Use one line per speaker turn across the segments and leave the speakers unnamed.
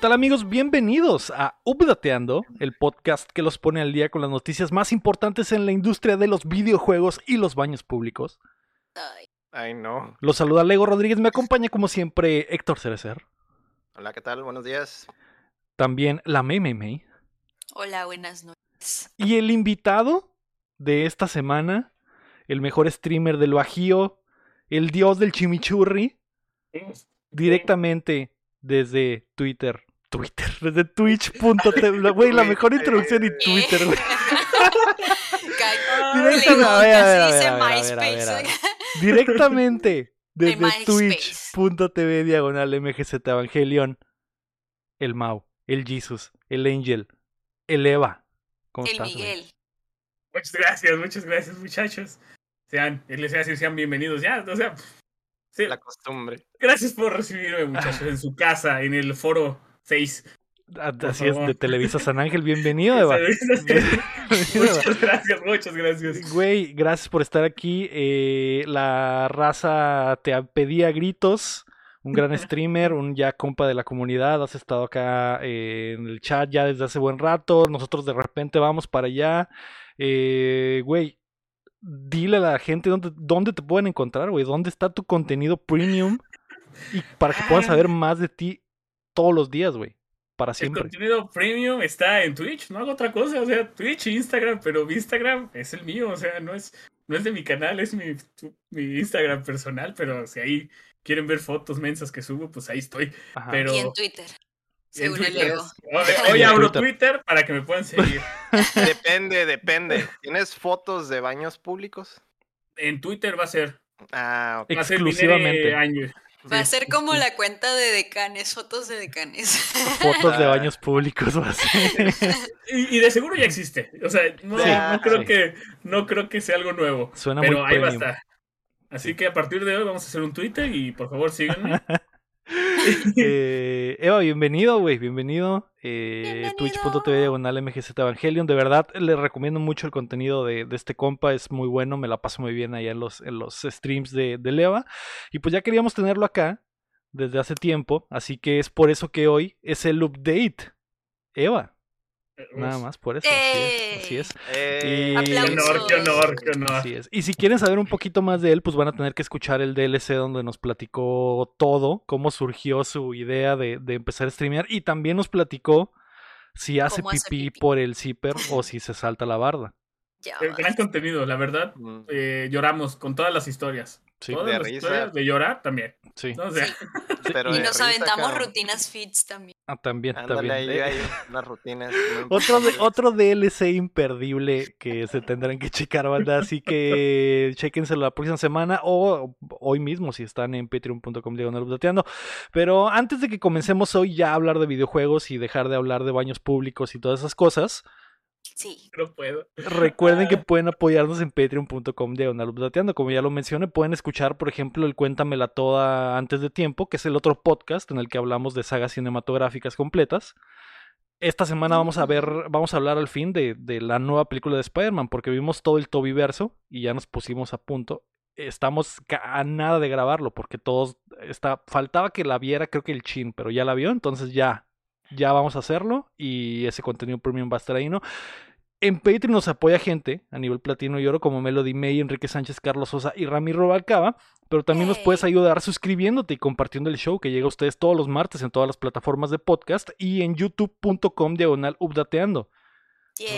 ¿Qué tal amigos? Bienvenidos a Updateando, el podcast que los pone al día con las noticias más importantes en la industria de los videojuegos y los baños públicos.
Ay,
Ay, no.
Los saluda Lego Rodríguez, me acompaña como siempre Héctor Cerecer,
Hola, ¿qué tal? Buenos días.
también la Mei Mei Mei,
hola, buenas noches.
y el invitado de esta semana, el mejor streamer del Bajío, el dios del chimichurri, directamente desde Twitter. Twitter, desde twitch.tv. Güey, la mejor introducción en Twitter, güey. Directamente desde twitch.tv diagonal MGZ Evangelion. El Mau, el Jesus, el Angel, el Eva. ¿Cómo
El
estás, güey?
Miguel.
Muchas gracias, muchas gracias, muchachos. Sean, les voy a decir, sean bienvenidos ya. O sea, sí,
La costumbre.
gracias por recibirme, muchachos, en su casa, en el foro 6.
Ah, Así es, de Televisa San Ángel. Bienvenido, Eva.
muchas gracias, muchas gracias.
Güey, gracias por estar aquí. Eh, la raza te pedía gritos. Un gran streamer, un ya compa de la comunidad. Has estado acá eh, en el chat ya desde hace buen rato. Nosotros de repente vamos para allá. Eh, güey, dile a la gente dónde, dónde te pueden encontrar, güey. ¿Dónde está tu contenido premium? Y para que puedan saber más de ti todos los días, güey. Para
El
siempre.
contenido premium está en Twitch, no hago otra cosa, o sea, Twitch e Instagram, pero mi Instagram es el mío, o sea, no es, no es de mi canal, es mi, tu- mi Instagram personal, pero si ahí quieren ver fotos mensas que subo, pues ahí estoy.
Ajá.
Pero
Y en Twitter.
en
Según el
Twitter Hoy, hoy abro
Twitter.
Para que me puedan seguir.
Depende, depende. ¿Tienes fotos de baños públicos?
En Twitter va a ser.
Ah, ok.
Va a ser
Exclusivamente.
Va a ser como la cuenta de decanes, fotos de decanes.
Fotos de baños públicos, va a ser.
Y, y de seguro ya existe. O sea, no,
Sí,
no creo
sí.
que no creo que sea algo nuevo.
Suena
pero
muy
ahí va a
premium.
estar. Así que a partir de hoy vamos a hacer un Twitter y por favor síganme.
Eh, Eva, bienvenido, güey, bienvenido. Eh. Twitch.tv diagonal MGZ Evangelion. De verdad, les recomiendo mucho el contenido de, de este compa, es muy bueno, me la paso muy bien allá en los, en los streams de, de Eva. Y pues ya queríamos tenerlo acá desde hace tiempo, así que es por eso que hoy es el update. Eva, nada más por eso. Así es. así es.
Eh,
Y-
Qué honor, qué honor, qué honor.
Así es. Y si quieren saber un poquito más de él, pues van a tener que escuchar el DLC donde nos platicó todo, cómo surgió su idea de, de empezar a streamear y también nos platicó si hace pipí, por el zipper o si se salta la barda.
Ya
Eh. Gran contenido, la verdad.
mm,
eh, lloramos con todas las historias.
Sí,
todas
de
las
risa.
de llorar también.
sí.
¿no? O sea,
pero
Y nos
risa,
aventamos
cabrón.
rutinas feeds también.
Ah, también,
Ándale,
también.
ahí hay unas rutinas.
Otro, de-
importantes.
otro DLC imperdible que se tendrán que checar, banda. Así que chequenselo la próxima semana o hoy mismo si están en patreon.com. Pero antes de que comencemos hoy ya a hablar de videojuegos y dejar de hablar de baños públicos y todas esas cosas,
Sí.
no puedo.
recuerden que pueden apoyarnos en patreon.com diagonal. Como ya lo mencioné, pueden escuchar, por ejemplo, el Cuéntamela Toda antes de tiempo, que es el otro podcast en el que hablamos de sagas cinematográficas completas. Esta semana vamos a ver, vamos a hablar al fin de, de la nueva película de Spider-Man, porque vimos todo el Tobyverso y ya nos pusimos a punto. Estamos a nada de grabarlo, porque todos está, faltaba que la viera, creo que el Chin, pero ya la vio, entonces ya, ya vamos a hacerlo y ese contenido premium va a estar ahí, ¿no? En Patreon nos apoya gente a nivel platino y oro como Melody May, Enrique Sánchez, Carlos Sosa y Ramiro Balcaba, pero también nos puedes ayudar suscribiéndote y compartiendo el show que llega a ustedes todos los martes en todas las plataformas de podcast y en youtube.com diagonal updateando.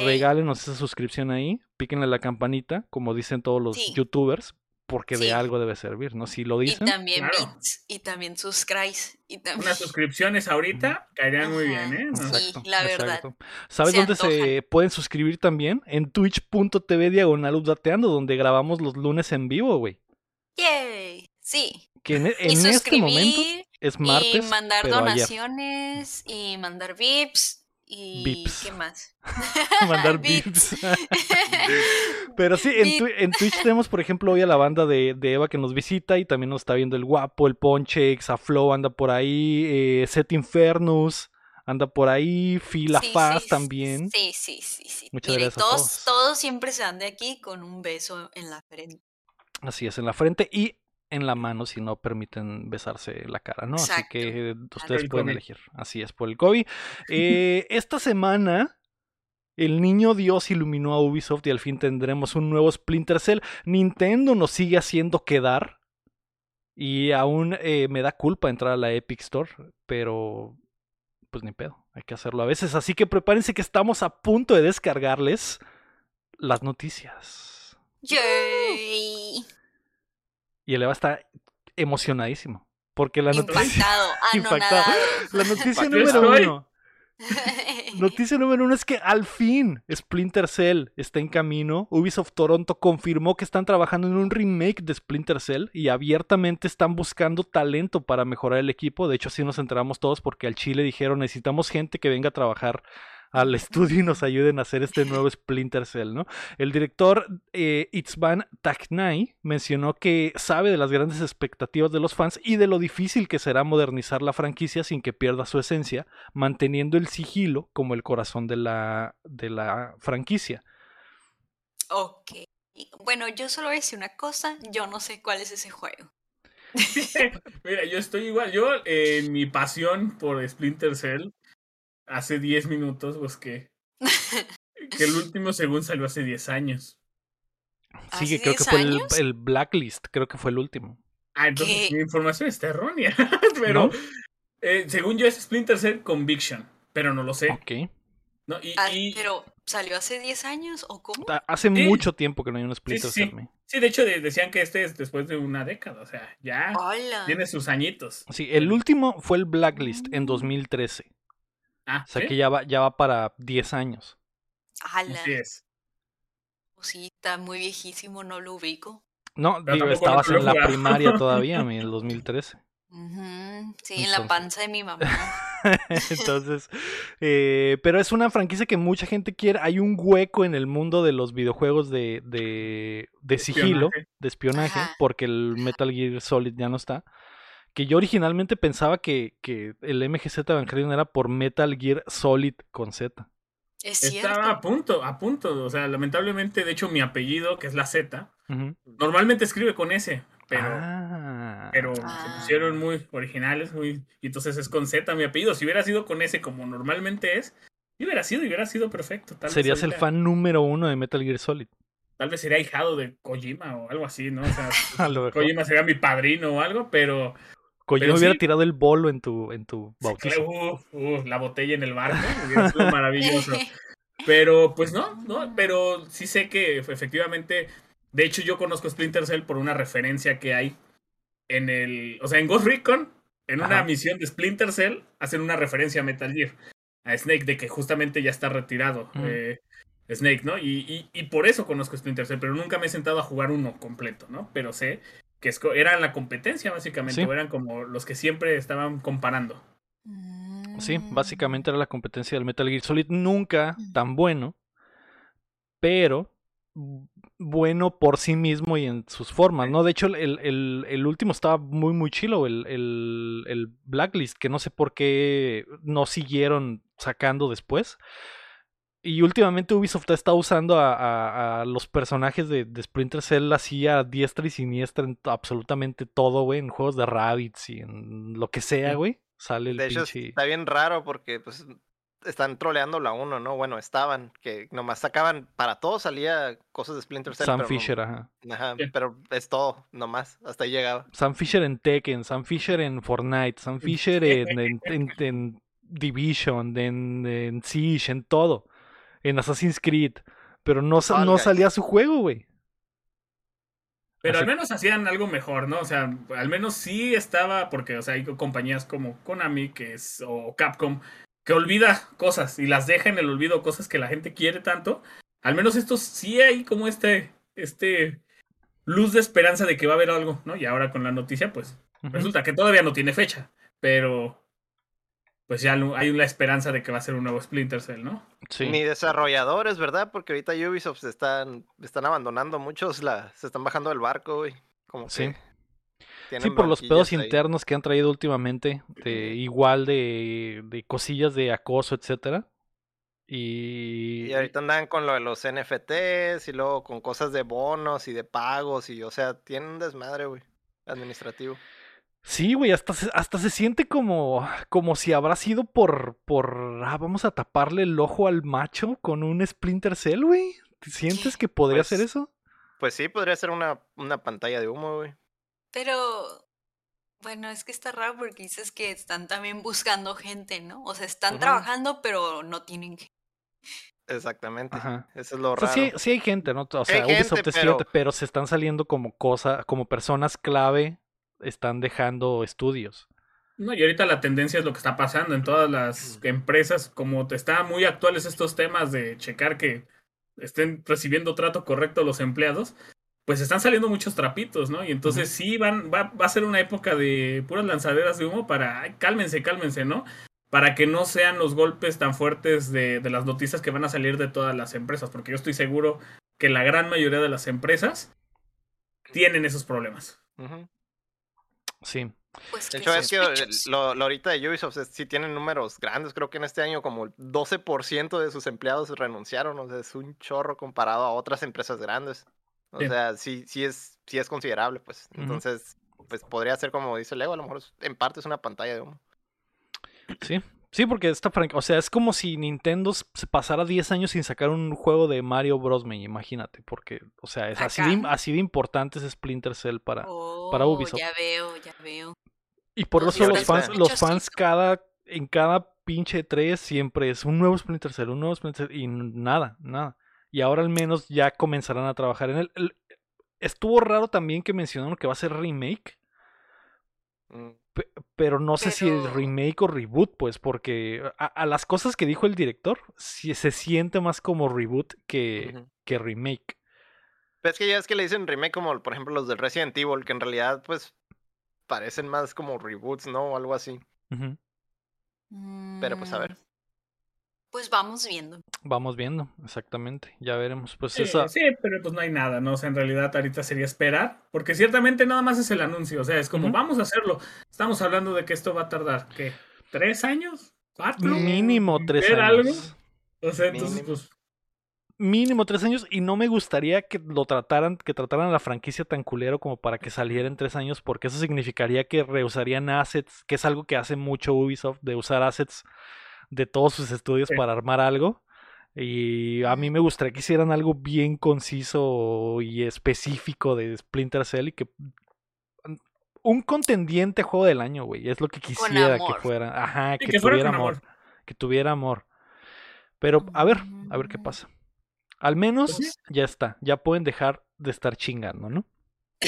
Regálenos esa suscripción ahí, píquenle la campanita, como dicen todos los
Sí.
youtubers, porque de algo debe servir, ¿no? Si lo
Y
dicen,
también
Claro.
bits. Y también subscribes. Y también.
Unas suscripciones ahorita caerían muy bien, ¿eh? No.
Sí.
Exacto,
la verdad.
exacto. ¿Sabes
Se
dónde se pueden suscribir también? En twitch.tv diagonal updateando, donde grabamos los lunes en vivo, güey.
Yay. Sí.
Que en,
Y
en este momento es martes,
y mandar
pero ayer.
donaciones. Y mandar VIPs. Y. ¿Qué más?
Mandar
vips.
Pero sí, en, en Twitch tenemos, por ejemplo, hoy a la banda de, de Eva que nos visita y también nos está viendo el guapo, el Ponche, Xaflow anda por ahí, eh, Set Infernus anda por ahí, Fila
Sí,
Faz
sí,
también.
Sí, sí, sí, sí.
Muchas
Mire,
gracias a
todos,
todos.
todos siempre se dan de aquí con un beso en la frente.
Así es, en la frente. Y en la mano si no permiten besarse la cara, ¿no? Así que ustedes pueden
COVID.
elegir. Así es, por el COVID. Eh, esta semana, el niño Dios iluminó a Ubisoft y al fin tendremos un nuevo Splinter Cell. Nintendo nos sigue haciendo quedar. Y aún eh, me da culpa entrar a la Epic Store, pero pues ni pedo, hay que hacerlo a veces. Así que prepárense que estamos a punto de descargarles las noticias.
Yay.
Y el Eva está emocionadísimo. Porque la noticia,
Impactado,
Impactado.
anonadado.
la noticia número
estoy.
uno. Noticia número uno es que al fin Splinter Cell está en camino. Ubisoft Toronto confirmó que están trabajando en un remake de Splinter Cell y abiertamente están buscando talento para mejorar el equipo. De hecho, así nos enteramos todos porque al Chile dijeron necesitamos gente que venga a trabajar al estudio y nos ayuden a hacer este nuevo Splinter Cell, ¿no? El director eh, Itzvan Taknai mencionó que sabe de las grandes expectativas de los fans y de lo difícil que será modernizar la franquicia sin que pierda su esencia, manteniendo el sigilo como el corazón de la, de la franquicia.
ok. Bueno, yo solo voy a decir una cosa, yo no sé cuál es ese juego.
Mira, yo estoy igual. Yo, eh, en mi pasión por Splinter Cell, hace 10 minutos busqué que el último según salió hace 10 años.
Sigue,
¿Hace
creo que
10
fue el, Blacklist, creo que fue el último.
Ah, entonces
¿Qué?
mi información está errónea. pero
¿No?
eh, según yo es Splinter Cell Conviction, pero no lo sé.
Ok.
¿no? Y,
Ah,
y-
Pero, ¿salió hace 10 años o cómo?
Hace
Sí.
mucho tiempo que no hay un Splinter
sí, sí.
Cell.
sí, de hecho de- decían que este es después de una década, o sea, ya
Hola.
tiene sus añitos.
Sí, el último fue el Blacklist en 2013.
Ah,
O sea
¿sí?
que ya va, ya va para 10 años.
Ala.
Así es.
Pues sí, está muy viejísimo, no lo ubico.
No,
Pero
digo, estabas en la primaria todavía, en el 2013.
Ujú, Sí, en
Entonces.
la panza de mi mamá.
Entonces, eh, pero es una franquicia que mucha gente quiere. Hay un hueco en el mundo de los videojuegos de, de, de sigilo, de espionaje,
Ajá.
porque el Metal Gear Solid ya no está. Que yo originalmente pensaba que, que el MGZ Evangelion era por Metal Gear Solid con Z.
Es cierto.
Estaba a punto, a punto. O sea, lamentablemente, de hecho, mi apellido, que es la Z, normalmente escribe con S, pero,
Ah.
pero
Ah.
se pusieron muy originales, muy. Y entonces es con Z mi apellido. Si hubiera sido con S como normalmente es, hubiera sido, y hubiera sido perfecto. Tal vez
Serías el fan número uno de Metal Gear Solid.
Tal vez sería hijado de Kojima o algo así, ¿no? O sea. Kojima sería mi padrino o algo, pero.
Kojima
pero
hubiera
sí.
tirado el bolo en tu, en tu bautizo.
Uh, uh, la botella en el barco, sido maravilloso. Pero, pues no, no, pero sí sé que efectivamente, de hecho yo conozco Splinter Cell por una referencia que hay en el, o sea, en Ghost Recon, en una
Ajá.
misión de Splinter Cell, hacen una referencia a Metal Gear, a Snake, de que justamente ya está retirado eh, Snake, ¿no? Y, y, y por eso conozco Splinter Cell, pero nunca me he sentado a jugar uno completo, ¿no? Pero sé que eran la competencia, básicamente,
Sí.
o eran como los que siempre estaban comparando.
Sí,
Mm.
básicamente era la competencia del Metal Gear Solid. Nunca tan bueno, pero bu- bueno por sí mismo y en sus formas, ¿no? De hecho, el, el- el último estaba muy, muy chilo, el, el- el Blacklist, que no sé por qué no siguieron sacando después. Y últimamente Ubisoft está usando a, a- a los personajes de, de Splinter Cell así a diestra y siniestra en absolutamente todo, güey, en juegos de Rabbids y en lo que sea, güey. Sale el
De hecho,
pinche...
está bien raro porque pues están troleando la uno, ¿no? Bueno, estaban, que nomás sacaban, para todo salía cosas de Splinter Cell.
Sam
pero no-
Fisher, ajá.
Ajá, pero es todo, nomás, hasta ahí llegaba.
Sam Fisher en Tekken, Sam Fisher en Fortnite, Sam Fisher en, en- en- en Division, en, en Siege, en todo. En Assassin's Creed. Pero no,
Fall
no
Guys.
salía su juego, güey.
Pero
Así-
al menos hacían algo mejor, ¿no? O sea, al menos sí estaba, porque, o sea, hay compañías como Konami, que es, o Capcom, que olvida cosas y las deja en el olvido cosas que la gente quiere tanto. Al menos estos sí hay como este, este luz de esperanza de que va a haber algo, ¿no? Y ahora con la noticia, pues, resulta que todavía no tiene fecha, pero pues ya hay una esperanza de que va a ser un nuevo Splinter Cell, ¿no?
Sí.
Ni desarrolladores, ¿verdad? Porque ahorita Ubisoft se están, están abandonando muchos, la, se están bajando del barco, güey. Como
Sí.
que
Sí, por los pedos
ahí.
internos que han traído últimamente, de igual de, de cosillas de acoso, etcétera. Y,
Y ahorita andan con lo de los NFTs y luego con cosas de bonos y de pagos y, o sea, tienen un desmadre, güey. administrativo.
Sí, güey, hasta se, hasta se siente como, como si habrá sido por, por, ah, vamos a taparle el ojo al macho con un Splinter Cell, güey. ¿Sientes que podría
Pues,
ser eso?
Pues sí, podría ser una, una pantalla de humo, güey.
Pero, bueno, es que está raro porque dices que están también buscando gente, ¿no? O sea, están trabajando, pero no tienen gente.
Exactamente.
Ajá.
Eso es lo
O sea,
raro.
sí, hay- sí hay gente, ¿no? O sea, Ubisoft
gente,
es gigante,
pero-
pero se están saliendo como cosas, como personas clave, están dejando estudios.
No, y ahorita la tendencia es lo que está pasando en todas las empresas, como te están muy actuales estos temas de checar que estén recibiendo trato correcto los empleados, pues están saliendo muchos trapitos, ¿no? Y entonces sí van, va, va a ser una época de puras lanzaderas de humo para, ay, cálmense, cálmense, ¿no? Para que no sean los golpes tan fuertes de, de las noticias que van a salir de todas las empresas, porque yo estoy seguro que la gran mayoría de las empresas tienen esos problemas.
Ujú.
Sí.
Pues
De hecho, es que
sospechoso.
lo, lo ahorita de Ubisoft es- sí tienen números grandes. Creo que en este año como el 12% de sus empleados renunciaron. O sea, es un chorro comparado a otras empresas grandes. O
Sí.
sea, sí, sí es, sí es considerable, pues. Entonces, pues podría ser como dice Leo, a lo mejor es- en parte es una pantalla de humo.
Sí. Sí, porque esta franquicia, o sea, es como si Nintendo se pasara 10 años sin sacar un juego de Mario Bros. Me imagínate, porque, o sea, es así de, así de importante es Splinter Cell para...
Oh,
para Ubisoft.
Ya veo, ya veo.
Y por eso los fans, los fans cada, en cada pinche 3 siempre es un nuevo Splinter Cell, un nuevo Splinter Cell, y nada, nada. Y ahora al menos ya comenzarán a trabajar en él. Estuvo raro también que mencionaron que va a ser remake,
Mm,
pe- pero no sé si es remake o reboot, pues, porque a, a las cosas que dijo el director, sí se siente más como reboot que, que remake.
Pero es que ya es que le dicen remake como, por ejemplo, los del Resident Evil, que en realidad, pues, parecen más como reboots, ¿no? O algo así. Pero, pues, a ver.
Pues vamos viendo.
Vamos viendo, exactamente, ya veremos. Pues
Sí,
esa...
sí, pero pues no hay nada, ¿no? O sea, en realidad ahorita sería esperar, porque ciertamente nada más es el anuncio, o sea, es como, vamos a hacerlo. Estamos hablando de que esto va a tardar, ¿qué? ¿Tres años? ¿Cuatro?
Mínimo
¿En
tres
ver
años.
algo? O sea, entonces,
Mínimo.
pues,
mínimo tres años y no me gustaría que lo trataran, que trataran a la franquicia tan culero como para que saliera en tres años, porque eso significaría que reusarían assets, que es algo que hace mucho Ubisoft, de usar assets de todos sus estudios
Sí.
para armar algo. Y a mí me gustaría que hicieran algo bien conciso y específico de Splinter Cell y que un contendiente juego del año, güey, es lo que quisiera que fuera. Ajá, que, tuviera amor,
amor.
que tuviera amor. Pero a ver, a ver qué
Mm.
pasa. Al menos
Pues sí.
ya está, ya pueden dejar de estar chingando, ¿no?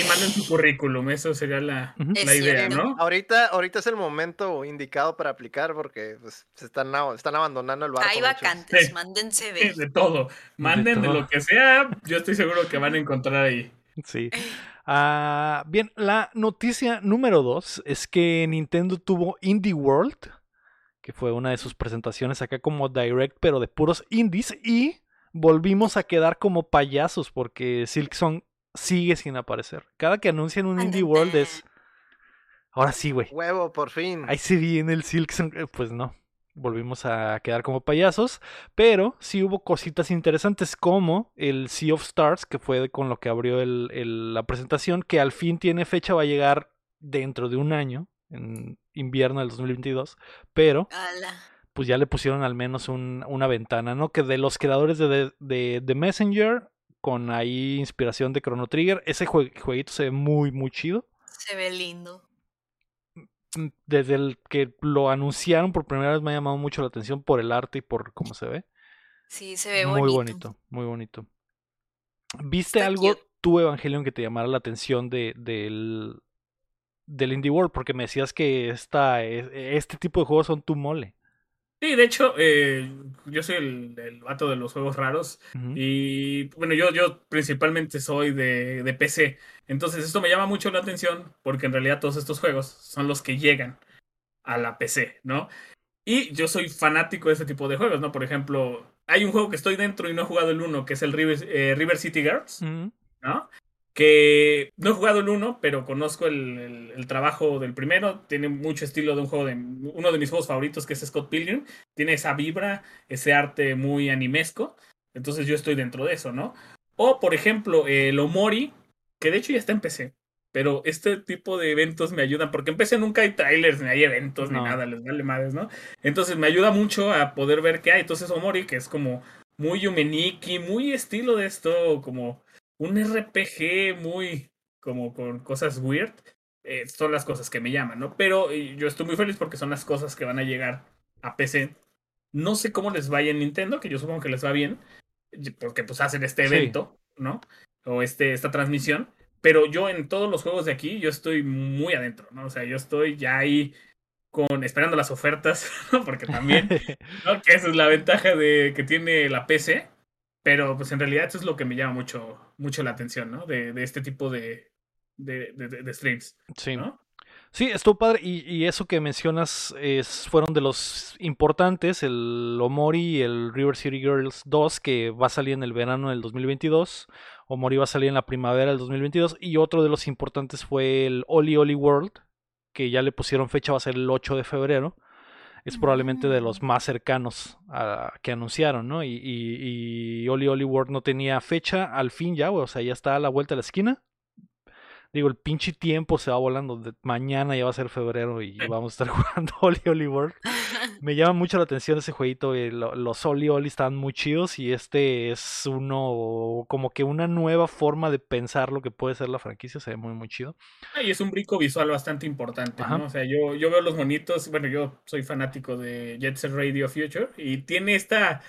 Y manden su currículum, eso sería la, la idea. ¿no?
Ahorita, ahorita es el momento indicado para aplicar porque pues, se están, están abandonando el barco.
Hay vacantes,
Sí.
manden
Sí,
CV.
de todo. Manden de,
todo.
lo que sea, yo estoy seguro que van a encontrar ahí.
Sí. Ah, bien, la noticia número dos es que Nintendo tuvo Indie World, que fue una de sus presentaciones acá como Direct, pero de puros indies, y volvimos a quedar como payasos porque Silksong sigue sin aparecer. Cada que anuncian un Indie World es... Ahora sí, güey.
Huevo, por fin.
Ahí se viene el Silksong. eh, Pues no. Volvimos a quedar como payasos. Pero sí hubo cositas interesantes como el Sea of Stars, que fue con lo que abrió el- el- la presentación, que al fin tiene fecha, va a llegar dentro de un año, en invierno del 2022. Pero
Ala.
pues ya le pusieron al menos un- una ventana, ¿no? Que de los creadores de, de, de The Messenger, con ahí inspiración de Chrono Trigger, ese jue- jueguito se ve muy, muy chido
Se ve lindo.
mm, desde el que lo anunciaron por primera vez me ha llamado mucho la atención por el arte y por cómo se ve.
Sí, se ve
muy
bonito.
bonito, muy bonito. ¿Viste
Está
algo
cute.
tú, Evangelion, que te llamara la atención de, del, del Indie World? Porque me decías que esta, e- este tipo de juegos son tu mole.
Sí, de hecho, eh, yo soy el, el vato de los juegos raros. Y bueno, yo, yo principalmente soy de, de PC. Entonces esto me llama mucho la atención porque en realidad todos estos juegos son los que llegan a la PC, ¿no? Y yo soy fanático de este tipo de juegos, ¿no? Por ejemplo, hay un juego que estoy dentro y no he jugado el 1, que es el River, eh, River City Girls. ¿no? Que no he jugado el 1, pero conozco el, el- el trabajo del primero. Tiene mucho estilo de un juego de uno de mis juegos favoritos, que es Scott Pilgrim. Tiene esa vibra, ese arte muy animesco. Entonces yo estoy dentro de eso, ¿no? O, por ejemplo, el Omori, que de hecho ya está en PC. pero este tipo de eventos me ayudan, porque en PC nunca hay trailers, ni hay eventos,
No.
ni nada, les vale madres, ¿no? Entonces me ayuda mucho a poder ver qué hay. Entonces Omori, que es como muy Yumeniki, muy estilo de esto, como un RPG muy como con cosas weird, eh, son las cosas que me llaman, ¿no? Pero eh, yo estoy muy feliz porque son las cosas que van a llegar a PC. No sé cómo les vaya en Nintendo, que yo supongo que les va bien, porque pues hacen este
Sí.
evento, ¿no? O este, esta transmisión. Pero yo en todos los juegos de aquí, yo estoy muy adentro, ¿no? O sea, yo estoy ya ahí con esperando las ofertas, ¿no? Porque también, ¿no? Que esa es la ventaja de que tiene la PC. Pero pues en realidad eso es lo que me llama mucho, mucho la atención, ¿no? De, de este tipo de, de, de, streams,
sí.
¿no?
Sí, estuvo padre. Y, y eso que mencionas es, fueron de los importantes, el Omori y el River City Girls 2, que va a salir en el verano del 2022. Omori va a salir en la primavera del 2022. Y otro de los importantes fue el Oli Oli World, que ya le pusieron fecha, va a ser el 8 de febrero. Es probablemente de los más cercanos a, que anunciaron, ¿no? Y, y, y Oli Oli World no tenía fecha, al fin ya, o sea, ya está a la vuelta de la esquina. Digo, el pinche tiempo se va volando. de- mañana ya va a ser febrero y vamos a estar jugando Oli Oli World. Me llama mucho la atención ese jueguito. lo- Los Oli Oli están muy chidos y este es uno, como que una nueva forma de pensar lo que puede ser la franquicia. Se ve muy, muy chido.
Ah, Y es un brinco visual bastante importante. ¿no? O sea, yo, yo veo los monitos, bueno, yo soy fanático de Jet Set Radio Future y tiene esta,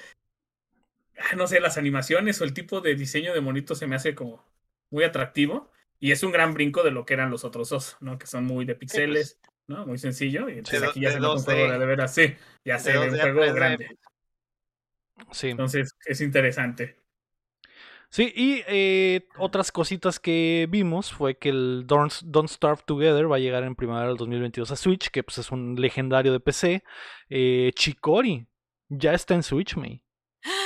ah, no sé, las animaciones o el tipo de diseño de monitos se me hace como muy atractivo y es un gran brinco de lo que eran los otros dos, ¿no? Que son muy de pixeles, ¿no? Muy sencillo y entonces
de-
aquí ya se un
2D.
juego de, de veras, sí, ya se ve un
2D a
juego
3D,
grande.
Sí.
Entonces es interesante.
Sí, y eh, otras cositas que vimos fue que el Don't, Don't Starve Together va a llegar en primavera del 2022 a Switch, que pues es un legendario de PC. Eh, Chicori ya está en Switch, me.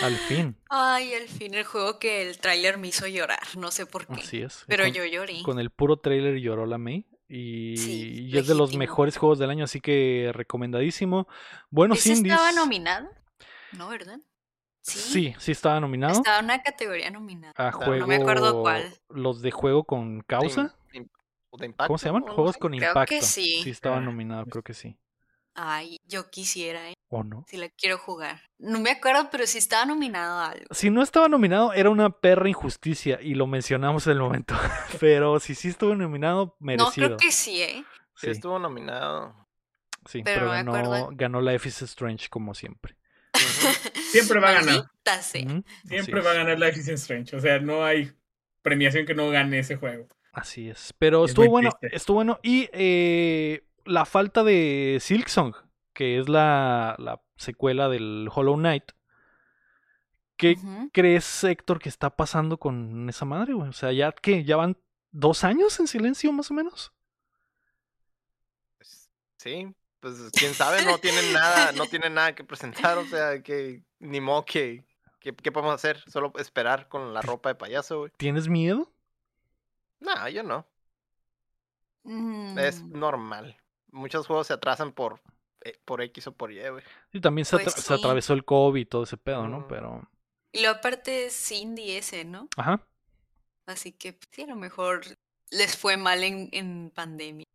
Al fin.
Ay, al fin el juego que el tráiler me hizo llorar, no sé por qué.
Así es.
Pero
con,
yo lloré.
con el puro trailer lloró la May. Y,
Sí,
y es de los mejores juegos del año, así que recomendadísimo. Buenos
¿Ese
indies.
estaba nominado? No, ¿verdad?
Sí, sí estaba nominado.
Estaba en una categoría nominada.
A
No
juego.
me acuerdo cuál.
Los de juego con causa.
De, im- o de impacto.
¿Cómo se llaman?
no
Juegos con
Creo
impacto.
que sí.
Sí estaba
Ah,
nominado, creo que sí.
Ay, yo quisiera, ¿eh?
¿O no?
Si la quiero jugar. No me acuerdo, pero sí estaba nominado a algo.
Si no estaba nominado, era una perra injusticia y lo mencionamos en el momento. Pero si sí estuvo nominado,
No,
merecido.
creo que sí, ¿eh?
Sí,
Sí,
estuvo nominado.
sí,
pero
pero
no
ganó,
acuerdo.
ganó Life is Strange como siempre.
Siempre va a ganar. Siempre va a
es,
ganar Life is Strange. O sea, no hay premiación que no gane ese juego.
Así es. Pero
Es
estuvo bueno,
triste.
estuvo bueno. Y eh, la falta de Silksong, que es la, la secuela del Hollow Knight. ¿Qué crees, Héctor, que está pasando con esa madre, güey? O sea, ya que ya van dos años en silencio, más o menos.
Pues, sí, pues quién sabe, no tienen nada, no tienen nada que presentar, o sea, que ni modo que, que- ¿qué podemos hacer? Solo esperar con la ropa de payaso, güey.
¿Tienes miedo?
No, yo no. Es
Mm,
normal. Muchos juegos se atrasan por, por X o por Y, güey.
Sí, también se,
Pues
se atravesó el COVID y todo ese pedo, ¿no?
Mm.
Pero.
Y luego aparte es indie ese, ¿no?
Ajá.
Así que pues, sí, a lo mejor les fue mal en, en pandemia.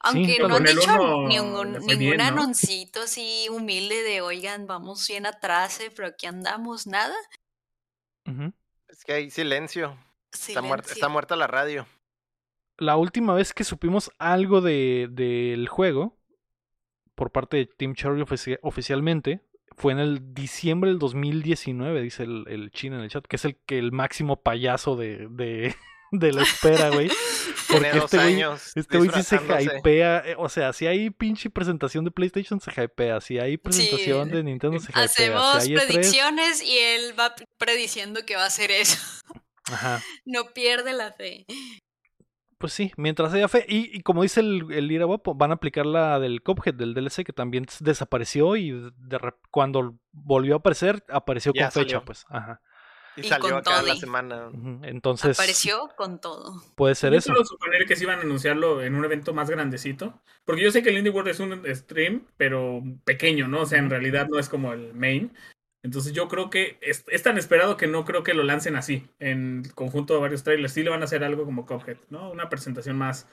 Aunque no han dicho
uno
ningún,
le fue
ningún
bien, ¿no?
anoncito así humilde de, oigan, vamos bien atrás, eh, pero aquí andamos, nada.
ujú.
Es que hay silencio. Está muerta, está muerta la radio.
La última vez que supimos algo de, del juego por parte de Team Cherry ofici- oficialmente fue en el diciembre del 2019, dice el, el chino en el chat, que es el que el máximo payaso de, de, de la espera, güey. Porque
Tiene
este güey, este güey sí se hypea, eh, o sea, si hay pinche presentación de PlayStation se hypea, si hay presentación
Sí.
de Nintendo se hypea,
Hacemos
si hay E3,
predicciones y él va prediciendo que va a hacer eso.
ajá.
No pierde la fe.
Pues sí, mientras haya fe. Y, y como dice el, el Ira Guapo, van a aplicar la del Cuphead, del DLC, que también desapareció y de cuando volvió a aparecer, apareció
Ya
con fecha, pues. Ajá.
Y
Y
salió
con
acá la semana.
Entonces,
Apareció con todo.
puede ser
Yo
eso.
quiero suponer que sí van a anunciarlo en un evento más grandecito. Porque yo sé que el Indie World es un stream, pero pequeño, ¿no? O sea, en realidad no es como el main. Entonces yo creo que es, es, tan esperado que no creo que lo lancen así, en conjunto de varios trailers. Sí le van a hacer algo como Cuphead, ¿no? Una presentación más,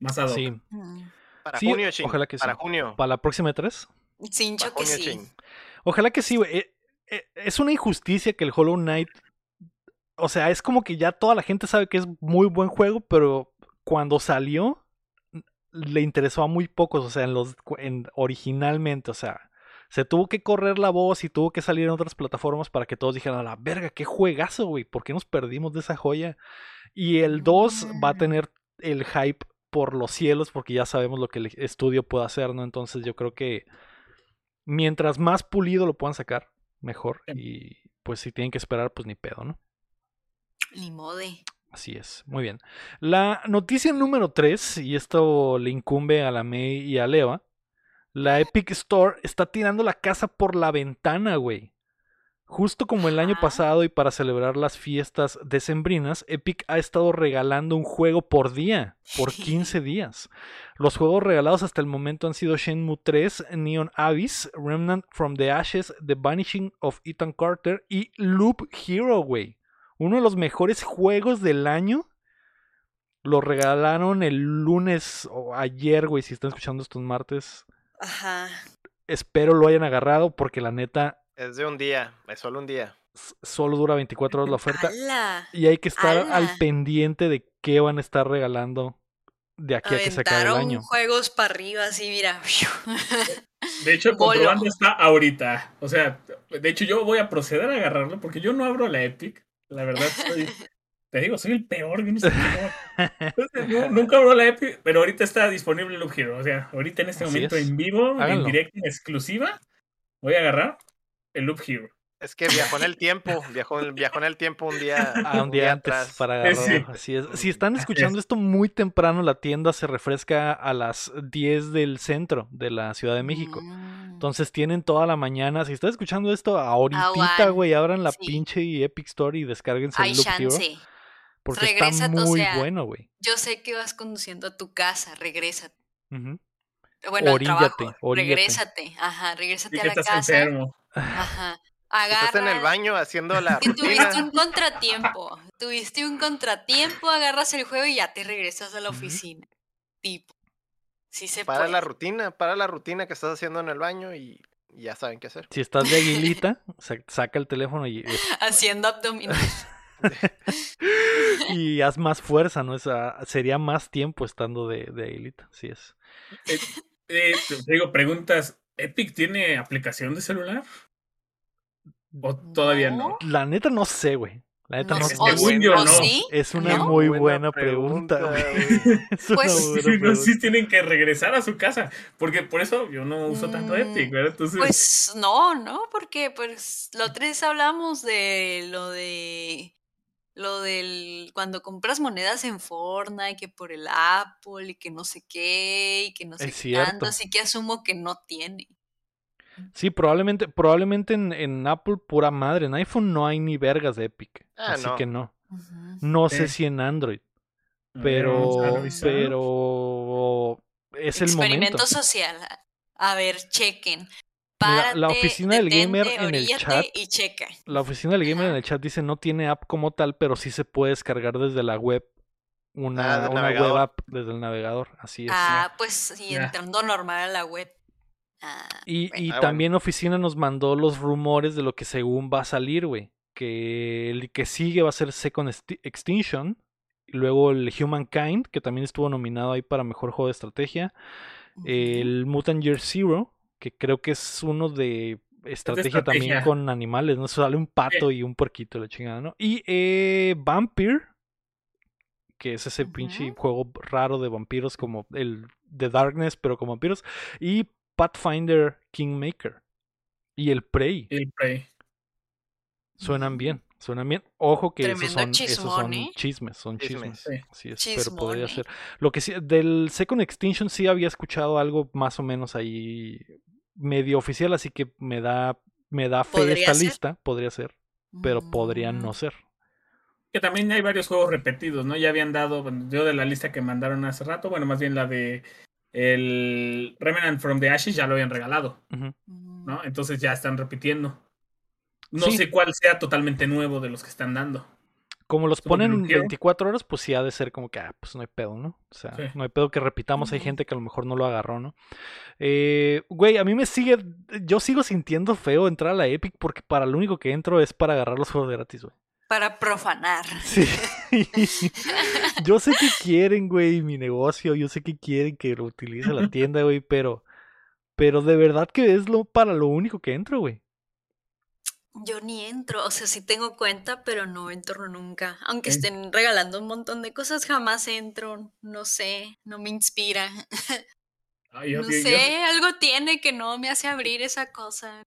más ad hoc.
Sí.
Mm.
Para
Sí,
junio, Chin.
ojalá que sí.
Para junio.
¿Para la próxima E3?
Sincho
Para
que sí.
Ojalá que sí, güey. Eh, eh, Es una injusticia que el Hollow Knight. O sea, es como que ya toda la gente sabe que es muy buen juego, pero cuando salió le interesó a muy pocos, o sea, en los en, originalmente, o sea, se tuvo que correr la voz y tuvo que salir en otras plataformas para que todos dijeran, a la verga, qué juegazo, güey, ¿por qué nos perdimos de esa joya? Y el 2 va a tener el hype por los cielos porque ya sabemos lo que el estudio puede hacer, ¿no? Entonces yo creo que mientras más pulido lo puedan sacar, mejor. Y pues si tienen que esperar, pues ni pedo, ¿no?
Ni mode.
Así es, muy bien. La noticia número 3, y esto le incumbe a la May y a Leva, la Epic Store está tirando la casa por la ventana, güey. Justo como el año pasado y para celebrar las fiestas decembrinas, Epic ha estado regalando un juego por día, por 15 días. Los juegos regalados hasta el momento han sido Shenmue 3, Neon Abyss, Remnant from the Ashes, The Vanishing of Ethan Carter y Loop Hero, güey. Uno de los mejores juegos del año. Lo regalaron el lunes o ayer, güey, si están escuchando estos martes.
Ajá.
Espero lo hayan agarrado porque la neta
Es de un día, es solo un día.
solo dura 24 horas la oferta. Y hay que estar al pendiente de qué van a estar regalando de aquí a que se acabe el año.
juegos para arriba, así, mira.
De hecho,
Bolo.
comprobando está ahorita. O sea, de hecho yo voy a proceder a agarrarlo porque yo no abro la Epic. La verdad, soy, te digo, soy el peor. Yo no sé cómo- No, nunca abro la Epic, pero ahorita está disponible Loop Hero. O sea, ahorita en este
Así
momento
es.
en vivo, en directo, en exclusiva, voy a agarrar el Loop Hero.
Es que viajó en el tiempo, viajó, en- viajó en el tiempo un día,
Ah, un día antes
atrás.
para agarrarlo.
sí.
Así es. Si están escuchando esto muy temprano, la tienda se refresca a las 10 del centro de la Ciudad de México.
Mm.
Entonces tienen toda la mañana. Si están escuchando esto ahorita, güey, abran la
sí.
pinche Epic Store y descárguense el Loop Hero. Porque
Regrésate,
está
o
muy
sea,
bueno, güey.
Yo sé que vas conduciendo a tu casa, regrésate. Bueno, al
Oríllate,
trabajo,
oríllate.
regrésate. Ajá, regrésate
Y
a la
estás
casa.
enfermo.
Ajá.
Estás en el baño haciendo la
tuviste
rutina.
un contratiempo. Tuviste un contratiempo, agarras el juego y ya te regresas a la oficina. Tipo. Sí se
Para
puede.
la rutina, para la rutina que estás haciendo en el baño y y ya saben qué hacer.
Si estás de aguilita, sa- saca el teléfono y,
Haciendo abdominales.
y haz más fuerza, ¿no? O sea, sería más tiempo estando de, de aguilita, así es.
Eh, eh, te digo, preguntas. ¿Epic tiene aplicación de celular? ¿O todavía no?
La neta no sé, güey. La neta no,
No,
sé.
o
no.
sí,
Es una
¿no?
muy
Buena
buena pregunta,
pregunta,
güey. Es una
Pues-
buena
Sí, no,
pregunta.
sí tienen que regresar a su casa. Porque por eso yo no uso tanto
Mm,
Epic, ¿verdad? Entonces,
Pues no, ¿no? Porque pues los tres hablamos de lo de lo del cuando compras monedas en Fortnite, que por el Apple y que no sé qué y que no sé
Es
qué tanto, así que asumo que no tiene.
Sí, probablemente, probablemente en, en Apple pura madre. En iPhone no hay ni vergas de Epic.
Ah,
así
no.
que no. No sé si en Android.
ver,
Pero, pero es el
Experimento
momento.
social. A ver, chequen.
Mira, la oficina del gamer en el chat
y checa.
La oficina del gamer
Ajá.
en el chat dice no tiene app como tal, pero sí se puede descargar desde la web. Una,
Ah,
una web app desde el navegador. Así es.
Ah, pues sí,
Ya.
entrando normal a la web. Ah,
Y,
bueno.
y
Ah, bueno.
también Oficina nos mandó los rumores de lo que según va a salir, güey. Que el que sigue va a ser Second Extinction. Y luego el Humankind, que también estuvo nominado ahí para mejor juego de estrategia. El Mutant Year Zero, que creo que es uno de estrategia, también
estrategia.
con animales, ¿no? Sale un pato y un puerquito, la chingada, ¿no? Y eh, Vampire, que es ese pinche juego raro de vampiros como el The Darkness, pero con vampiros. Y Pathfinder Kingmaker. Y el Prey.
El Prey.
Suenan bien, suenan bien. Ojo que esos son, esos
chismón,
son chismes, son chismes.
Chismes.
Sí.
Así es, pero podría ser. Lo que sí, del Second Extinction sí había escuchado algo más o menos ahí medio oficial, así que me da, me da fe
¿Podría
esta
ser?
lista, podría ser, pero podría
Mm,
no ser.
Que también hay varios juegos repetidos, ¿no? Ya habían dado, bueno, yo de la lista que mandaron hace rato, bueno, más bien la de el Remnant from the Ashes ya lo habían regalado, ¿no? Entonces ya están repitiendo. No
Sí.
sé cuál sea totalmente nuevo de los que están dando.
Como los ponen
bloqueo.
24 horas, pues sí ha de ser como que, ah, pues no hay pedo, ¿no? O sea,
Sí.
no hay pedo que repitamos. Hay gente que a lo mejor no lo agarró, ¿no? Eh, güey, a mí me sigue. Yo sigo sintiendo feo entrar a la Epic porque para lo único que entro es para agarrar los juegos gratis, güey.
Para profanar.
Sí. yo sé que quieren, güey, mi negocio. Yo sé que quieren que lo utilice la tienda, güey, pero. Pero de verdad que es lo para lo único que entro, güey.
Yo ni entro, o sea, sí tengo cuenta, pero no entro nunca. Aunque estén regalando un montón de cosas, jamás entro. No sé, no me inspira.
Yo-
No
yo- yo-
sé, algo tiene que no me hace abrir esa cosa.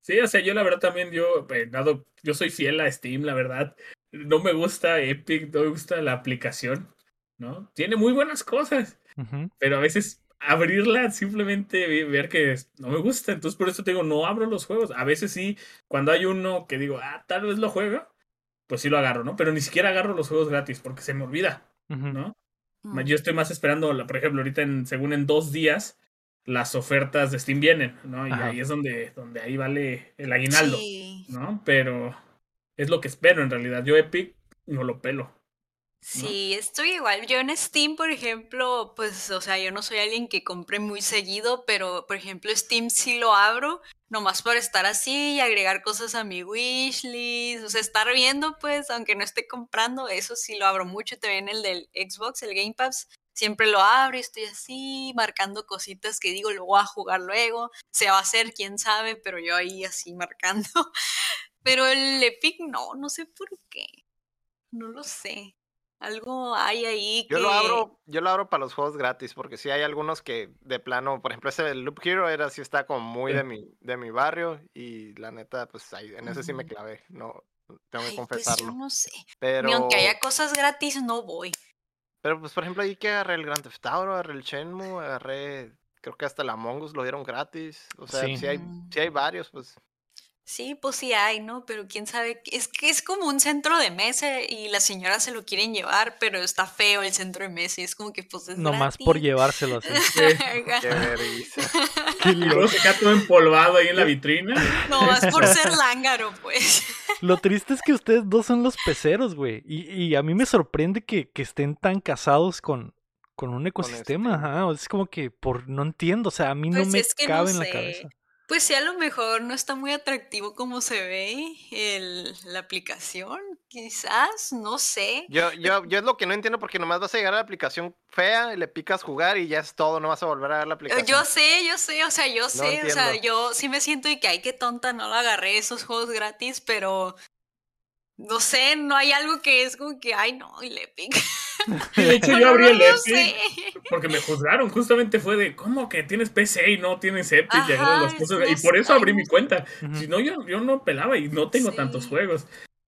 Sí, o sea, yo la verdad también, yo, eh, dado, yo soy fiel a Steam, la verdad. No me gusta Epic, no me gusta la aplicación, ¿no? Tiene muy buenas cosas, pero a veces abrirla simplemente ve- ver que no me gusta. Entonces por eso te digo, no abro los juegos. A veces sí, cuando hay uno que digo, ah, tal vez lo juego, pues sí lo agarro, ¿no? Pero ni siquiera agarro los juegos gratis porque se me olvida. ¿no?
Mm.
Yo estoy más esperando, la- por ejemplo, ahorita en, según en dos días, las ofertas de Steam vienen, ¿no? Y
Ajá.
ahí es donde, donde ahí vale el aguinaldo.
Sí,
¿no? Pero es lo que espero en realidad. Yo Epic no lo pelo.
Sí, estoy igual. Yo en Steam, por ejemplo, pues, o sea, yo no soy alguien que compre muy seguido, pero, por ejemplo, Steam sí lo abro, nomás por estar así y agregar cosas a mi wishlist, o sea, estar viendo, pues, aunque no esté comprando, eso sí lo abro mucho. También el del Xbox, el Game Pass, siempre lo abro y estoy así, marcando cositas que digo, lo voy a jugar luego, se va a hacer, quién sabe, pero yo ahí así marcando. Pero el Epic no, no sé por qué. No lo sé. Algo hay ahí que...
Yo lo abro, yo lo abro para los juegos gratis, porque sí hay algunos que de plano, por ejemplo, ese Loop Hero era sí está como muy
Sí.
de mi, de mi barrio, y la neta, pues ahí, en ese sí me clavé, no, tengo que
Ay, pues yo
confesarlo.
no sé.
Pero,
Ni aunque haya cosas gratis, no voy.
pero pues por ejemplo ahí que agarré el Grand Theft Auto, agarré el Shenmue, agarré, creo que hasta el Among Us lo dieron gratis. O sea,
Sí.
sí, hay,
Mm.
sí hay varios, pues.
Sí, pues sí hay, ¿no? Pero quién sabe. Es que es como un centro de mesa y las señoras se lo quieren llevar, pero está feo el centro de mesa y es como que pues es
Nomás por llevárselo así.
Qué vergüenza.
Qué
luego se queda todo empolvado ahí en la vitrina.
Nomás por ser lángaro, pues.
Lo triste es que ustedes dos son los peceros, güey. Y, y a mí me sorprende que, que estén tan casados con, con un ecosistema.
Steam.
Ajá. Es como que por no entiendo. O sea, a mí no
Pues
me
es que no
cabe en la cabeza.
Pues sí, a lo mejor no está muy atractivo como se ve el, la aplicación, quizás, no sé.
Yo, yo, yo es lo que no entiendo porque nomás vas a llegar a la aplicación fea y le picas jugar y ya es todo, no vas a volver a ver la aplicación.
Yo sé, yo sé, o sea, yo sé, o sea, yo sí me siento y que ay, qué tonta, no lo agarré esos juegos gratis, pero no sé, no hay algo que es como que, ay, no, y le pica.
De hecho, yo abrí
no
el Epic
sé.
porque me juzgaron. Justamente fue de, ¿cómo que tienes PC y no tienes Epic? y agarras las
Ajá,
cosas?
no
y por eso abrí mi cuenta. Si no, yo, yo no pelaba y no tengo tantos juegos.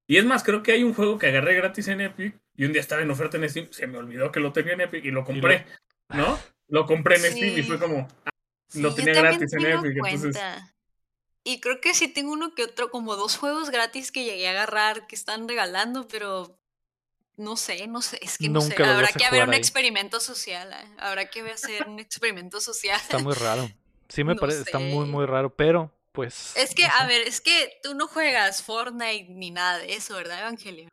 Y es más, creo que hay un juego que agarré gratis en Epic y un día estaba en oferta en Steam. Se me olvidó que lo tenía en Epic y lo compré. ¿No? Lo compré en Steam y fue como,
Sí,
lo tenía gratis en Epic. Entonces,
cuenta. Y creo que sí tengo uno que otro, como dos juegos gratis que llegué a agarrar que están regalando, pero no sé, no sé, es que no sé.
Nunca
Habrá que haber un
ahí.
experimento social, ¿eh? habrá que hacer un experimento social.
Está muy raro. Sí me
No
parece, está muy, muy raro. Pero, pues.
Es que,
no
a ver, es que tú no juegas Fortnite ni nada de eso, ¿verdad, Evangelio?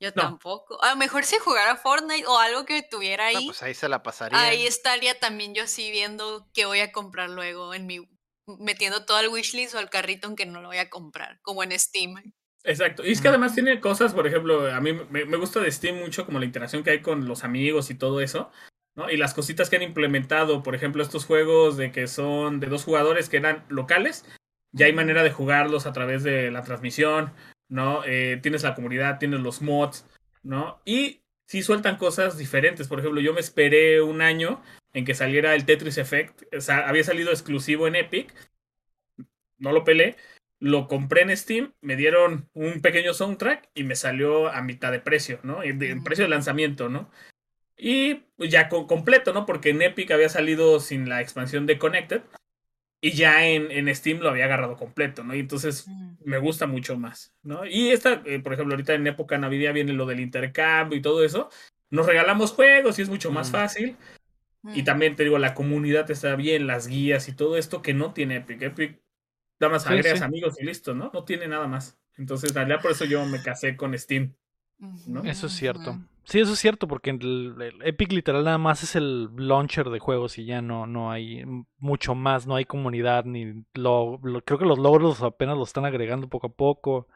Yo
No.
tampoco. A lo mejor si jugara Fortnite o algo que tuviera ahí,
No, pues ahí se la pasaría.
ahí estaría también yo así viendo qué voy a comprar luego en mi metiendo todo al wishlist o al carrito aunque no lo voy a comprar, como en Steam.
Exacto. Y es que además tiene cosas, por ejemplo, a mí me, me gusta de Steam mucho como la interacción que hay con los amigos y todo eso. ¿no? Y las cositas que han implementado, por ejemplo, estos juegos de que son de dos jugadores que eran locales, ya hay manera de jugarlos a través de la transmisión, ¿no? Eh, tienes la comunidad, tienes los mods, ¿no? Y sí sueltan cosas diferentes. Por ejemplo, yo me esperé un año en que saliera el Tetris Effect. O sea, había salido exclusivo en Epic. No lo pelé. Lo compré en Steam, me dieron un pequeño soundtrack y me salió a mitad de precio, ¿no? En precio de lanzamiento, ¿no? Y pues, ya co- completo, ¿no? Porque en Epic había salido sin la expansión de Connected y ya en, en Steam lo había agarrado completo, ¿no? Y entonces me gusta mucho más, ¿no? Y esta, eh, por ejemplo, ahorita en época navideña viene lo del intercambio y todo eso. Nos regalamos juegos y es mucho más
Mm.
Y
Mm.
también te digo, la comunidad está bien, las guías y todo esto que no tiene Epic. Epic, nada más
Sí,
agregas
sí.
amigos y listo, ¿no? No tiene nada más. Entonces, en realidad por eso yo me casé con Steam. ¿no?
Eso es cierto. Sí, eso es cierto, porque el, el Epic literal nada más es el launcher de juegos y ya no, no hay mucho más, no hay comunidad, ni lo, lo- creo que los logros apenas los están agregando poco a poco.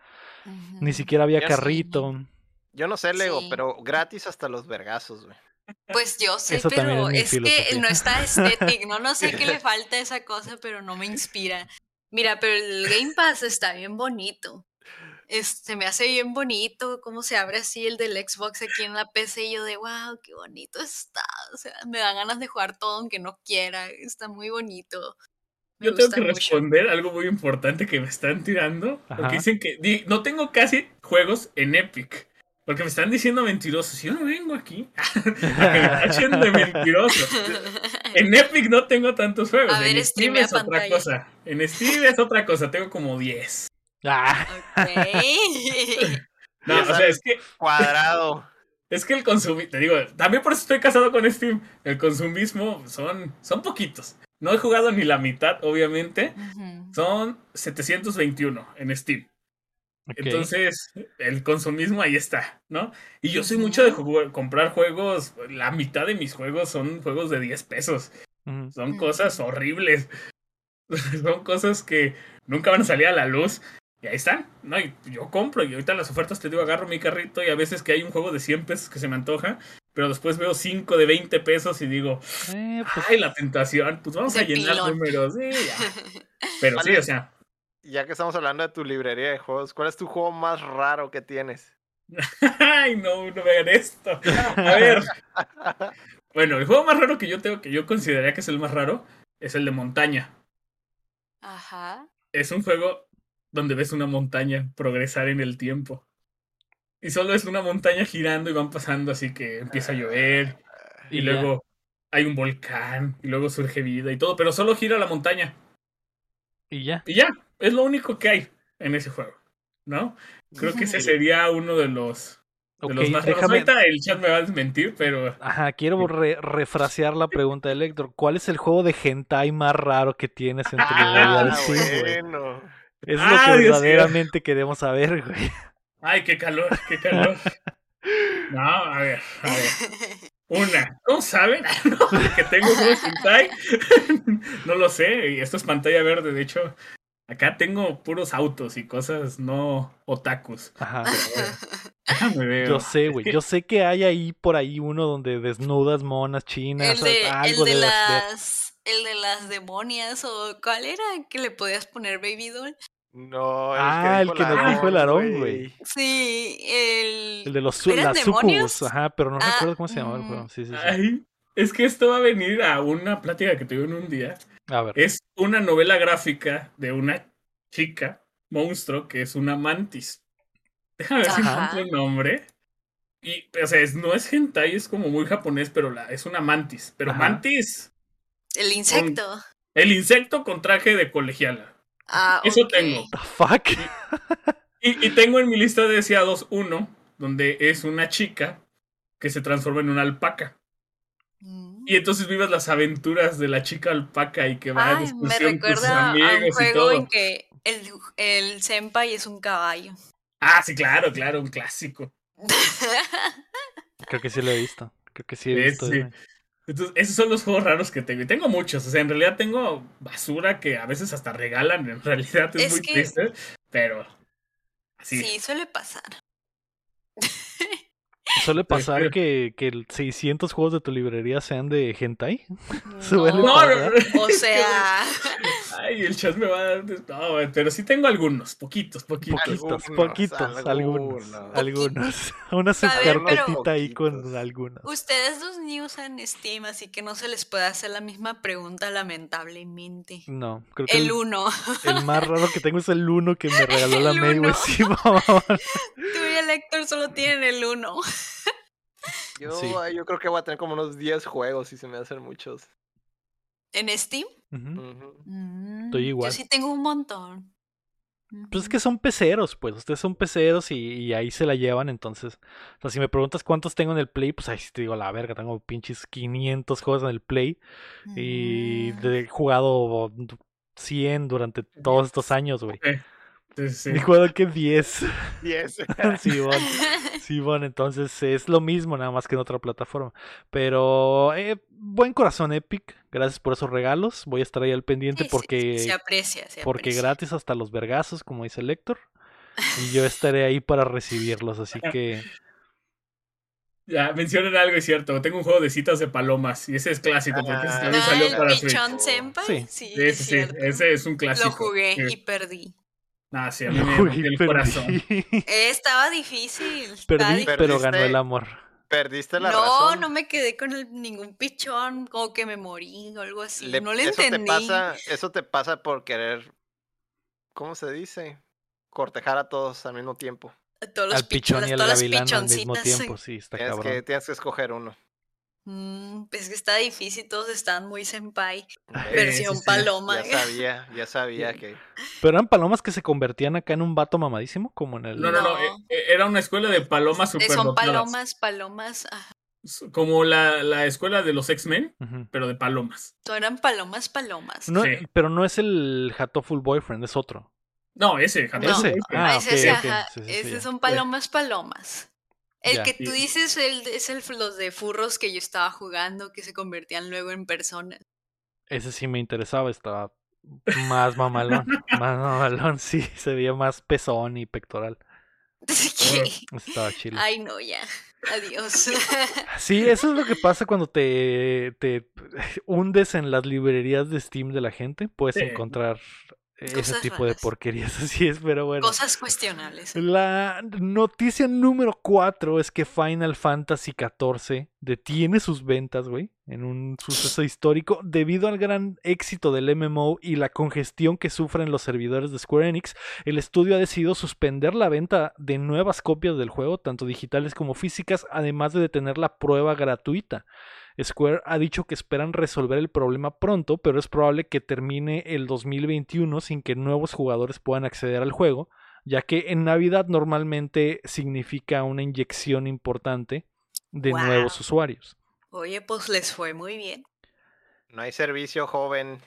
Ni siquiera había carrito.
Yo no sé, Lego,
Sí.
pero gratis hasta los vergazos, güey.
Pues yo sé,
Eso
pero
es
que no está estético, ¿no? No sé qué le falta a esa cosa, pero no me inspira. Mira, pero el Game Pass está bien bonito. Es- se me hace bien bonito cómo se abre así el del Xbox aquí en la PC y yo de wow, qué bonito está. O sea, me dan ganas de jugar todo aunque no quiera. Está muy bonito. Me
Yo tengo que
mucho.
responder algo muy importante que me están tirando.
Ajá.
Porque dicen que di- no tengo casi juegos en Epic. Porque me están diciendo mentirosos. Yo no vengo aquí a que me tachen de mentiroso. En Epic no tengo tantos juegos.
A ver,
en Steam es otra
pantalla.
cosa. En Steam es otra cosa. Tengo como 10.
Ah,
Ok.
No, o sea, es que,
Cuadrado.
es que el consumismo, te digo, también por eso estoy casado con Steam. El consumismo son, son poquitos. No he jugado ni la mitad, obviamente.
Ujú.
Son 721 en Steam. Entonces, el consumismo ahí está, ¿no? Y yo soy mucho de jugar- comprar juegos, la mitad de mis juegos son juegos de 10 pesos. Son cosas horribles. son cosas que nunca van a salir a la luz. Y ahí están, ¿no? Y yo compro y ahorita las ofertas te digo, agarro mi carrito y a veces que hay un juego de 100 pesos que se me antoja, pero después veo 5 de 20 pesos y digo,
Eh, pues,
ay, la tentación, pues vamos a llenar
pilón.
números, sí, ya. Pero sí, o sea,
Ya que estamos hablando de tu librería de juegos, ¿cuál es tu juego más raro que tienes?
Ay, no, no hagan esto. A ver. Bueno, el juego más raro que yo tengo, que yo consideraría que es el más raro, es el de montaña.
Ajá.
Es un juego donde ves una montaña progresar en el tiempo. Y solo es una montaña girando y van pasando así que empieza a llover. Y,
Y ya.
luego hay un volcán. Y luego surge vida y todo. Pero solo gira la montaña.
y ya.
Y ya, es lo único que hay en ese juego. ¿No? Creo que ese sería uno de los, de los más raros.
déjame.
Ahorita el chat me va a desmentir, pero
Ajá, quiero re- refrasear la pregunta de Héctor. ¿Cuál es el juego de hentai más raro que tienes en tu
Ah, bueno.
Es lo
Ah,
que
Dios
verdaderamente queremos saber, güey.
Ay, qué calor, qué calor. No, a ver, a ver. Una, ¿cómo saben? No, que tengo juegos hentai. No lo sé, y esto es pantalla verde. De hecho, acá tengo puros autos y cosas no otakus.
Ajá.
Déjame ver.
Yo sé, güey. Yo sé que hay ahí por ahí uno donde desnudas monas chinas.
El de, el las el de las demonias o cuál era que le podías poner baby doll.
No,
Ah, el que nos dijo el Aarón, güey.
Sí, el,
El de los sucubus. Ajá, pero no
Ah,
recuerdo cómo se llamaba el
mm.
juego. Sí, sí, sí.
Ay, es que esto va a venir a una plática que tuve en un día.
A ver.
Es una novela gráfica de una chica, monstruo, que es una mantis. Déjame ver si encuentro el nombre. Y, o sea, es- no es hentai, es como muy japonés, pero la, es una mantis. Pero
Ajá.
mantis,
el insecto.
el insecto con traje de colegiala.
Ah,
Eso tengo.
The fuck?
Y, y tengo en mi lista de deseados uno, donde es una chica que se transforma en una alpaca. Y entonces vives las aventuras de la chica alpaca y que va a
Ay, me
discusión con sus
recuerda a un
amigos y
juego
todo.
en que el, el senpai es un caballo.
Ah, sí, claro, claro, un clásico.
Creo que sí lo he visto. Creo que sí he visto.
sí. Entonces, esos son los juegos raros que tengo. Y tengo muchos. O sea, en realidad tengo basura que a veces hasta regalan. En realidad es,
Es
muy
que-
triste. Pero. Así.
sí, suele pasar.
Suele pasar que, que el 600 juegos de tu librería sean de hentai.
No,
Suele
No, no,
o sea,
Ay, el chat me va a dar. No, pero sí tengo algunos. Poquitos, poquitos.
Poquitos,
Algunos,
poquitos, algunos.
algunos.
Algunos. Una subcarpetita ahí con algunos.
ustedes dos ni usan Steam, así que no se les puede hacer la misma pregunta, lamentablemente.
No, creo que
El
el,
uno.
el más raro que tengo es el uno que me regaló la
El
May. Sí, mamón.
Tú y el Héctor solo tienen el uno.
Yo,
Sí.
yo creo que voy a tener como unos 10 juegos y se me hacen muchos.
¿En Steam? Mm,
Estoy igual.
Yo sí tengo un montón.
Pues es que son peceros, pues. Ustedes son peceros y, y ahí se la llevan, entonces. O sea, si me preguntas cuántos tengo en el Play, pues ahí sí te digo la verga. Tengo pinches 500 juegos en el Play. Y
Mm.
de- he jugado 100 durante todos estos años, güey.
Ok. Sí, sí.
Juego que 10.
10.
sí, bueno. Sí, bueno, entonces es lo mismo, nada más que en otra plataforma. Pero eh, buen corazón, Epic. Gracias por esos regalos. Voy a estar ahí al pendiente
Sí, sí,
porque,
se aprecia, se
porque
aprecia.
gratis hasta los vergazos, como dice el Lector. Y yo estaré ahí para recibirlos, así que
Ya, mencionan algo, es cierto. Tengo un juego de citas de palomas y ese es clásico porque ese también
Ah,
salió
el
para Switch.
Pichón Senpai.
Sí.
Sí,
Sí,
es
sí, ese es un clásico.
Lo jugué y perdí.
Ah, sí, a mí me
Uy,
el
perdí.
corazón.
Eh, estaba difícil. estaba
Perdí,
difícil.
pero ganó el amor.
Perdiste la
no,
razón.
no me quedé con el- ningún pichón, como que me morí o algo así.
Le-
no le
eso
entendí.
Te pasa, eso te pasa por querer, ¿cómo se dice? Cortejar a todos al mismo tiempo.
A todos los
Al pichón y al
todas las
gavilán al mismo
pichoncitas.
tiempo, sí, está
Tienes
cabrón.
que, tienes que escoger uno.
Mm, pues que está difícil, todos están muy senpai.
Eh,
Versión
sí, sí.
paloma.
Ya sabía, ya sabía que.
Pero eran palomas que se convertían acá en un vato mamadísimo, como en el.
No, no, no.
No.
eh, eh, Era una escuela de palomas
Eh,
super
son palomas, palomas. ajá.
Como la, la escuela de los X-Men, pero de palomas.
Eran palomas, palomas.
No,
Sí.
Pero no es el Hatoful Boyfriend, es otro.
No, ese, Hattori
No.
Ese.
Boyfriend.
Ah,
Ah, ese es,
ok.
ajá,
Sí, sí, sí,
ese son palomas, palomas. El que tú dices el, es el, los de furros que yo estaba jugando, que se convertían luego en personas.
Ese sí me interesaba, estaba más mamalón. más mamalón, sí, se veía más pezón y pectoral.
Que-
Estaba chido.
Ay, no, ya. Adiós.
Sí, eso es lo que pasa cuando te, te hundes en las librerías de Steam de la gente. Puedes
Sí.
encontrar ese tipo de porquerías. Así es, pero bueno.
Cosas cuestionables.
La noticia número 4 es que Final Fantasy XIV detiene sus ventas, güey, en un suceso histórico debido al gran éxito del MMO y la congestión que sufren los servidores de Square Enix. El estudio ha decidido suspender la venta de nuevas copias del juego, tanto digitales como físicas, además de detener la prueba gratuita. Square ha dicho que esperan resolver el problema pronto, pero es probable que termine el 2021 sin que nuevos jugadores puedan acceder al juego ya que en Navidad normalmente significa una inyección importante de nuevos usuarios.
Oye, pues les fue muy bien.
No hay servicio joven.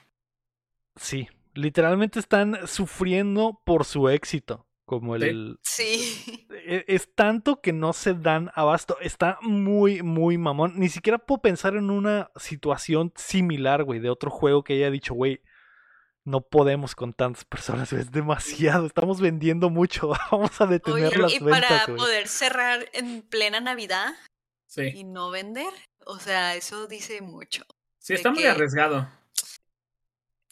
Sí, literalmente están sufriendo por su éxito, como el...
Sí.
e- Es tanto que no se dan abasto. Está muy, muy mamón. Ni siquiera puedo pensar en una situación similar, güey, de otro juego que haya dicho, güey, no podemos con tantas personas, güey, es demasiado. Estamos vendiendo mucho. Vamos a detener
Oye,
las
y
ventas,
para
güey.
poder cerrar en plena Navidad
Sí.
y no vender, o sea, eso dice mucho.
Sí, está muy
que-
arriesgado.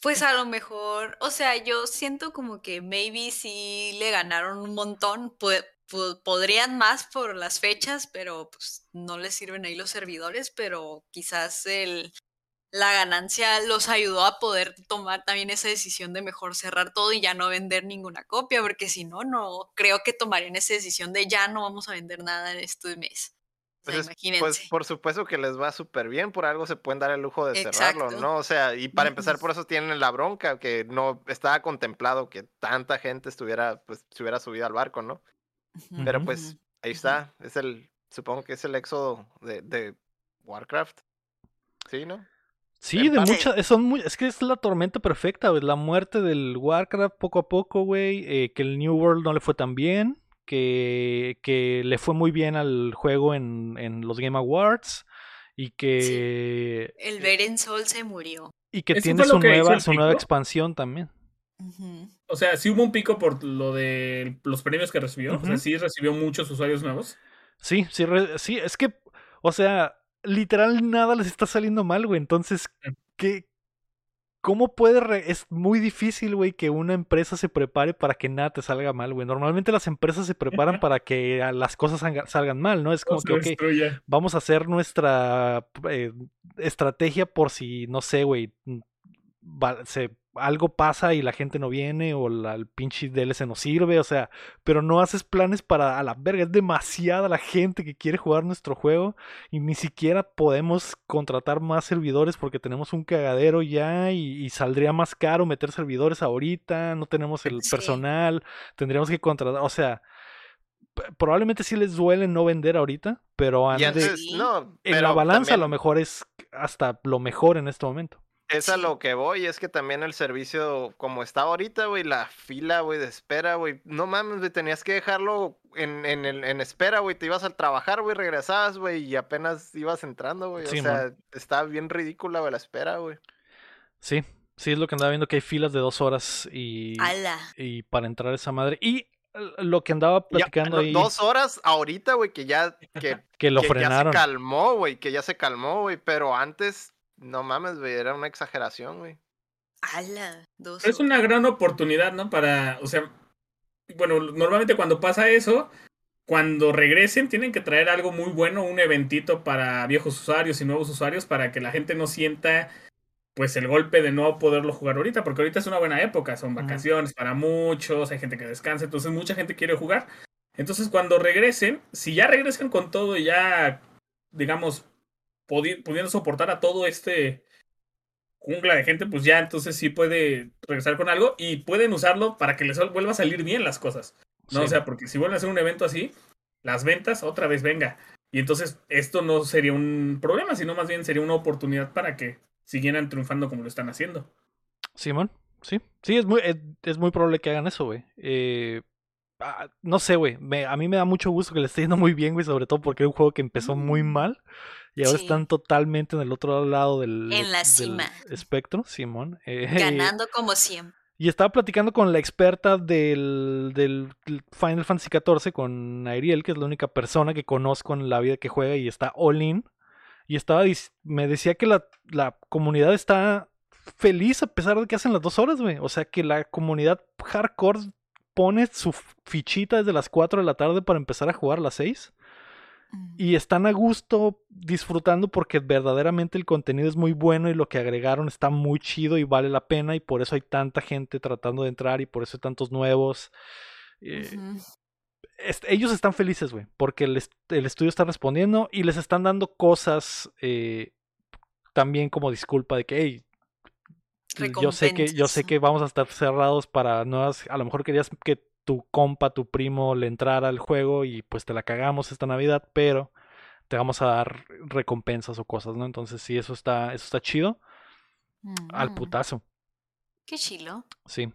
Pues a lo mejor, o sea, yo siento como que maybe sí le ganaron un montón, podrían más por las fechas, pero pues no les sirven ahí los servidores, pero quizás el, la ganancia los ayudó a poder tomar también esa decisión de mejor cerrar todo y ya no vender ninguna copia, porque si no, no creo que tomarían esa decisión de ya no vamos a vender nada en este mes.
Pues,
imagínense.
pues por supuesto que les va súper bien, por algo se pueden dar el lujo de cerrarlo. ¿no? O sea, y para empezar por eso tienen la bronca, que no estaba contemplado que tanta gente estuviera, pues, se hubiera subido al barco, ¿no? Pero pues ahí está, es el, supongo que es el éxodo de, de Warcraft, ¿sí, no?
Sí, de muchas, son muy, es que es la tormenta perfecta, güey, la muerte del Warcraft poco a poco, güey, eh, que el New World no le fue tan bien, que, que le fue muy bien al juego en, en los Game Awards y que,
El Beren Sol se murió.
y que tiene su
que
nueva, su nueva expansión también.
O sea, sí hubo un pico por lo de los premios que recibió. O sea, sí recibió muchos usuarios nuevos.
Sí, sí, re- sí, es que, o sea, literal nada les está saliendo mal, güey. Entonces,
Sí.
¿qué? ¿Cómo puede? re- Es muy difícil, güey, que una empresa se prepare para que nada te salga mal, güey. Normalmente las empresas se preparan para que las cosas salga- salgan mal, ¿no? Es como que, vamos a hacer nuestra eh, estrategia por si, no sé, güey, se, algo pasa y la gente no viene o la, el pinche DLC no sirve, o sea, pero no haces planes para a la verga, es demasiada la gente que quiere jugar nuestro juego y ni siquiera podemos contratar más servidores porque tenemos un cagadero ya y, y saldría más caro meter servidores ahorita, no tenemos el
Sí.
personal, tendríamos que contratar, o sea, probablemente sí les duele no vender ahorita, pero
antes, no,
en la
pero
balanza a lo mejor es hasta lo mejor en este momento.
Es a lo que voy, es que también el servicio, como está ahorita, güey, la fila, güey, de espera, güey. No mames, güey, tenías que dejarlo en, en, el- en espera, güey. Te ibas al trabajar, güey, regresabas, güey, y apenas ibas entrando, güey.
Sí,
o sea, está bien ridícula, güey, la espera, güey.
Sí, sí es lo que andaba viendo que hay filas de dos horas y,
Ala.
y para entrar a esa madre. Y lo que andaba platicando ahí,
Dos horas ahorita, güey, que ya, que,
que lo
que
frenaron.
ya se calmó, güey, que ya se calmó, güey. Pero antes, no mames, güey, era una exageración, güey.
Ala. Dos
Pero es una gran oportunidad, ¿no? Para, o sea, bueno, normalmente cuando pasa eso, cuando regresen tienen que traer algo muy bueno, un eventito para viejos usuarios y nuevos usuarios para que la gente no sienta pues el golpe de no poderlo jugar ahorita, porque ahorita es una buena época, son vacaciones para muchos, hay gente que descansa, entonces mucha gente quiere jugar. Entonces cuando regresen, si ya regresan con todo y ya, digamos, pudi- pudiendo soportar a todo este jungla de gente, pues ya entonces sí puede regresar con algo y pueden usarlo para que les vuelva a salir bien las cosas. ¿no?
Sí.
O sea, porque si vuelven a hacer un evento así, las ventas otra vez venga. Y entonces esto no sería un problema, sino más bien sería una oportunidad para que siguieran triunfando como lo están haciendo.
Simón, sí. Sí, es muy, es, es muy probable que hagan eso, güey. Eh, ah, no sé, güey. A mí me da mucho gusto que le esté yendo muy bien, güey. Sobre todo porque era un juego que empezó muy
Mm.
mal. Y ahora
Sí.
están totalmente en el otro lado del,
En la
del
cima.
espectro, Simón. Eh,
Ganando como siempre.
Y estaba platicando con la experta del, del Final Fantasy XIV, con Ariel, que es la única persona que conozco en la vida que juega y está all in. Y estaba me decía que la, la comunidad está feliz a pesar de que hacen las dos horas, güey. O sea que la comunidad hardcore pone su fichita desde las 4 de la tarde para empezar a jugar a las 6. Y están a gusto disfrutando porque verdaderamente el contenido es muy bueno y lo que agregaron está muy chido y vale la pena y por eso hay tanta gente tratando de entrar y por eso hay tantos nuevos. Eh, ellos están felices, güey, porque el, est- el estudio está respondiendo y les están dando cosas eh, también como disculpa de que, hey, yo sé que, yo sé que vamos a estar cerrados para nuevas, a lo mejor querías que tu compa, tu primo le entrara al juego y pues te la cagamos esta Navidad, pero te vamos a dar recompensas o cosas, ¿no? Entonces sí, eso está, eso está chido. Al
Mm.
putazo,
Qué chilo.
sí.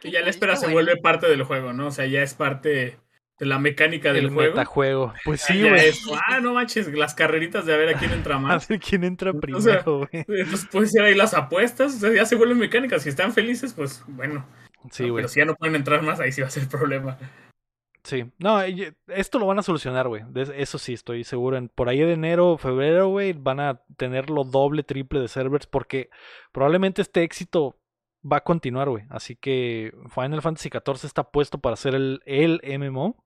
qué
Y ya la espera se
bueno.
vuelve parte del juego, ¿no? O sea, ya es parte de la mecánica del
el
juego.
metajuego. Pues sí, güey.
ah, no manches, las carreritas de a ver a quién entra
A
más.
ver quién entra
O sea,
primero, güey.
Entonces puede ser ahí las apuestas, o sea, ya se vuelven mecánicas. Si están felices, pues bueno.
Sí,
¿no?
güey.
Pero si ya no pueden entrar más, ahí sí va a ser problema.
Sí, no, esto lo van a solucionar, güey. Eso sí, estoy seguro. En, por ahí de enero, febrero, güey, van a tener lo doble, triple de servers porque probablemente este éxito va a continuar, güey. Así que Final Fantasy XIV está puesto para ser el, el MMO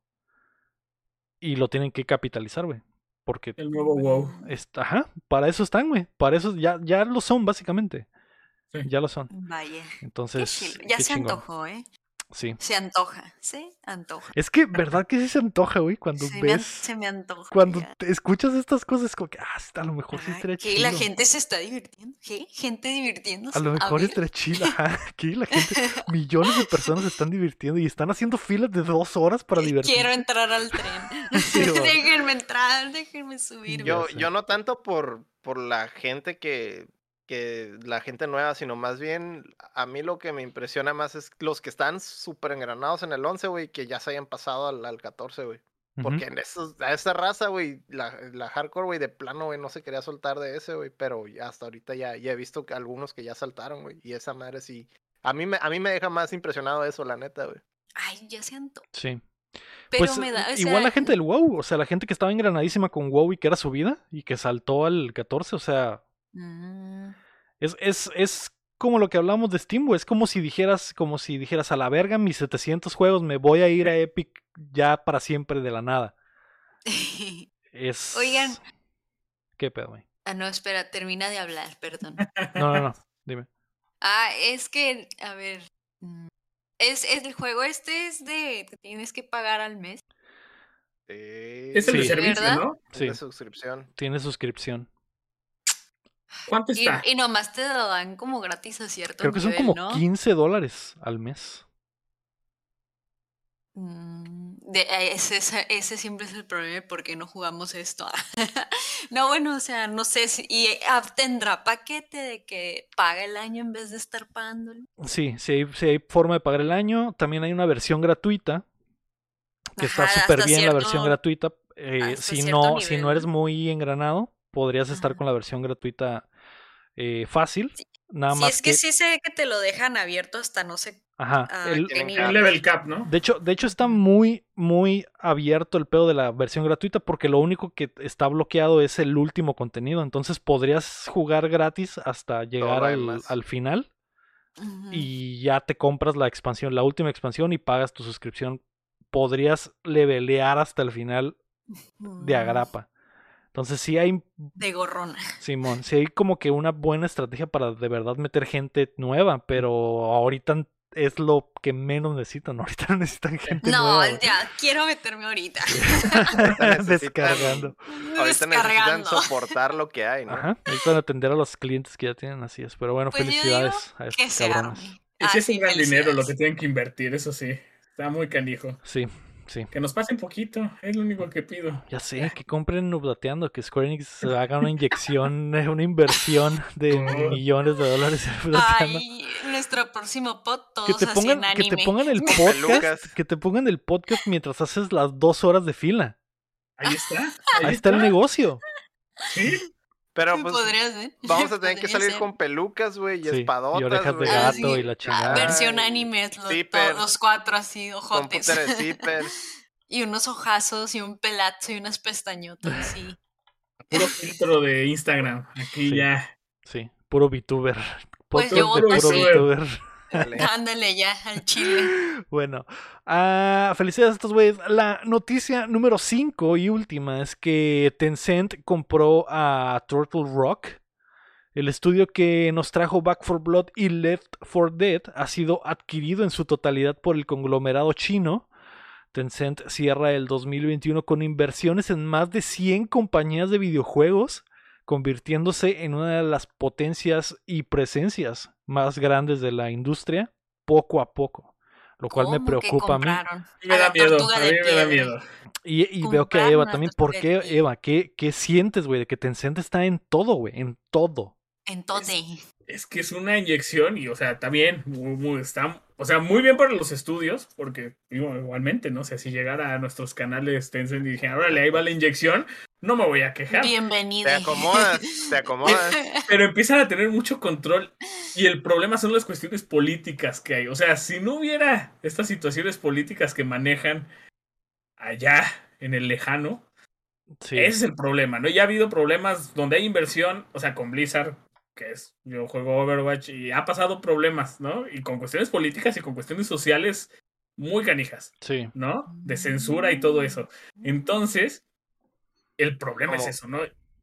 y lo tienen que capitalizar, güey. Porque,
El nuevo WoW.
está, ajá, para eso están, güey. Para eso ya, ya lo son, básicamente.
Sí.
Ya lo son.
Vaya.
Entonces.
Ya
qué
se
chingón.
antojó, ¿eh?
Sí.
Se antoja. Se antoja.
Es que, ¿verdad que sí se antoja, güey? Cuando
Se me,
ves...
se me antoja.
cuando
ya.
te escuchas estas cosas, como que, ah, a lo mejor sí estaría
que
chido.
la gente se está divirtiendo. ¿Qué? Gente divirtiéndose.
A lo mejor estaría chido. Aquí la gente, millones de personas se están divirtiendo y están haciendo filas de dos horas para divertirse.
Quiero entrar al tren.
Sí,
déjenme entrar, déjenme subirme.
Yo, yo no tanto por, por la gente que, que la gente nueva, sino más bien a mí lo que me impresiona más es los que están súper engranados en el 11, güey, que ya se hayan pasado al, al 14, güey. Porque en esos, a esa raza, güey, la, la hardcore, güey, de plano, güey, no se quería soltar de ese, güey, pero hasta ahorita ya, ya he visto que algunos que ya saltaron, güey, y esa madre sí. A mí, me, a mí me deja más impresionado eso, la neta, güey.
Ay, ya se antoja.
Sí.
Pero
pues
me da. o
igual la gente del WoW, o sea, la gente que estaba engranadísima con WoW y que era su vida y que saltó al 14, o sea,
mm,
es, es, es como lo que hablamos de Steam, güey. Es como si dijeras, como si dijeras a la verga mis 700 juegos, me voy a ir a Epic ya para siempre de la nada. Es.
Oigan.
¿Qué pedo, güey?
ah, no, espera, termina de hablar, perdón.
No, no, no. Dime.
Ah, es que, a ver. mm, Es, es el juego este es de que tienes que pagar al mes.
Es el de
Sí.
servicio,
¿Verdad?
¿no?
Es
Sí.
suscripción.
Tiene suscripción.
¿Cuánto
Y,
está?
y nomás te lo dan como gratis a cierto
Creo que son como
¿no?
15 dólares al mes.
Mm, de, eh, ese, siempre es el problema de por qué no jugamos esto. no, bueno, o sea, no sé si. ¿Y ah, tendrá paquete de que paga el año en vez de estar pagándolo?
Sí, sí hay, sí hay forma de pagar el año. También hay una versión gratuita. Que está súper bien la versión gratuita. Eh, si, no, si no eres muy engranado, podrías estar con la versión gratuita eh, fácil. Nada
Sí,
más
es que, sí sé que te lo dejan abierto hasta no sé
Ajá. el-.
Un level cap, ¿no?
de hecho, de hecho está muy, muy abierto el pedo de la versión gratuita porque lo único que está bloqueado es el último contenido. Entonces podrías jugar gratis hasta llegar al, final y ya te compras la expansión, la última expansión y pagas tu suscripción. Podrías levelear hasta el final de agrapa. Entonces sí hay,
De gorrona.
Simón, sí hay como que una buena estrategia para de verdad meter gente nueva, pero ahorita es lo que menos necesitan. Ahorita no necesitan gente
No,
nueva. güey.
ya, quiero meterme ahorita.
Ahorita necesitan-
Descargando.
Ahorita necesitan
Descargando.
soportar lo que hay, ¿no?
Ajá, necesitan atender a los clientes que ya tienen, así es. Pero bueno,
Pues
felicidades a
Que
estos cabrones.
Y es un gran dinero lo que tienen que invertir, eso sí. Está muy canijo.
Sí, sí.
Que nos pasen poquito, es lo único que pido.
Ya sé, que compren Nublateando, que Square Enix haga una inyección, eh, una inversión de millones de dólares en Nublateando.
Ay, nuestro próximo pod todos
Que te pongan,
hacen
que te pongan el podcast, que te pongan el podcast mientras haces las dos horas de fila.
Ahí está.
Ahí está el negocio.
Sí,
Pero pues
Podría ser.
vamos a tener que salir
ser.
con pelucas, güey, y
Sí, y
espadotas,
orejas de.
Ah,
gato
sí.
y la
Ah,
chingada.
versión anime, lo-
zipper.
to- los cuatro así, ojotes. Y unos ojazos y un pelazo y unas pestañotas y
puro filtro de Instagram. Aquí
Sí.
ya.
Sí, puro VTuber.
Pues yo voto
puro
sí.
VTuber.
Dale.
ándale ya al chile.
Bueno, ah, felicidades a estos güeyes. La noticia número 5 y última es que Tencent compró a Turtle Rock. El estudio que nos trajo Back for Blood y Left 4 Dead ha sido adquirido en su totalidad por el conglomerado chino. Tencent cierra el 2021 con inversiones en más de 100 compañías de videojuegos, convirtiéndose en una de las potencias y presencias más grandes de la industria poco a poco, lo cual me
¿Cómo que
preocupa a mí.
mí me da miedo. A mí me da miedo.
Y, y veo que a Eva también. ¿Por qué. Eva? ¿Qué, qué sientes, güey? De que Tencent está en todo, güey. En todo.
Entonces,
Es que es una inyección y, o sea, está bien, muy, muy- está, o sea, muy bien para los estudios, porque digo, igualmente, ¿no? O sea, si llegara a nuestros canales Tencent y dijera, órale, ahí va la inyección, no me voy a quejar.
bienvenido.
Te acomodas, te acomodas.
Pero empiezan a tener mucho control y el problema son las cuestiones políticas que hay. O sea, si no hubiera estas situaciones políticas que manejan allá en el lejano,
Sí.
ese es el problema, ¿no? Ya ha habido problemas donde hay inversión, o sea, con Blizzard, que es, yo juego Overwatch y ha pasado problemas, ¿no? Y con cuestiones políticas y con cuestiones sociales muy canijas,
Sí.
¿no? De censura y todo eso. Entonces, el problema es eso, ¿no?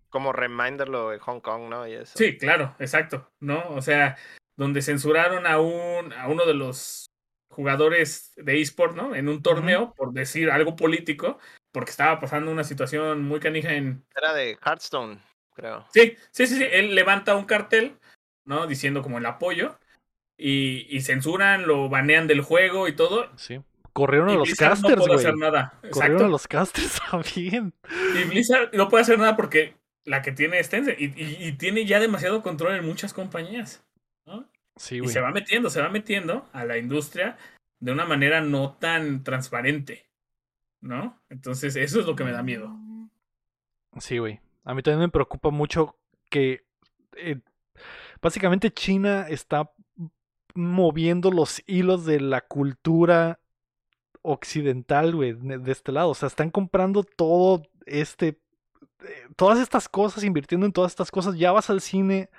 Como reminder lo de Hong Kong, ¿no? Y eso.
Sí, claro, exacto, ¿no? O sea, donde censuraron a un a uno de los jugadores de eSport, ¿no? En un torneo por decir algo político, porque estaba pasando una situación muy canija en
Era de Hearthstone, creo.
Sí, sí, sí, sí, él levanta un cartel, ¿no? Diciendo como el apoyo y, y censuran, lo banean del juego y todo.
Sí. Corrieron a los
Blizzard
casters,
no puede
güey.
hacer nada.
Corrieron a
Exacto.
los casters también.
Y Blizzard no puede hacer nada porque la que tiene es Tencent y, y- y tiene ya demasiado control en muchas compañías. ¿no?
Sí,
Y
güey.
se va metiendo, se va metiendo a la industria de una manera no tan transparente. ¿No? Entonces, eso es lo que me da miedo.
Sí, güey. A mí también me preocupa mucho que eh, básicamente China está moviendo los hilos de la cultura occidental, güey, de este lado. O sea, están comprando todo este, eh, todas estas cosas, invirtiendo en todas estas cosas. Ya vas al cine,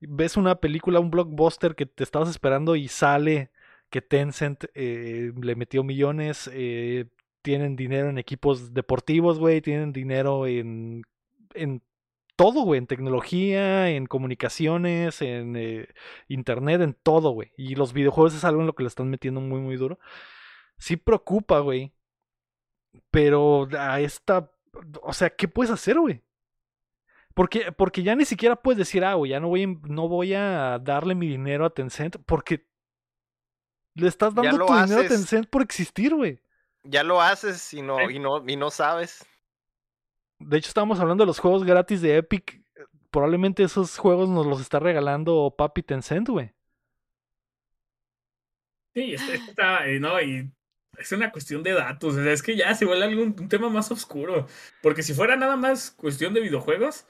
ves una película, un blockbuster que te estabas esperando y sale que Tencent eh, le metió millones, eh, tienen dinero en equipos deportivos, güey, tienen dinero en, en todo, güey, en tecnología, en comunicaciones, en internet, en todo, güey. Y los videojuegos es algo en lo que le están metiendo muy, muy duro. Sí preocupa, güey. Pero a esta, o sea, ¿qué puedes hacer, güey? Porque, porque ya ni siquiera puedes decir, ah, güey, ya no voy, a- no voy a darle mi dinero a Tencent, porque le estás dando tu dinero a. Tencent por existir, güey.
ya lo haces y no, y no, y no sabes.
De hecho, estábamos hablando de los juegos gratis de Epic. Probablemente esos juegos nos los está regalando Papi Tencent, güey.
Sí, es- es- está, eh, no, y es una cuestión de datos, o sea, es que ya se vuelve algún un tema más oscuro, porque si fuera nada más cuestión de videojuegos,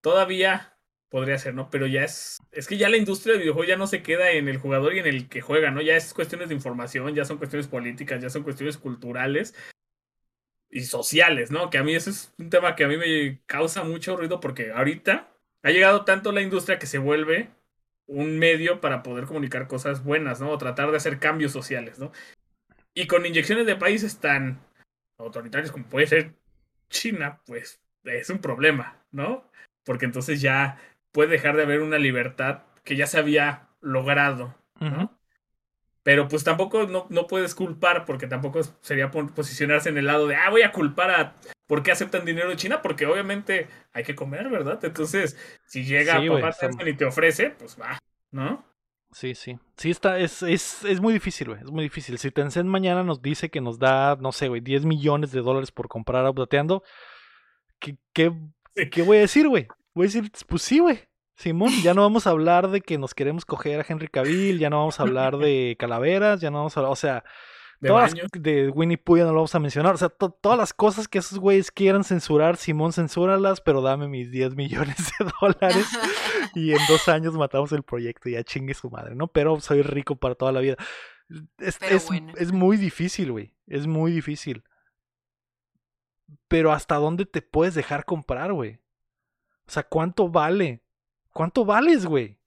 todavía podría ser, ¿no? Pero ya es, es que ya la industria de videojuegos ya no se queda en el jugador y en el que juega, ¿no? Ya es cuestiones de información, ya son cuestiones políticas, ya son cuestiones culturales y sociales, ¿no? Que a mí eso es un tema que a mí me causa mucho ruido porque ahorita ha llegado tanto la industria que se vuelve un medio para poder comunicar cosas buenas, ¿no? O tratar de hacer cambios sociales, ¿no? Y con inyecciones de países tan autoritarios como puede ser China, pues es un problema, ¿no? Porque entonces ya puede dejar de haber una libertad que ya se había logrado, ¿no? Pero pues tampoco no, no puedes culpar, porque tampoco sería posicionarse en el lado de, ah, voy a culpar a por qué aceptan dinero de China, porque obviamente hay que comer, ¿verdad? Entonces, si llega
Sí,
papá Tencent y te ofrece, pues va, ¿no?
Sí, sí. Sí, está, es, es, es muy difícil, güey. Es muy difícil. Si Tencent mañana nos dice que nos da, no sé, güey, 10 millones de dólares por comprar Updateando, ¿qué, qué, qué voy a decir, güey? Voy a decir, pues sí, güey. Simón, ya no vamos a hablar de que nos queremos coger a Henry Cavill, ya no vamos a hablar de calaveras, ya no vamos a hablar, o sea,
De
todas
baños.
las de Winnie Pooh ya no lo vamos a mencionar, o sea, to- todas las cosas que esos güeyes quieran censurar, Simón, censúralas, pero dame mis 10 millones de dólares y en dos años matamos el proyecto y ya chingue su madre, ¿no? Pero soy rico para toda la vida. Es,
Pero
es-
bueno.
es muy difícil, güey. Es muy difícil. Pero ¿hasta dónde te puedes dejar comprar, güey? O sea, ¿cuánto vale? ¿Cuánto vales, güey?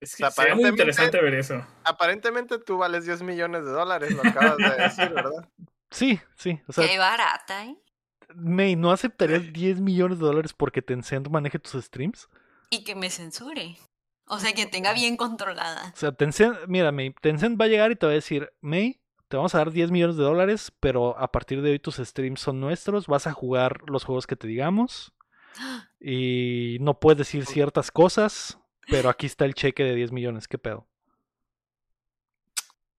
Es que
sea,
sería muy
aparentemente-
interesante ver eso.
Aparentemente tú vales 10 millones de dólares, lo acabas de decir, ¿verdad?
Sí, sí. O sea,
Qué barata, ¿eh?
May, ¿no aceptarías 10 millones de dólares porque Tencent maneje tus streams?
Y que me censure. O sea, que tenga bien controlada.
O sea, Tencent, mira, May, Tencent va a llegar y te va a decir, May, te vamos a dar 10 millones de dólares, pero a partir de hoy tus streams son nuestros, vas a jugar los juegos que te digamos y no puedes decir ciertas cosas, pero aquí está el cheque de 10 millones, ¿qué pedo?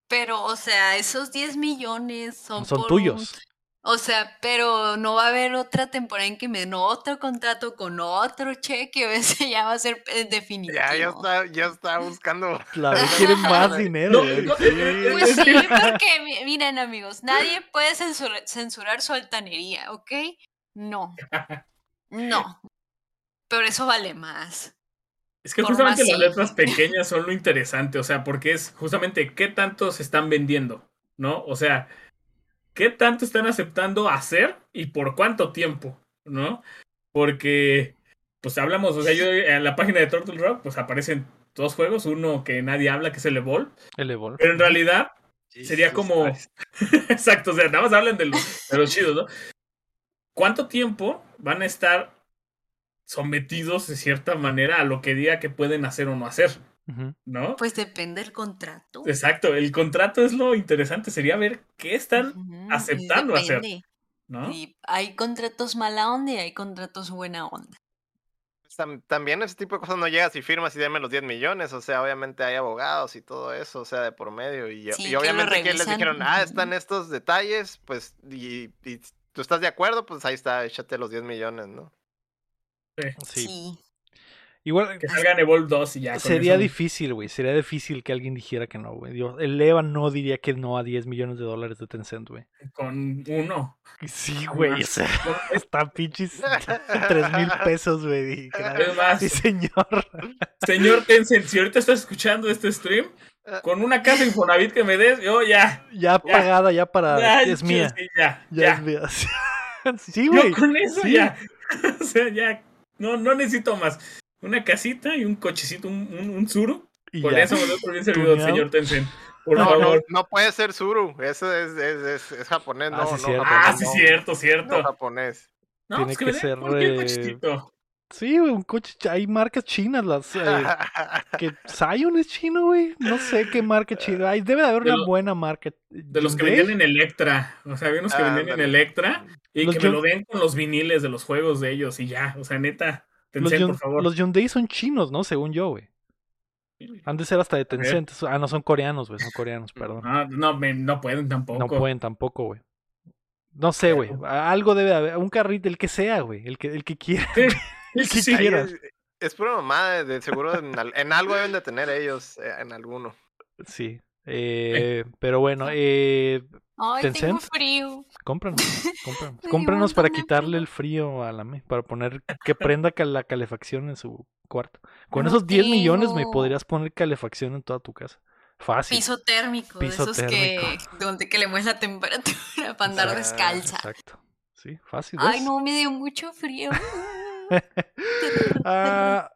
Pero, o sea, esos 10 millones son,
Son
por un-
tuyos.
O sea, pero no va a haber otra temporada en que me den otro contrato con otro cheque, o ese ya va a ser eh, definitivo.
Ya, ya está, ya está buscando.
La vez quieren más dinero.
No,
güey,
no,
sí.
Pues sí, porque mi- miren amigos, nadie puede censura- censurar su altanería, ¿ok? No. No. Pero eso vale más.
Es que justamente las letras pequeñas son lo interesante, o sea, porque es justamente qué tanto se están vendiendo, ¿no? O sea, qué tanto están aceptando hacer y por cuánto tiempo, ¿no? Porque, pues hablamos, o sea, yo en la página de Turtle Rock, pues aparecen dos juegos, uno que nadie habla, que es el Evolve,
El Evolve.
pero en realidad, Sería como-
Christ.
exacto, o sea, nada más hablan de los, de los chidos, ¿no? ¿Cuánto tiempo van a estar sometidos de cierta manera a lo que diga que pueden hacer o no hacer. ¿no?
Pues depende del contrato.
Exacto, el contrato es lo interesante, sería ver qué están, aceptando hacer.
depende.
¿no?
Y hay contratos mala onda y hay contratos buena onda.
Tam- También ese tipo de cosas no llegas y firmas y dame los 10 millones, o sea, obviamente hay abogados y todo eso, o sea, de por medio. Y,
Sí,
obviamente que les dijeron, ah, están estos detalles, pues, y, y tú estás de acuerdo, pues ahí está, échate los 10 millones, ¿no?
Sí.
Sí.
Igual
Que salgan Evolve 2 y ya.
sería
eso-
difícil, güey. Sería difícil que alguien dijera que no, güey. El EVA no diría que no a 10 millones de dólares de Tencent, güey.
Con uno.
Sí, güey. O sea, está pinches 3 mil pesos, güey.
Es más,
Sí, señor.
señor Tencent, si ahorita estás escuchando este stream, con una casa Infonavit que me des, yo ya.
Ya pagada, ya para.
ya
es mía.
sí, ya,
Ya,
ya.
es mía. Sí,
Yo
güey.
con eso
sí.
ya. o sea, ya. No, no necesito más. Una casita y un cochecito, un, un, un Zuru.
Y
Con
ya.
eso me por bien servido,
Tuneado.
señor Tencent. Por
no, no,
favor.
no puede ser Zuru, eso es, es, es, es japonés,
Ah,
no,
sí,
no,
cierto.
Ah,
japonés,
sí,
no,
cierto,
no
cierto.
japonés.
No,
Tiene
pues que,
que ser, eh,
cochecito.
Sí, güey, un coche. ch- Hay marcas chinas, las. eh, que Zion es chino, güey. No sé qué marca china. Hay, debe de haber
De
una
lo-
buena marca.
De los que vendían en Electra. O sea, había unos que
Ah,
vendían en. Electra y
Los
que me lo den con los viniles de los juegos de ellos y ya. O sea, neta,
Los,
Tencent,
Hyun-
por favor.
los Hyundai son chinos, ¿no? Según yo, güey. Han de ser hasta de. Tencent. Ah, no, son coreanos, güey. Son coreanos, perdón.
No, no, me- no pueden tampoco.
No pueden tampoco, güey. No sé, güey. Algo debe haber. Un carrito, el que sea, güey. El que, el que quiera.
Sí,
El que
sí,
quieras.
Es, es pura mamada, de seguro en, al- en algo deben de tener ellos, eh, en alguno.
Sí. Eh, pero bueno, eh,
Ay, tengo
Tencent.
frío.
cómpranos. Cómpranos, para quitarle
frío.
el frío a la me, para poner que prenda la calefacción en su cuarto. Con
No
esos 10 millones me podrías poner calefacción en toda tu casa. Fácil.
Piso térmico,
Piso
de esos que donde que le mueves la temperatura para andar descalza.
Exacto. Sí, fácil.
Ay, no, me dio mucho frío.
Ah,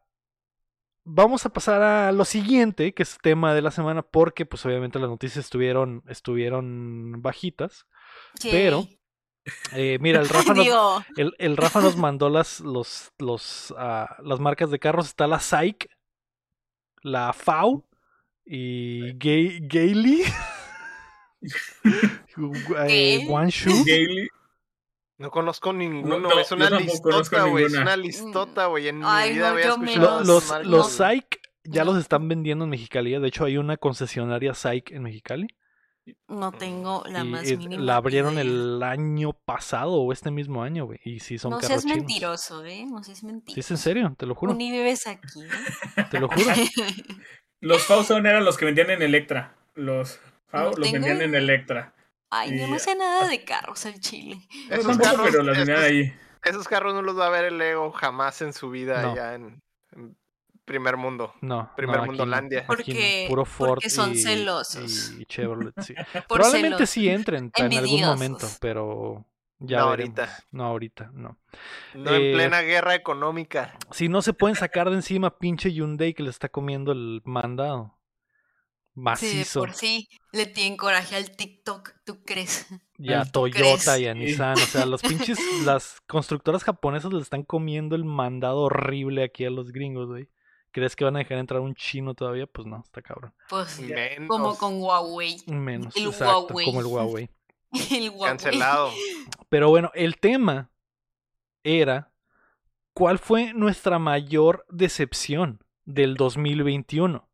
vamos a pasar a lo siguiente, que es tema de la semana, porque pues obviamente las noticias estuvieron, estuvieron bajitas.
Sí.
pero, Eh, mira, el Rafa nos,
Digo,
el, el Rafa nos mandó las, los, los, ah, las marcas de carros. Está la SAIC, la FAU y Gay, Gaily. Guanshu.
Gaily.
No conozco ninguno,
no,
es una
yo tampoco conozco
listota, güey. Es una listota, güey. En
Ay,
mi vida
no,
había
yo
escuchado
los los. SAIC ya
No.
los están vendiendo en Mexicali. De hecho, hay una concesionaria SAIC en Mexicali.
no tengo la
y
más
eh,
mínima
la abrieron
idea.
el año pasado o este mismo año, güey. Y sí son
No seas
chinos.
mentiroso, ¿eh? No seas
Sí,
mentiroso.
es en serio, te lo juro.
Tú ni vives aquí, ¿eh?
Te lo juro.
Los Fauson eran los que vendían en Electra. Los Fau
No
los vendían en. Electra.
Ay, yo no sé nada de carros al chile.
Esos
tampoco,
carros,
pero vendían
esos-
ahí.
Esos carros no los va a ver el Lego jamás en su vida
No.
allá en, en primer mundo.
No.
Primer
no, aquí no.
Porque-
Puro Ford
porque son
y-
celosos.
Y Chevrolet, sí.
Por
Probablemente sí entren en algún momento, pero ya
No
veremos.
ahorita.
No ahorita, no.
No
Eh,
en plena guerra económica.
Si no se pueden sacar de encima pinche Hyundai que le está comiendo el mandado.
Sí,
Macizo.
por sí le tienen coraje al TikTok, ¿tú crees?
Y a
¿Tú
Toyota
crees?
y a
Sí.
Nissan. O sea, los pinches, las constructoras japonesas le están comiendo el mandado horrible aquí a los gringos, güey. ¿Crees que van a dejar entrar un chino todavía? Pues no, está cabrón.
Pues
Menos.
como con Huawei.
Menos,
El
exacto,
Huawei.
como el Huawei.
El Huawei.
Cancelado.
Pero bueno, el tema era ¿cuál fue nuestra mayor decepción del 2021?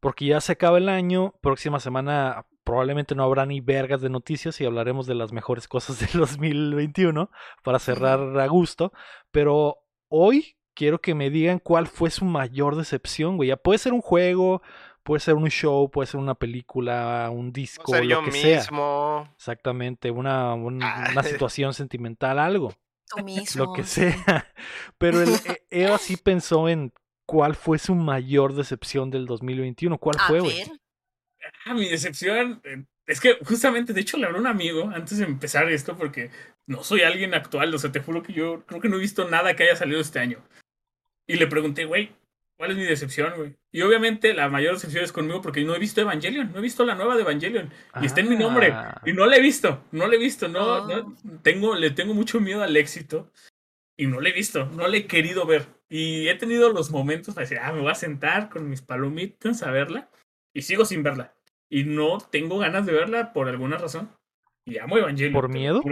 Porque ya se acaba el año, próxima semana probablemente no habrá ni vergas de noticias y hablaremos de las mejores cosas del 2021 para cerrar a gusto, pero hoy quiero que me digan cuál fue su mayor decepción, güey. Ya puede ser un juego, puede ser un show, puede ser una película, un disco,
ser
lo
yo
que sea.
mismo.
Exactamente, una, un-
Ah.
una situación sentimental, algo,
Tú mismo.
lo que sea. Pero el, e- Eva sí pensó en cuál fue su mayor decepción del 2021. ¿Cuál
A
fue, güey?
Ah, mi decepción. eh, Es que justamente, de hecho, le hablé a un amigo antes de empezar esto porque no soy alguien actual. O sea, te juro que yo creo que no he visto nada que haya salido este año. Y le pregunté, güey, ¿cuál es mi decepción, güey? Y obviamente la mayor decepción es conmigo porque no he visto Evangelion. No he visto la nueva de Evangelion. Y está en mi nombre.
Ah.
Y no la he visto. No la he visto. No,
Oh.
no- tengo, le tengo mucho miedo al éxito. Y no la he visto. No la he querido ver. Y he tenido los momentos para decir, ah, me voy a sentar con mis palomitas a verla. Y sigo sin verla. Y no tengo ganas de verla por alguna razón. Y amo Evangelion.
¿Por miedo?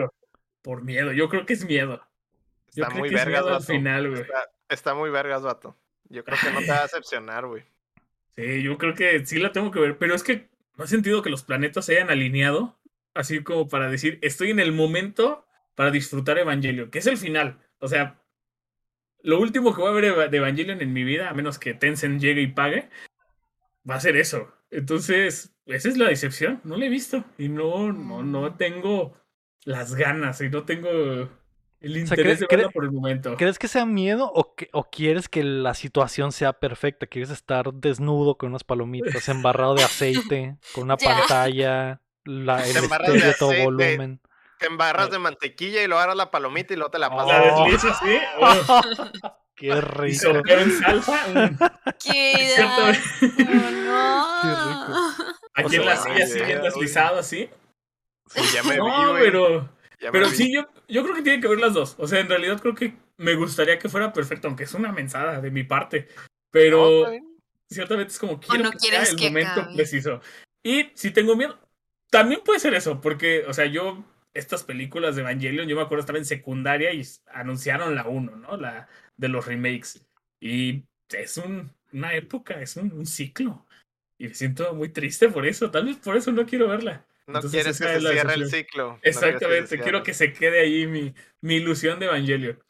Por miedo. Yo creo que es miedo. Yo
Está
creo
muy
que es
vergas,
miedo al final, güey.
Está, está muy vergas, vato. Yo creo que no te va a decepcionar, güey.
Sí, yo creo que sí la tengo que ver, pero es que no he sentido que los planetas se hayan alineado, así como para decir, estoy en el momento para disfrutar Evangelion, que es el final. O sea, lo último que voy a ver de Evangelion en mi vida, a menos que Tencent llegue y pague, va a ser eso. Entonces, esa es la decepción, no la he visto y no, no, no tengo las ganas y no tengo el
sea,
interés
cre-
de verla
cre-
por el momento.
¿Crees que sea miedo o, que- o quieres que la situación sea perfecta? ¿Quieres estar desnudo con unas palomitas, embarrado de aceite, con una pantalla, la, el
embarras de
todo volumen?
Te embarras de mantequilla y lo agarras la palomita y luego te la
Oh.
pasas.
La deslizo así, oh,
Qué
y
rico.
soltero en salsa.
¿Qué no.
Qué rico.
Aquí
O
en la
sea,
silla así bien deslizado así.
Sí, ya me vi,
No,
güey.
pero,
Ya me
pero
vi.
sí, yo, yo creo que tienen que ver las dos. O sea, en realidad creo que me gustaría que fuera perfecto, aunque es una mensada de mi parte.
No,
Pero
bien.
ciertamente es como quiero
no
que sea
quieres
el
que
momento
acabe.
preciso. Y si tengo miedo, también puede ser eso, porque, o sea, yo, estas películas de Evangelion, yo me acuerdo estar en secundaria y anunciaron la 1, ¿no? La de los remakes. Y es un, una época, es un, un ciclo. Y me siento muy triste por eso. Tal vez por eso no quiero verla.
No
Entonces,
quieres que se cierre el ciclo. no que
Exactamente, quiero que se quede ahí mi, mi ilusión de Evangelion.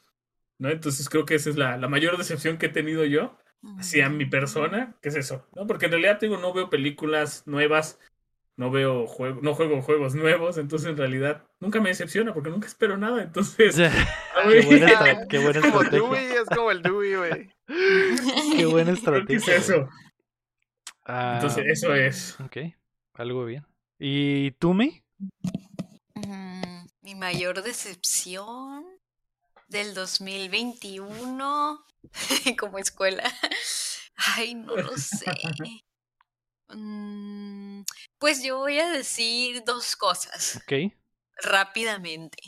¿no? Entonces creo que esa es la, la mayor decepción que he tenido yo hacia mi persona, ¿qué es eso? ¿no? Porque en realidad digo, no veo películas nuevas, no veo juegos, no juego juegos nuevos, entonces en realidad nunca me decepciona porque nunca espero nada, entonces...
qué buena, qué buena
Es como
estrategia.
Dewey, es como el Dewey, güey.
Qué buena
que es
estrategia.
eso.
Ah,
Entonces eso es.
Ok, algo bien. ¿Y tú, me?
Mm, Mi mayor decepción del 2021 como escuela. Ay, no lo sé. Mm, Pues yo voy a decir dos cosas
Ok.
rápidamente.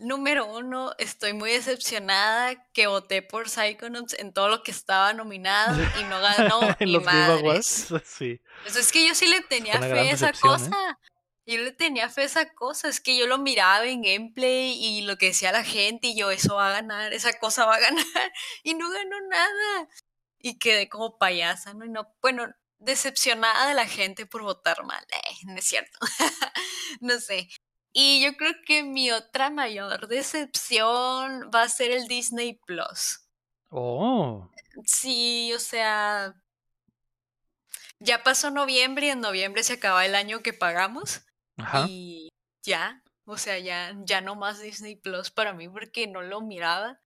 Número uno, estoy muy decepcionada que voté por Psychonauts en todo lo que estaba nominado y no ganó madres.
Awards. Sí.
Pues es que yo sí le tenía fe a esa
¿eh?
cosa. Yo le tenía fe a esa cosa. Es que yo lo miraba en gameplay y lo que decía la gente y yo, eso va a ganar, esa cosa va a ganar. Y no ganó nada. Y quedé como payasa, ¿no? Y no, bueno, decepcionada de la gente por votar mal. Eh, no es cierto. no sé. Y yo creo que mi otra mayor decepción va a ser el Disney Plus.
Oh.
Sí, o sea, ya pasó noviembre y en noviembre se acaba el año que pagamos
Ajá.
y ya, o sea, ya, ya no más Disney Plus para mí porque no lo miraba.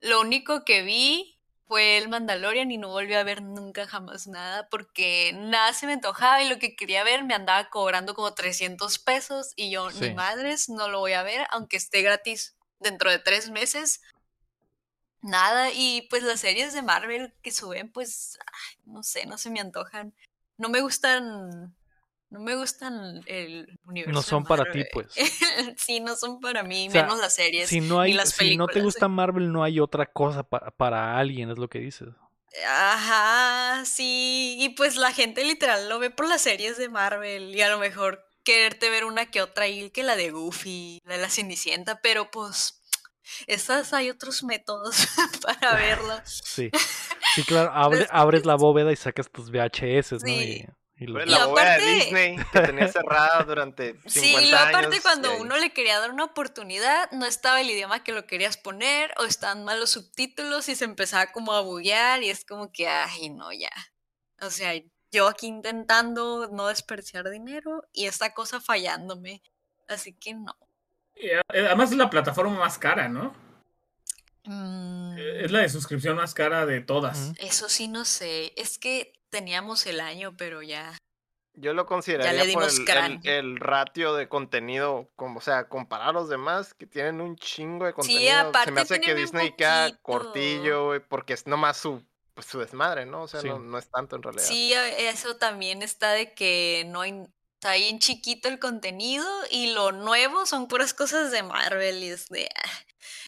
Lo único que vi fue el Mandalorian y no volví a ver nunca jamás nada porque nada se me antojaba y lo que quería ver me andaba cobrando como 300 pesos y yo
Sí.
ni madres no lo voy a ver aunque esté gratis dentro de tres meses. Nada, y pues las series de Marvel que suben, pues, ay, no sé, no se me antojan. No me gustan, no me gustan el universo.
No
de
son para ti, pues.
sí, no son para mí,
O sea,
menos las series.
Si no, hay,
las
si no te
películas.
gusta Marvel, no hay otra cosa pa- para alguien, es lo que dices.
Ajá, sí, y pues la gente literal lo ve por las series de Marvel y a lo mejor quererte ver una que otra y que la de Goofy, la de la Cenicienta, pero pues esas hay otros métodos para verlo.
Sí. Sí, claro, abre- abres la bóveda y sacas tus VHS, ¿no?
Sí.
Y, y los-
Güey,
Y
La bóveda de
aparte-
Disney que tenía cerrada durante 50
Sí, y aparte
años,
cuando
y
uno le quería dar una oportunidad, no estaba el idioma que lo querías poner o estaban mal los subtítulos y se empezaba como a buguear y es como que, ay, no, ya. O sea, yo aquí intentando no desperdiciar dinero y esta cosa fallándome. Así que no.
Y eh, además es la plataforma más cara, ¿no?
Mm,
Eh, Es la de suscripción más cara de todas.
Eso sí no sé. Es que teníamos el año, pero ya.
Yo lo consideraría por
dimos
el, el, el ratio de contenido, como, o sea, comparar a los demás que tienen un chingo de contenido. se
aparte
me hace que Disney queda cortillo, güey, porque es nomás su, pues, su desmadre, ¿no? O sea,
Sí.
no, no es tanto en realidad.
Sí, a- eso también está de que no hay, está bien chiquito el contenido y lo nuevo son puras cosas de Marvel y es de... ah,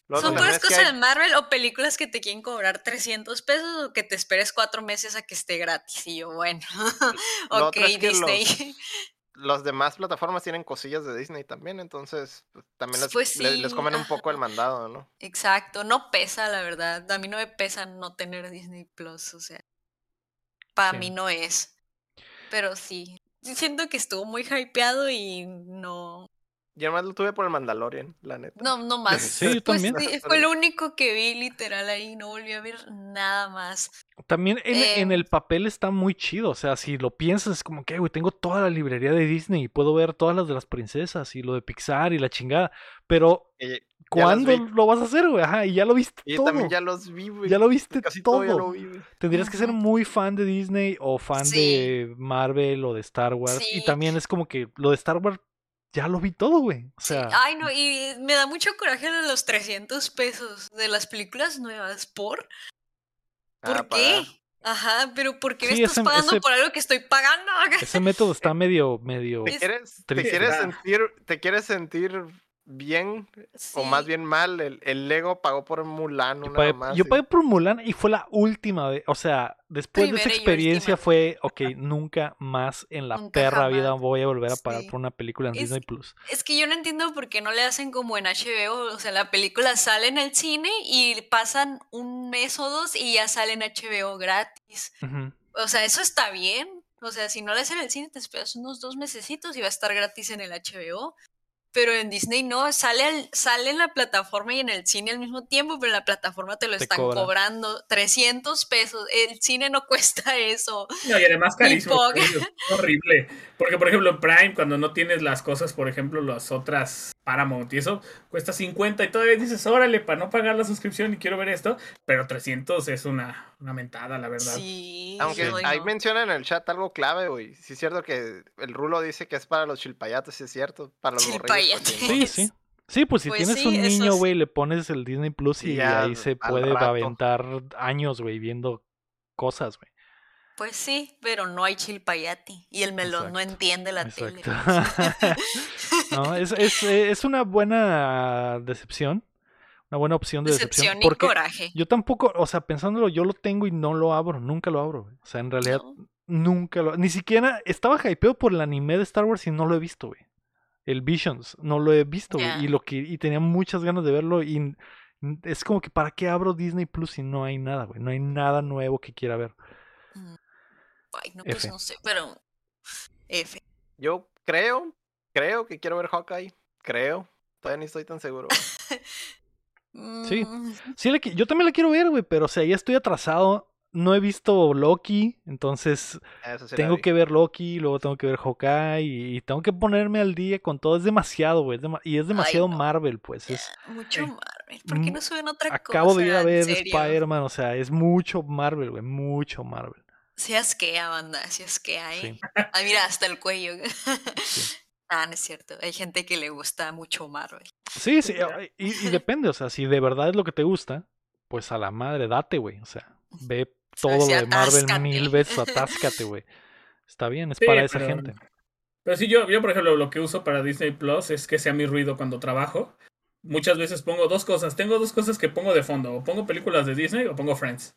Lo
son puras cosas
hay-
de Marvel o películas que te quieren cobrar 300 pesos o que te esperes cuatro meses a que esté gratis. Y yo, bueno, ok,
otro es que los-
Disney.
Las demás plataformas tienen cosillas de Disney también, entonces pues, también les,
Pues
le- les comen un poco el mandado, ¿no?
Exacto, no pesa, la verdad. A mí no me pesa no tener Disney Plus, o sea, para
Sí.
mí no es. Pero sí, siento que estuvo muy hypeado y no,
Yo además lo tuve por el Mandalorian, la neta.
no, no más.
Sí, yo
Pues
también.
sí, fue lo único que vi literal ahí, no volví a ver nada más.
También en, en
Em.
el papel está muy chido. O sea, si lo piensas, es como que, güey, tengo toda la librería de Disney y puedo ver todas las de las princesas y lo de Pixar y la chingada. Pero,
las
¿cuándo lo vas a hacer, güey? Ajá, y ya lo viste
Y yo
todo.
también ya los vi, güey.
Ya lo viste
Casi
todo.
todo ya lo vi, güey.
Tendrías que ser muy fan de Disney o fan
Sí.
de Marvel o de Star Wars. Y también es como que lo de Star Wars ya lo vi todo, güey. O
Sí,
sea,
Ay, no, y me da mucho coraje de los 300 pesos de las películas nuevas. ¿Por? ¿Por
Ah,
qué?
pagar.
Ajá, pero ¿por qué me
Sí,
estás
ese-
pagando
ese-
por algo que estoy pagando?
ese método está medio, medio.
¿Te
Es-
quieres, te
triste.
quieres sentir, te quieres sentir bien o más bien mal? El, el Lego pagó por Mulan
Yo
una
pagué,
mamá
yo
así.
pagué por Mulan y fue la última vez. O sea, después de esa
y
experiencia fue, ok, nunca más en la
Nunca
perra vida voy a volver a pagar
Sí.
por una película en
Es-
Disney Plus.
Es que yo no entiendo por qué no le hacen como en HBO. O sea, la película sale en el cine y pasan un mes o dos y ya sale en HBO gratis. O sea, eso está bien. O sea, si no la ves en el cine, te esperas unos dos mesecitos y va a estar gratis en el HBO. Pero en Disney no, sale, al- sale en la plataforma y en el cine al mismo tiempo, pero en la plataforma te lo
Te
están
cobran.
cobrando 300 pesos. El cine no cuesta eso.
No, y además carísimo. Es horrible. Porque, por ejemplo, en Prime, cuando no tienes las cosas, por ejemplo, las otras Paramount y eso, cuesta 50 y todavía dices, órale, para no pagar la suscripción y quiero ver esto. Pero 300 es una, una mentada, la verdad.
Sí.
Aunque ahí
no.
menciona en el chat algo clave, güey. Sí es cierto que el rulo dice que es para los chilpayates, sí es cierto. Para los morrillos. pues,
Chilpayates.
sí.
Sí, sí. Pues si
Pues
tienes
sí,
un niño,
sí.
güey, le pones el Disney Plus
Y
y,
ya
ahí se puede
rato.
aventar años, güey, viendo cosas, güey.
Pues sí, pero no hay chilpayati. Y el melón no entiende la tele.
No, es, es, es una buena decepción. Una buena opción de decepción.
Decepción y
porque
coraje.
yo tampoco, o sea, pensándolo, yo lo tengo y no lo abro, nunca lo abro. güey. O sea, en realidad,
No.
nunca lo. Ni siquiera estaba hypeado por el anime de Star Wars y no lo he visto, güey. El Visions, no lo he visto, güey. Y lo que, y tenía muchas ganas de verlo. Y es como que para qué abro Disney Plus si no hay nada, güey. No hay nada nuevo que quiera ver.
Mm. Ay, no, pues
F.
no sé, pero. F.
Yo creo, creo que quiero ver Hawkeye. Creo. Todavía ni estoy tan seguro.
Sí.
Mm,
Sí, yo también la quiero ver, güey, pero o sea, ya estoy atrasado. No he visto Loki, entonces
sí
tengo
vi.
que ver Loki, luego tengo que ver Hawkeye y, y tengo que ponerme al día con todo. Es demasiado, güey. y es demasiado
no.
Marvel, pues. Es,
mucho
Sí.
Marvel. ¿Por qué
Mm,
no suben otra cosa?
acabo de ir a ver? Spider-Man, o sea, es mucho Marvel, güey. Mucho Marvel.
Se asquea, banda, se asquea, ¿eh?
Sí.
Ah, mira, hasta el cuello.
Sí.
ah, no es cierto. Hay gente que le gusta mucho Marvel.
Sí, sí, y, y depende, o sea, si de verdad es lo que te gusta, pues a la madre, date, güey. O sea, ve todo lo de Marvel
atáscate.
mil veces, atáscate, güey. Está bien, es
Sí,
para esa
pero-
gente.
Pero sí, yo, yo, por ejemplo, lo que uso para Disney Plus es que sea mi ruido cuando trabajo. Muchas veces pongo dos cosas. Tengo dos cosas que pongo de fondo. O pongo películas de Disney o pongo Friends.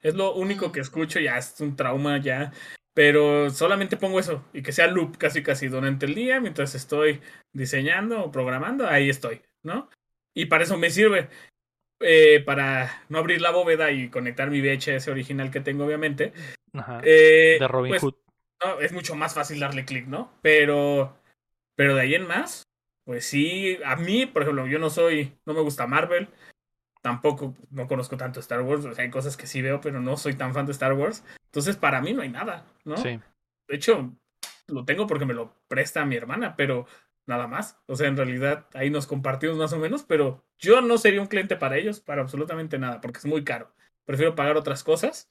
Es lo único que escucho, ya es un trauma ya. Pero solamente pongo eso. Y que sea loop casi casi durante el día, mientras estoy diseñando o programando, ahí estoy, ¿no? Y para eso me sirve. eh, para no abrir la bóveda y conectar mi VHS original que tengo, obviamente.
Ajá.
Eh,
de Robin
pues,
Hood.
no, es mucho más fácil darle clic, ¿no? Pero, pero de ahí en más, pues sí, a mí, por ejemplo, yo no soy, no me gusta Marvel, tampoco no conozco tanto Star Wars, o sea, hay cosas que sí veo, pero no soy tan fan de Star Wars, entonces para mí no hay nada, ¿no?
Sí.
De hecho, lo tengo porque me lo presta mi hermana, pero nada más, o sea, en realidad ahí nos compartimos más o menos, pero yo no sería un cliente para ellos, para absolutamente nada, porque es muy caro. Prefiero pagar otras cosas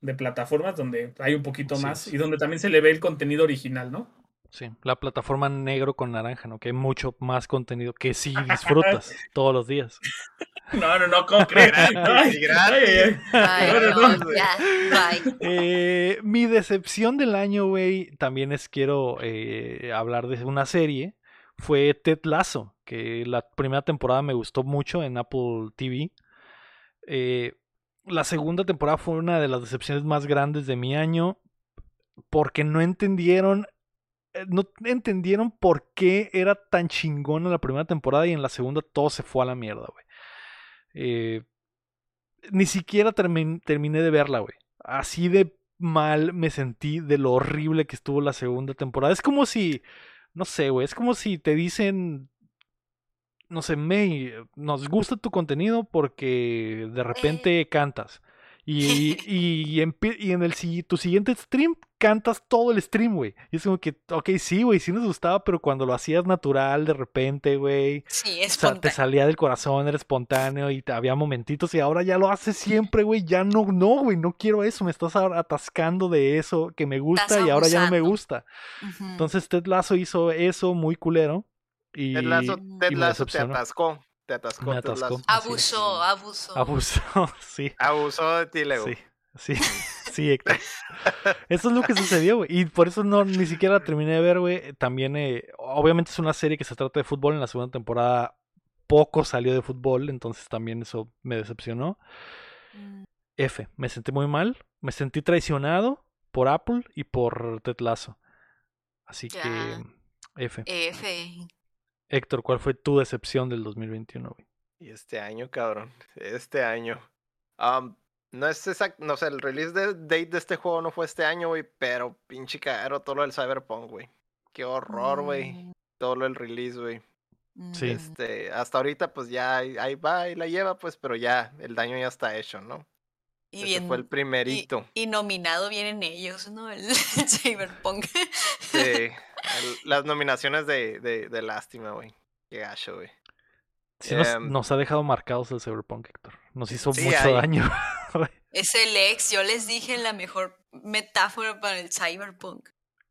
de plataformas donde hay un poquito más y donde también se le ve el contenido original, ¿no?
Sí, la plataforma negro con naranja, ¿no? Que hay mucho más contenido que sí disfrutas todos los días.
No, no, no, ¿cómo crees?
Gratis,
Ay,
gratis.
ay, ay.
Ay,
No,
no,
no, no.
ya, bye.
Eh, mi decepción del año, güey, también es quiero eh, hablar de una serie. Fue Ted Lasso, que la primera temporada me gustó mucho en Apple TV. Eh, la segunda temporada fue una de las decepciones más grandes de mi año porque no entendieron no entendieron por qué era tan chingona la primera temporada y en la segunda todo se fue a la mierda, güey. Eh, ni siquiera termin- terminé de verla, güey. Así de mal me sentí de lo horrible que estuvo la segunda temporada. Es como si, no sé, güey, es como si te dicen, no sé, May, nos gusta tu contenido porque de repente cantas. Y, y, en, y en el, si- tu siguiente stream cantas todo el stream, güey. Y es como que, ok, sí, güey, sí nos gustaba, pero cuando lo hacías natural de repente, güey.
Sí,
O sea, te salía del corazón, era espontáneo y te- había momentitos y ahora ya lo haces siempre, güey. Ya no, no, güey, no quiero eso. Me estás atascando de eso que me gusta y ahora ya no me gusta. Entonces Ted Lasso hizo eso muy culero. Y
Ted Lasso,
y
Ted Lasso te atascó. Te atascó.
Me atascó.
Abusó, abusó.
abusó, sí.
Abusó de ti, Lego.
Sí, sí, sí, Héctor. Eso es lo que sucedió, güey. Y por eso no, ni siquiera la terminé de ver, güey. También, eh, obviamente es una serie que se trata de fútbol. En la segunda temporada poco salió de fútbol, entonces también eso me decepcionó.
Mm,
F, me sentí muy mal. Me sentí traicionado por Apple y por Ted Lasso. Así
Ya.
que, F.
F.
Héctor, ¿cuál fue tu decepción del 2021, güey?
Y este año, cabrón. Este año. Am, No es exacto, no sé, el release de- date de este juego no fue este año, güey, pero pinche caero todo lo del Cyberpunk, güey. Qué horror, güey.
Mm,
Todo lo del release, güey.
Sí.
mm.
Este, hasta ahorita, pues ya ahí, va y la lleva, pues, pero ya, el daño ya está hecho, ¿no?
Y
Ese
bien,
fue el primerito.
y nominado vienen ellos, ¿no? El Cyberpunk.
Sí, el- las nominaciones de, de, de lástima, güey. Qué gacho, güey.
Sí nos,
Em,
nos ha dejado marcados el Cyberpunk, Héctor. Nos hizo
Sí,
mucho daño.
Es el ex, yo les dije la mejor metáfora para el Cyberpunk.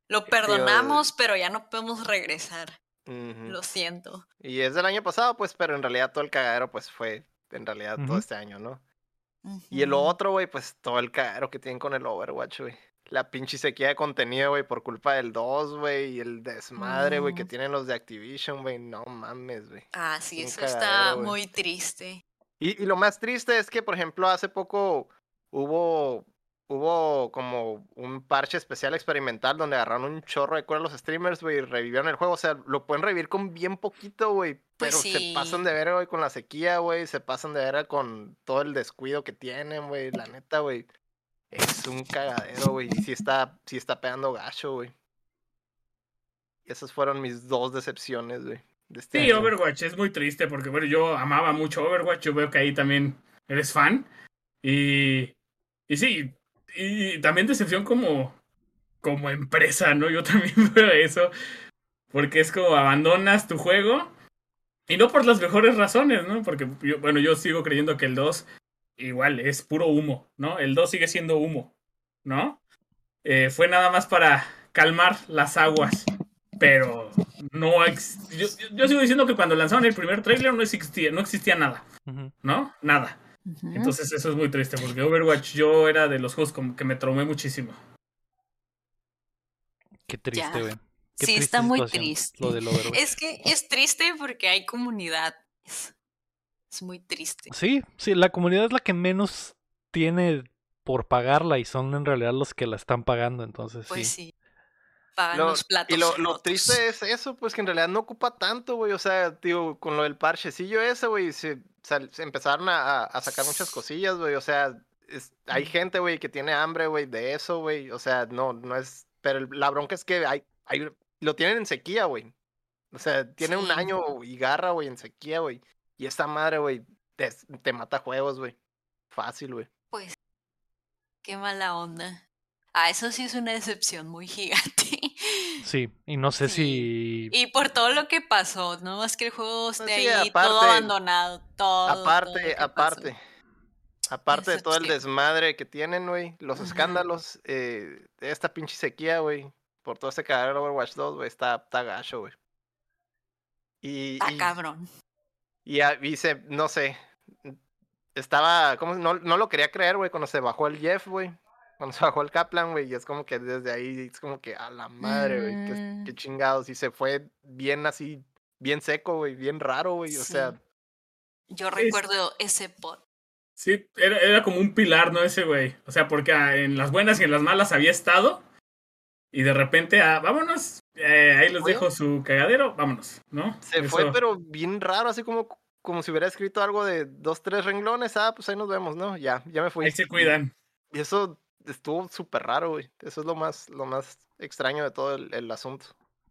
Lo perdonamos, pero ya no podemos regresar. Lo siento.
Y es del año pasado, pues, pero en realidad todo el cagadero, pues, fue en realidad todo este año, ¿no? Y el otro, güey, pues todo el cagadero que tienen con el Overwatch, güey. La pinche sequía de contenido, güey, por culpa del 2, güey, y el desmadre, güey, que
Mm.
tienen los de Activision, güey. No mames, güey.
Ah, sí, eso está muy triste.
Y, y lo más triste es que, por ejemplo, hace poco hubo, hubo como un parche especial experimental donde agarraron un chorro de a los streamers, güey, y revivieron el juego. O sea, lo pueden revivir con bien poquito, güey.
Pues
Pero se pasan de ver, güey, con la sequía, güey. Se pasan de ver con todo el descuido que tienen, güey. La neta, güey. Es un cagadero, güey. Y sí está, sí está pegando gacho, güey. Y esas fueron mis dos decepciones, güey. De este
Sí,
año.
Overwatch es muy triste porque, bueno, yo amaba mucho Overwatch, yo veo que ahí también eres fan. Y, y sí, y también decepción como, como empresa, ¿no? Yo también veo eso. Porque es como abandonas tu juego y no por las mejores razones, ¿no? Porque, yo- bueno, yo sigo creyendo que el 2 igual es puro humo, ¿no? El 2 sigue siendo humo, ¿no? Eh, fue nada más para calmar las aguas, pero no... Yo, yo- sigo diciendo que cuando lanzaron el primer trailer no existía, no existía nada. ¿no? Nada. Entonces eso es muy triste porque Overwatch yo era de los juegos como que me traumé muchísimo.
Qué triste, güey.
Sí,
triste
está muy triste.
Lo del Overwatch.
Es que es triste porque hay comunidad. Es, muy triste.
Sí, sí, la comunidad es la que menos tiene por pagarla y son en realidad los que la están pagando, entonces
Pues
sí.
sí. Pagan
Lo-
los platos.
y lo, triste es eso, pues que en realidad no ocupa tanto, güey. O sea, tío, con lo del parchecillo ese, güey, se, empezaron a, a- a sacar muchas cosillas, güey. O sea, es- hay gente, güey, que tiene hambre, güey, de eso, güey. O sea, no, no es. Pero el- la bronca es que hay, hay, lo tienen en sequía, güey. O sea, tiene un año y garra, güey, en sequía, güey. Y esta madre, güey, te, te mata juegos, güey. Fácil, güey.
Pues, qué mala onda. Ah, eso sí es una decepción muy gigante.
Sí, y no sé
Sí.
si...
Y por todo lo que pasó, no es que el juego esté
Pues sí,
ahí
aparte-
todo abandonado, todo.
Aparte,
pasó.
aparte. Aparte de todo el desmadre que tienen, güey, los escándalos, eh, esta pinche sequía, güey, por todo este cagadero de Overwatch 2, güey, está, está gacho, güey. Y,
Está
y,
cabrón.
Y, a- y se, no sé, estaba, como no, no lo quería creer, güey, cuando se bajó el Jeff, güey, cuando se bajó el Kaplan, güey, y es como que desde ahí, es como que a la madre, güey, qué,
Mm.
qué chingados, y se fue bien así, bien seco, güey, bien raro, güey, o sea,
Yo recuerdo ese pot.
Sí, era, era como un pilar, ¿no? Ese güey. O sea, porque ah, en las buenas y en las malas había estado. Y de repente, ah, vámonos. eh, ahí les dejo su cagadero, vámonos, ¿no?
Se fue, pero bien raro, así como, como si hubiera escrito algo de dos, tres renglones. Ah, pues ahí nos vemos, ¿no? Ya, ya me fui.
Ahí se cuidan.
Y eso estuvo súper raro, güey. Eso es lo más, lo más extraño de todo el, el asunto.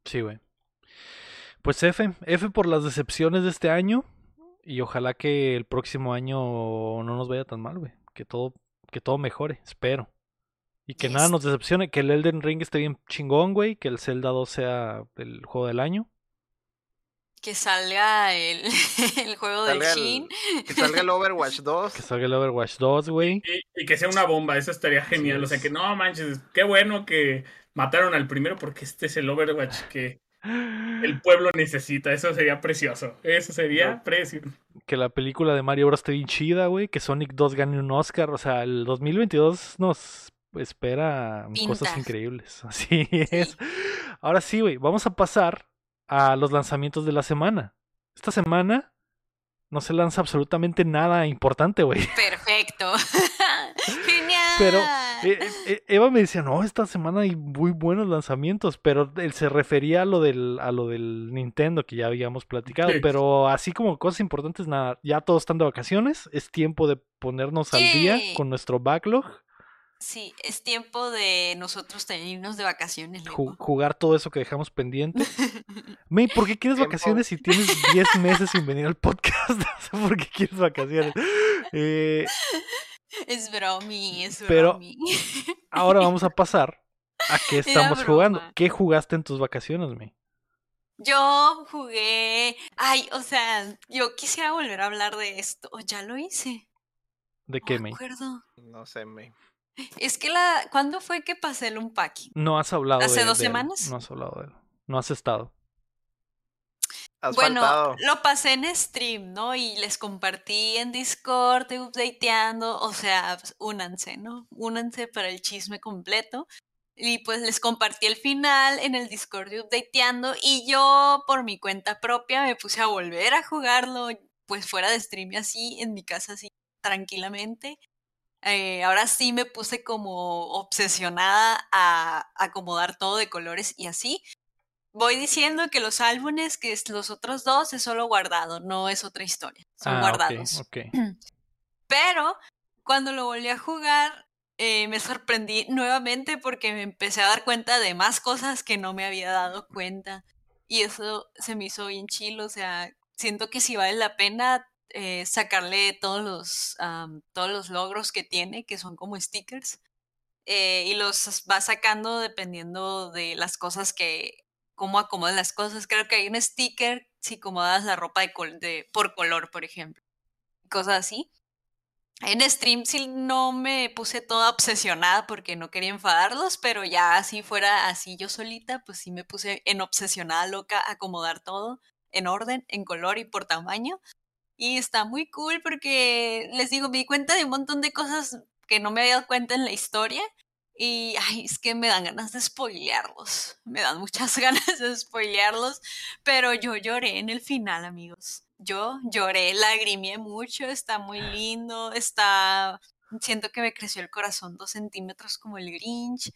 Sí, güey. Pues F, F por las decepciones de este año y ojalá que el próximo año no nos vaya tan mal, güey. Que todo, que todo mejore, espero. Y que nada nos decepcione, que el Elden Ring esté bien chingón, güey, que el Zelda 2 sea el juego del año.
Que salga el, el juego de
Salga el-
Shin.
Que salga el Overwatch 2.
Que salga el Overwatch 2, güey.
Y, y que sea una bomba, eso estaría genial. O sea, que no manches, qué bueno que mataron al primero porque este es el Overwatch que el pueblo necesita. Eso sería precioso. Eso sería
No.
precioso.
Que la película de Mario Bros esté bien chida, güey. Que Sonic 2 gane un Oscar. O sea, el 2022 nos espera cosas increíbles. Así es. Ahora sí, güey. Vamos a pasar a los lanzamientos de la semana. Esta semana no se lanza absolutamente nada importante, güey.
Perfecto. Genial.
Pero Eh, eh, Eva me decía, no, esta semana hay muy buenos lanzamientos, pero él se refería a lo del, a lo del Nintendo que ya habíamos platicado,
Sí.
pero así como cosas importantes, nada, ya todos están de vacaciones, es tiempo de ponernos al día con nuestro backlog,
Sí, es tiempo de nosotros irnos de vacaciones.
ju- jugar todo eso que dejamos pendiente. May, ¿por qué quieres
Tiempo.
vacaciones si tienes 10 meses sin venir al podcast? No sé por qué quieres vacaciones. Eh,
es bromi, es
Pero-
bromi.
ahora vamos a pasar a qué estamos jugando. ¿Qué jugaste en tus vacaciones, May?
Yo jugué. Ay, o sea, yo quisiera volver a hablar de esto. O ya lo hice.
¿De
No
qué,
me
May?
acuerdo.
No sé, me.
Es que la. ¿Cuándo fue que pasé el unpacking?
No has hablado
¿Hace
de-
dos
de él.
semanas?
No has hablado de él. No has estado.
Has
Bueno,
faltado.
lo pasé en stream, ¿no? Y les compartí en Discord, updateando, o sea, pues, únanse, ¿no? Únanse para el chisme completo. Y pues les compartí el final en el Discord de updateando y yo por mi cuenta propia me puse a volver a jugarlo, pues fuera de stream y así, en mi casa así, tranquilamente. Eh, ahora sí me puse como obsesionada a acomodar todo de colores y así. Voy diciendo que los álbumes, que es los otros dos, es solo guardado, no es otra historia. Son
ah,
guardados.
ok.
Pero cuando lo volví a jugar, eh, me sorprendí nuevamente porque me empecé a dar cuenta de más cosas que no me había dado cuenta. Y eso se me hizo bien chilo. O sea, siento que sí vale la pena eh, sacarle todos los, todos los logros que tiene, que son como stickers. eh, y los va sacando dependiendo de las cosas que, cómo acomodas las cosas. Creo que hay un sticker si acomodas la ropa de, col- de- por color, por ejemplo. Cosas así. En stream sí no me puse toda obsesionada porque no quería enfadarlos, pero ya así fuera así yo solita, pues sí me puse en obsesionada loca acomodar todo en orden, en color y por tamaño. Y está muy cool porque les digo, me di cuenta de un montón de cosas que no me había dado cuenta en la historia. Y ay, es que me dan ganas de spoilearlos. Me dan muchas ganas de spoilearlos. Pero yo lloré en el final, amigos. Yo lloré, lagrimé mucho. Está muy lindo. Está. Siento que me creció el corazón dos centímetros como el Grinch.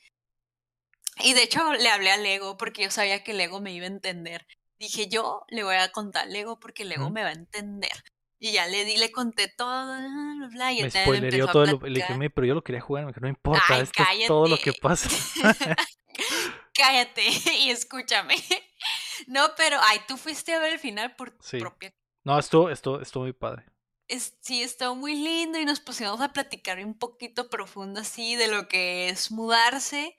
Y de hecho le hablé a Lego porque yo sabía que Lego me iba a entender. Dije, yo le voy a contar a Lego porque Lego me va a entender. Y ya le di, le conté todo, bla, bla, y
Me spoilerió todo. el- Le dije,
platicar.
"May, pero yo lo quería jugar. Me dijo, no importa,
Ay,
esto es todo lo que pasa.
Cállate y escúchame. No, pero, ay, tú fuiste a ver el final por tu
Sí.
propia.
no, esto, esto, esto muy padre.
Es, sí, estuvo muy lindo y nos pusimos a platicar un poquito profundo así de lo que es mudarse,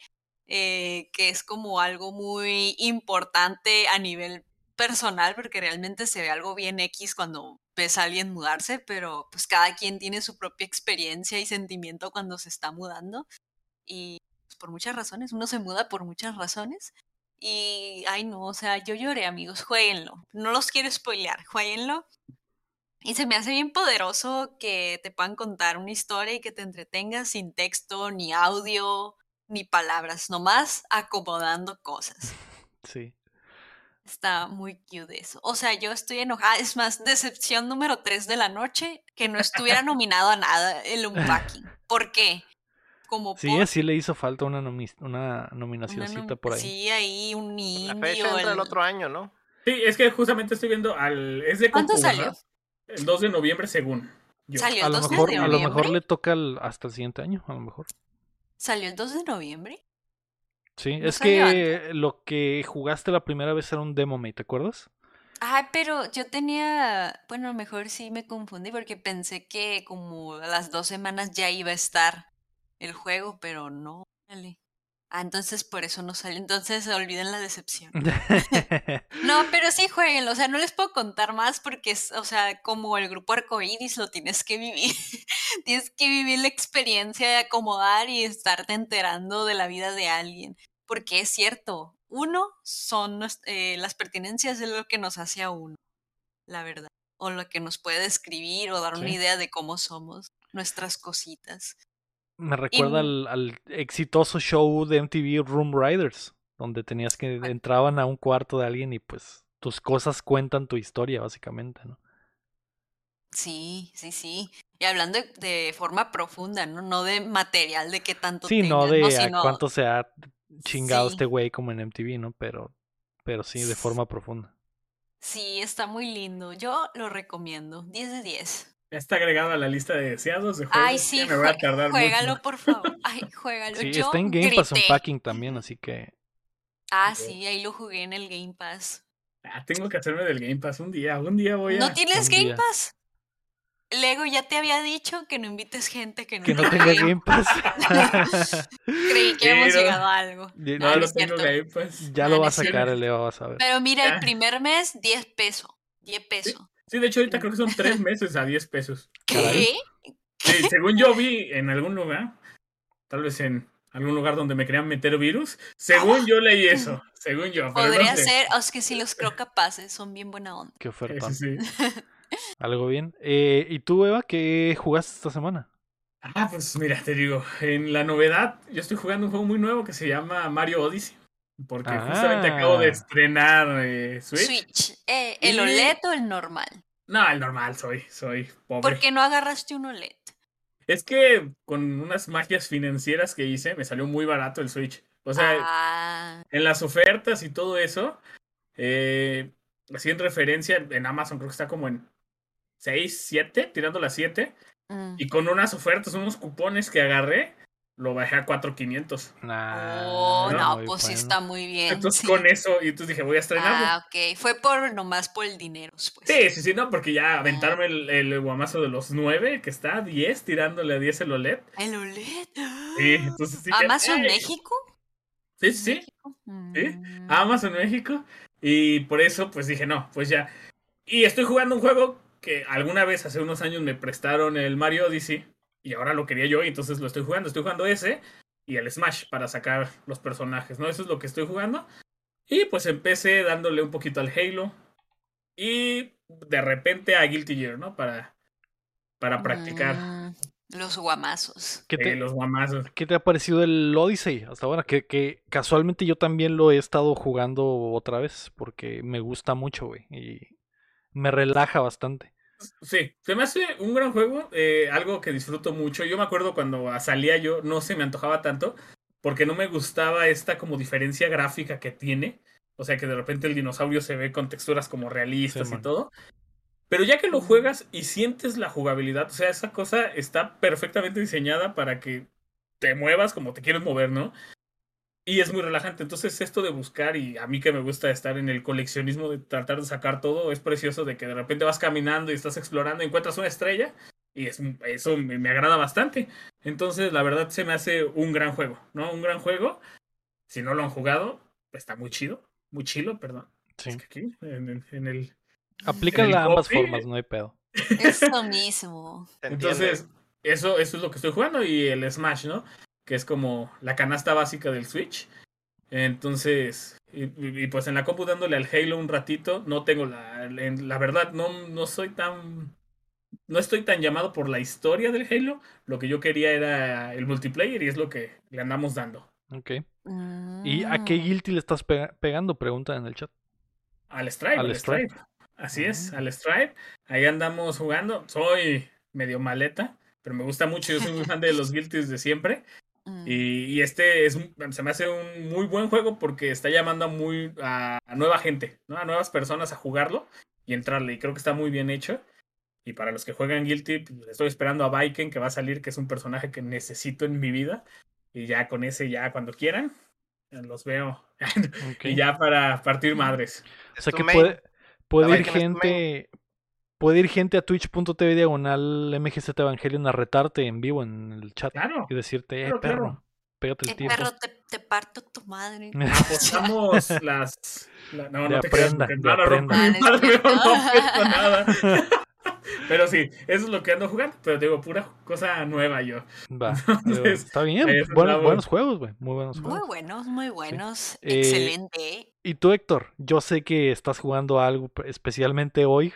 eh, que es como algo muy importante a nivel personal, porque realmente se ve algo bien X cuando ves a alguien mudarse, pero pues cada quien tiene su propia experiencia y sentimiento cuando se está mudando. Y pues, por muchas razones, uno se muda por muchas razones. Y, ay no, o sea, yo lloré amigos, jueguenlo. No los quiero spoilear, jueguenlo. Y se me hace bien poderoso que te puedan contar una historia y que te entretengas sin texto, ni audio, ni palabras, nomás acomodando cosas.
Sí.
Está muy cute eso. O sea, yo estoy enojada. Es más, decepción número 3 de la noche que no estuviera nominado a nada el unpacking. ¿Por qué? Como
Sí,
por
así le hizo falta una, nomi- una
una
nominacióncita
nom-
por ahí.
Sí, ahí un
La
indio.
fecha entra el
el-
otro año, ¿no?
Sí, es que justamente estoy viendo al. Es de
¿Cuándo
Coco,
salió?
¿verdad? El 2 de noviembre, según. Yo.
Salió
A
el
lo
2
mejor,
de
a lo mejor
noviembre.
le toca el- hasta el siguiente año, a lo mejor.
¿Salió el 2 de noviembre?
Sí,
No
es
salió
que lo que jugaste la primera vez era un demo, mate, ¿te acuerdas?
Ay, pero yo tenía, bueno, a lo mejor sí me confundí porque pensé que como a las dos semanas ya iba a estar el juego, pero no. Dale. Ah, entonces por eso no salió. Entonces olviden la decepción. No, pero sí jueguenlo. O sea, no les puedo contar más porque es, o sea, como el grupo arcoíris lo tienes que vivir. tienes que vivir la experiencia de acomodar y estarte enterando de la vida de alguien. Porque es cierto, uno son eh, las pertenencias de lo que nos hace a uno, la verdad. O lo que nos puede describir o dar una idea de cómo somos, nuestras cositas.
Me recuerda
Y-
al, al exitoso show de MTV Room Riders, donde tenías que
¿Cuál?
entraban a un cuarto de alguien y pues tus cosas cuentan tu historia, básicamente, ¿no?
Sí, sí, sí. Y hablando de, de forma profunda, ¿no? No de material de qué tanto
Sí, no de
¿no?
a
Sino-
cuánto se ha chingado
Sí.
este güey como en MTV, ¿no? Pero, pero sí, de forma profunda.
Sí, está muy lindo. Yo lo recomiendo. 10 de 10.
Ya está agregado a la lista de deseados de juegos.
Ay, sí,
me voy a tardar
juégalo,
mucho.
por favor. Ay, juégalo.
Sí,
Yo
está en Game Pass. Unpacking también, así que
Ah, sí, ahí lo jugué en el Game Pass.
Ah, tengo que hacerme del Game Pass un día. Un día voy a.
¿No tienes
un
Game
día.
Pass? Lego ya te había dicho que no invites gente que no,
que no
tenga
Game Pass.
Creí que hemos llegado a algo.
No,
no
tengo. Game Pass.
ya
Ah,
lo va a sacar el Leo, vas a ver.
Pero mira,
Ya.
el primer mes, 10 pesos. 10 pesos.
Sí, de hecho, ahorita creo que son tres meses a 10 pesos.
¿Qué?
Sí, según yo vi en algún lugar, tal vez en algún lugar donde me querían meter virus, según yo leí eso, según yo. no
Podría
sé.
ser, es que si los creo capaces, son bien buena onda.
Qué oferta.
sí.
Algo bien. Eh, ¿Y tú, Eva, qué jugaste esta semana?
Ah, pues mira, te digo, en la novedad, yo estoy jugando un juego muy nuevo que se llama Mario Odyssey. Porque justamente acabo de
Ah.
estrenar eh, Switch.
Switch. Eh, ¿El
Y-
OLED o el normal?
No, el normal soy, soy pobre.
¿Por qué no agarraste un OLED?
Es que con unas magias financieras que hice, me salió muy barato el Switch. O sea,
ah,
en las ofertas y todo eso, eh, así en referencia, en Amazon creo que está como en 6, 7, tirando las 7.
mm.
Y con unas ofertas, unos cupones que agarré, lo bajé a 4,500.
Nah,
Oh, no, pues sí
bueno.
está muy bien.
Entonces
sí.
con eso, y entonces dije, voy a estrenarlo.
Ah, ok. Fue por nomás por el dinero, pues.
Sí, sí, sí, no, porque ya aventarme el, el guamazo de los 9, que está a 10, tirándole a 10 el OLED.
El OLED.
Sí, entonces sí. que-
¿Amazon
¡Ey!
México?
Sí, sí, sí.
¿México?
Sí.
Mm.
Amazon México. Y por eso, pues dije, no, pues ya. Y estoy jugando un juego que alguna vez hace unos años me prestaron el Mario Odyssey. Y ahora lo quería yo, y entonces lo estoy jugando. Estoy jugando ese y el Smash para sacar los personajes, ¿no? Eso es lo que estoy jugando. Y pues empecé dándole un poquito al Halo. Y de repente a Guilty Gear, ¿no? Para, para practicar
Mm, los guamazos.
¿Qué
eh,
te,
los guamazos.
qué te ha parecido el Odyssey hasta ahora? Que, que casualmente yo también lo he estado jugando otra vez porque me gusta mucho, güey. Y me relaja bastante.
Sí, se me hace un gran juego, eh, algo que disfruto mucho. Yo me acuerdo cuando salía yo, no se me antojaba tanto, porque no me gustaba esta como diferencia gráfica que tiene. O sea, que de repente el dinosaurio se ve con texturas como realistas y todo. Pero ya que lo juegas y sientes la jugabilidad, o sea, esa cosa está perfectamente diseñada para que te muevas como te quieres mover, ¿no? Y es muy relajante. Entonces, esto de buscar, y a mí que me gusta estar en el coleccionismo de tratar de sacar todo, es precioso de que de repente vas caminando y estás explorando y encuentras una estrella. Y es, eso me, me agrada bastante. Entonces, la verdad, se me hace un gran juego, ¿no? Un gran juego. Si no lo han jugado, está muy chido. Muy chilo, perdón.
Sí.
Es que aquí, en, en- en el.
De ambas formas, no hay pedo.
Es lo mismo.
Entonces, eso, eso es lo que estoy jugando. Y el Smash, ¿no? Que es como la canasta básica del Switch. Entonces, y, pues en la compu dándole al Halo un ratito, no tengo la, la verdad, no, no soy tan, no estoy tan llamado por la historia del Halo, lo que yo quería era el multiplayer y es lo que le andamos dando.
Ok. ¿Y a qué
Mm.
guilty le estás pega- pegando? Pregunta en el chat.
Al Stripe,
Al
al,
Stripe.
Stripe. Así es,
Ah.
al Stripe. Ahí andamos jugando. Soy medio maleta, pero me gusta mucho. Yo soy muy fan de los guilties de siempre.
Mm.
Y, y este es un- se me hace un muy buen juego porque está llamando a muy a, a nueva gente, ¿no? A nuevas personas a jugarlo y entrarle. Y creo que está muy bien hecho. Y para los que juegan Guilty, pues, estoy esperando a Viking que va a salir, que es un personaje que necesito en mi vida. Y ya con ese, ya cuando quieran, los veo. Y ya para partir madres.
O sea que puede, puede ir gente. Puede ir gente a twitch.tv diagonal MGZ Evangelion a retarte en vivo en el chat
Claro.
y decirte, eh,
Claro,
perro,
claro.
pégate
Eh,
el tiro.
perro, te, te parto tu madre.
Apostamos las. la- no,
De
no te
aprenda,
no, no
aprenda.
Ah, no
no nada. Pero sí, eso es lo que ando jugando. Pero digo, pura cosa nueva yo.
Va,
Entonces,
está bien.
es
Buenos, juegos, güey. Muy buenos
Muy
juegos.
buenos, muy buenos.
Eh,
Excelente.
Y tú, Héctor, yo sé que estás jugando algo especialmente hoy.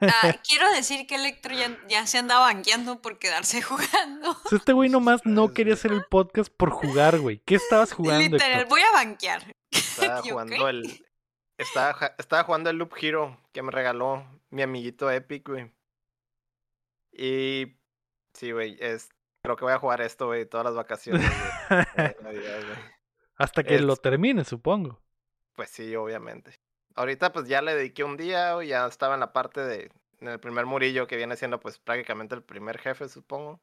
Ah, quiero decir que Electro ya, ya se anda banqueando por quedarse jugando.
O sea, Este güey nomás no quería hacer el podcast por jugar, güey. ¿Qué estabas jugando,
Literal,
Héctor?
voy a banquear.
Estaba
¿Yo
jugando el. Estaba, jugando el Loop Hero que me regaló mi amiguito Epic, güey. Y sí, güey, es, creo que voy a jugar esto, güey, todas las vacaciones Navidad.
Hasta que lo termine, supongo.
Pues sí, obviamente. Ahorita pues ya le dediqué un día, ya estaba en la parte de, en el primer murillo que viene siendo pues prácticamente el primer jefe, supongo.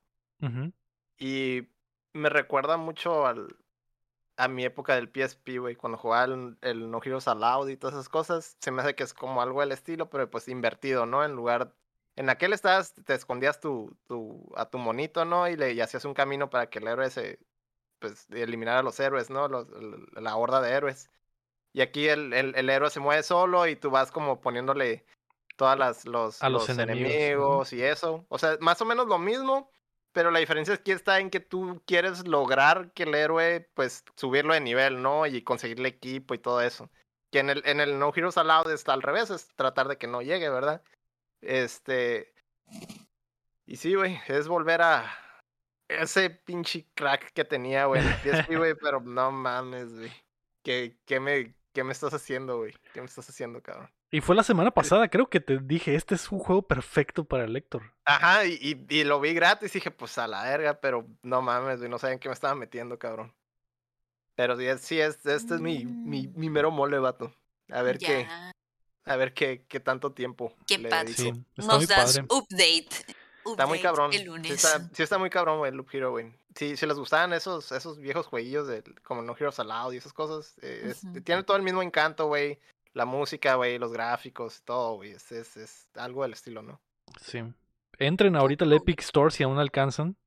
Y me recuerda mucho al, a mi época del PSP, güey, cuando jugaba el, el No Heroes Allowed y todas esas cosas. Se me hace que es como algo del estilo, pero pues invertido, ¿no? En lugar... En aquel estabas, te escondías tu, tu, a tu monito, ¿no? Y le y hacías un camino para que el héroe se... Pues eliminara a los héroes, ¿no? Los, la horda de héroes. Y aquí el, el, el héroe se mueve solo y tú vas como poniéndole todas las los,
A los
los
enemigos,
enemigos, y eso. O sea, más o menos lo mismo, pero la diferencia aquí está en que tú quieres lograr que el héroe, pues, subirlo de nivel, ¿no? Y conseguirle equipo y todo eso. Que en el, en el No Heroes Allowed está al revés, es tratar de que no llegue, ¿verdad? Este. Y sí, güey, es volver a ese pinche crack que tenía, güey, PSP, güey, pero no mames, güey. ¿Qué, qué, me, ¿Qué me estás haciendo, güey? ¿Qué me estás haciendo, cabrón?
Y fue la semana pasada, creo que te dije, este es un juego perfecto para el Héctor.
Ajá, y, y, y lo vi gratis y dije, pues a la verga, pero no mames, güey, no sabían qué me estaba metiendo, cabrón. Pero sí, es, sí es, este es mi, mi, mi mero mole, vato. A ver qué, a ver qué, qué tanto tiempo
Qué
le
padre.
dedico.
Sí, está muy
Nos das
padre.
update.
Está muy
update
cabrón.
El
Sí
lunes.
está, sí está muy cabrón, güey, Loop Hero, güey. Sí, si les gustaban esos, esos viejos jueguillos de, como No Heroes Allowed y esas cosas, eh, es-
Ujú.
tiene todo el mismo encanto, güey. La música, güey, los gráficos y todo, güey. Es, es, es algo del estilo, ¿no?
Sí. Entren ahorita al Epic Store si aún alcanzan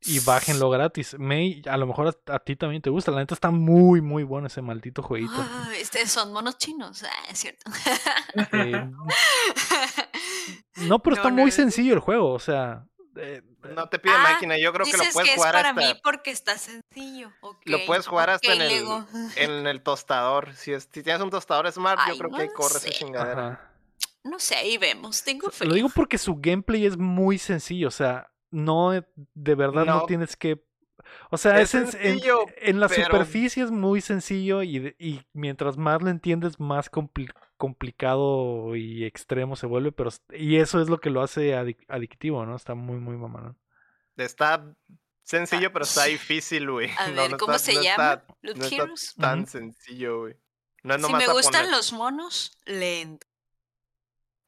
y bájenlo gratis. May, a lo mejor a, a ti también te gusta. La neta está muy, muy bueno ese maldito jueguito.
Ah, este, son monos chinos. Ah, es cierto.
Eh, no, pero
No,
está
no,
muy
no.
sencillo el juego. O sea, eh,
No te pide
Ah,
máquina, yo creo que lo puedes
que es
jugar
para
hasta
mí porque está sencillo.
Lo puedes jugar hasta en el- en el tostador. Si, es, si tienes un tostador Smart, yo creo
no
que ahí corre esa chingadera.
ajá.
No sé, ahí vemos. Tengo fe.
Lo digo porque su gameplay es muy sencillo. O sea, no, eh, de verdad no,
No.
tienes que. O sea,
Es
es, en- en-
sencillo,
en, la
pero-
superficie es muy sencillo y, y mientras más lo entiendes, más compli- complicado y extremo se vuelve. pero Y eso es lo que lo hace adic- adictivo, ¿no? Está muy, muy mamón.
Está sencillo, pero está difícil, güey.
A
No,
ver,
no
¿cómo
está-
se
no
llama?
está- no está
Heroes.
tan sencillo, güey. No es
Si me gustan
poner-
los monos, lento.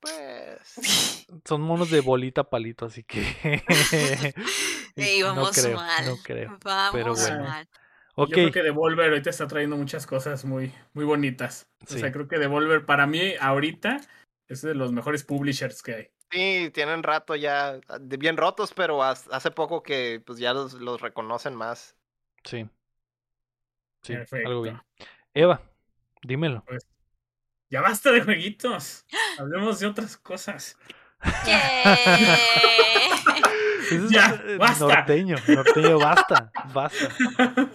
Pues.
Son monos de bolita palito, así que.
Ey,
no
vamos
creo,
mal.
no creo.
Vamos
bueno.
mal.
Yo creo que Devolver ahorita está trayendo muchas cosas muy, muy bonitas.
Sí.
O sea, creo que Devolver para mí ahorita es de los mejores publishers que hay.
Sí, tienen rato ya bien rotos, pero hace poco que pues ya los, los reconocen más.
sí. Sí,
Perfecto.
algo bien. Eva, dímelo.
Ya basta de jueguitos. Hablemos de otras cosas.
Ese es,
Ya,
eh,
basta.
Norteño, norteño, basta, basta.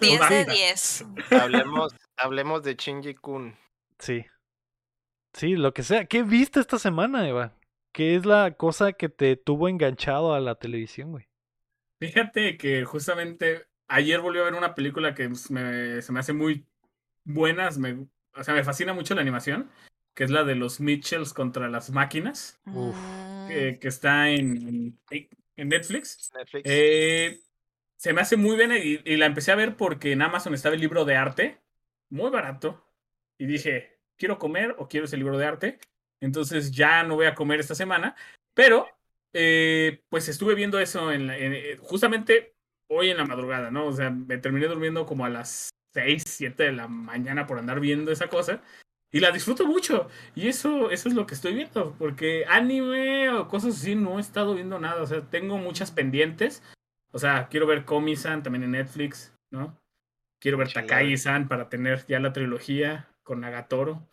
10 de
Basta.
10.
Hablemos, hablemos de Shinji Kun.
Sí. Sí, lo que sea. ¿Qué viste esta semana, Eva? ¿Qué es la cosa que te tuvo enganchado a la televisión, güey?
Fíjate que justamente ayer volví a ver una película que me- se me hace muy buena. me- o sea, me fascina mucho la animación, que es la de los Mitchells contra las máquinas,
Uf.
Mm,
que, que está en, en Netflix.
Netflix.
Eh, se me hace muy bien y, y la empecé a ver porque en Amazon estaba el libro de arte, muy barato. Y dije, quiero comer o quiero ese libro de arte. Entonces ya no voy a comer esta semana. Pero, eh, pues estuve viendo eso en, la- en- eh, justamente hoy en la madrugada, ¿no? O sea, me terminé durmiendo como a las 6, 7 de la mañana por andar viendo esa cosa. Y la disfruto mucho. Y eso, eso es lo que estoy viendo. Porque anime o cosas así no he estado viendo nada. O sea, tengo muchas pendientes. O sea, quiero ver Komi-san también en Netflix, ¿no? Quiero ver. Takagi-san para tener ya la trilogía con Nagatoro,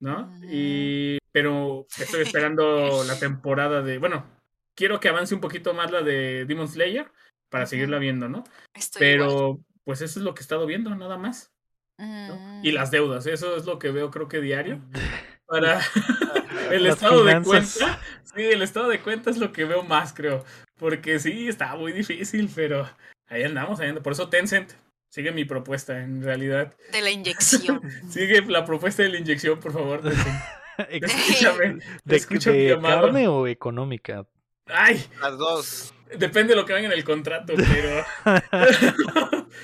¿no?
Ujú.
Y pero estoy esperando la temporada de, bueno, quiero que avance un poquito más la de Demon Slayer para seguirla viendo, ¿no?
Estoy igual.
Pero pues eso es lo que he estado viendo, nada más. ¿No?
Mm.
Y las deudas, eso es lo que veo creo que diario. Para el
Las
estado de cuenta. Sí, el estado de cuenta es lo que veo más, creo. Porque sí, está muy difícil, pero ahí andamos, ahí andamos. Por eso Tencent sigue mi propuesta, en realidad.
De la inyección.
Sigue la propuesta de la inyección, por favor. Tencent. Escúchame.
¿De, de
mi llamado.
carne o económica?
Ay,
Las dos.
depende de lo que venga en el contrato, pero.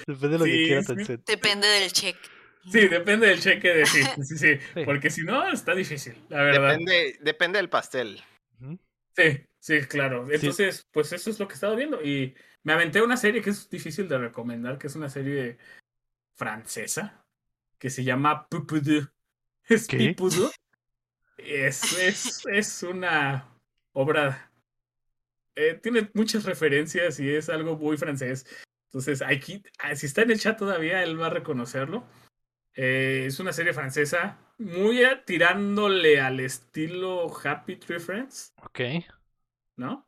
Depende de lo que quiera
sí.
Depende del cheque.
Sí, depende del cheque de sí, sí. Porque si no, está difícil, la verdad.
Depende, depende del pastel.
Sí, sí, claro. Entonces, pues eso es lo que he estado viendo. Y me aventé una serie que es difícil de recomendar, que es una serie francesa, que se llama Pupudu. Es
¿Qué?
Pipudu. Es, es, es una obra. eh, tiene muchas referencias y es algo muy francés. Entonces, aquí, ah, si está en el chat todavía, él va a reconocerlo. Eh, es una serie francesa muy tirándole al estilo Happy Tree Friends.
Ok.
¿no?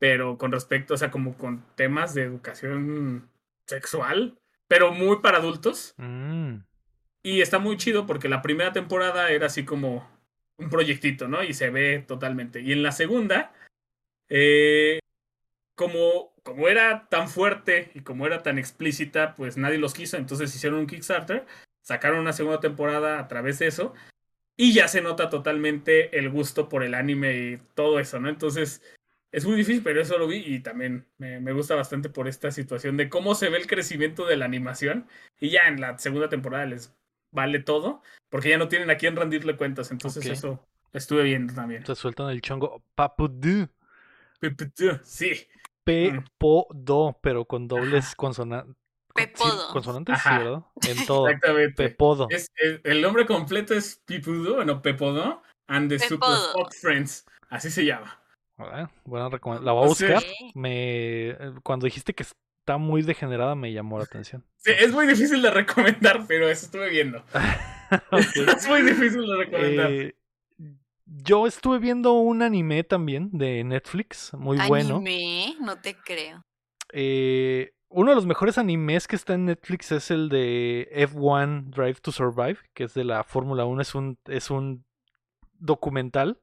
Pero con respecto, o sea, como con temas de educación sexual, pero muy para adultos.
Mm,
Y está muy chido porque la primera temporada era así como un proyectito, ¿no? Y se ve totalmente. Y en la segunda, eh, como, como era tan fuerte y como era tan explícita, pues nadie los quiso. Entonces hicieron un Kickstarter, sacaron una segunda temporada a través de eso. Y ya se nota totalmente el gusto por el anime y todo eso, ¿no? Entonces, es muy difícil, pero eso lo vi y también me, me gusta bastante por esta situación de cómo se ve el crecimiento de la animación. Y ya en la segunda temporada les vale todo, porque ya no tienen a quién rendirle cuentas. Entonces, eso estuve viendo también.
te sueltan el chongo. Papudu.
Sí,
Pepodo, pero con dobles consonantes.
Pepodo.
consonantes, sí. ¿verdad? En todo.
exactamente.
Pepodo.
Es, el, el nombre completo es Pipudo, bueno, Pepodo, and the Super. Hot Friends. Así se llama.
Ah, buena recomendación. La voy a buscar.
Sí.
Me, cuando dijiste que está muy degenerada, me llamó la atención.
Sí, es muy difícil de recomendar, pero eso estuve viendo. Es muy difícil de recomendar.
Eh, yo estuve viendo un anime también de Netflix, muy bueno.
Anime, no te creo.
Eh, uno de los mejores animes que está en Netflix es el de F1 Drive to Survive, que es de la Fórmula 1, es un, es un documental.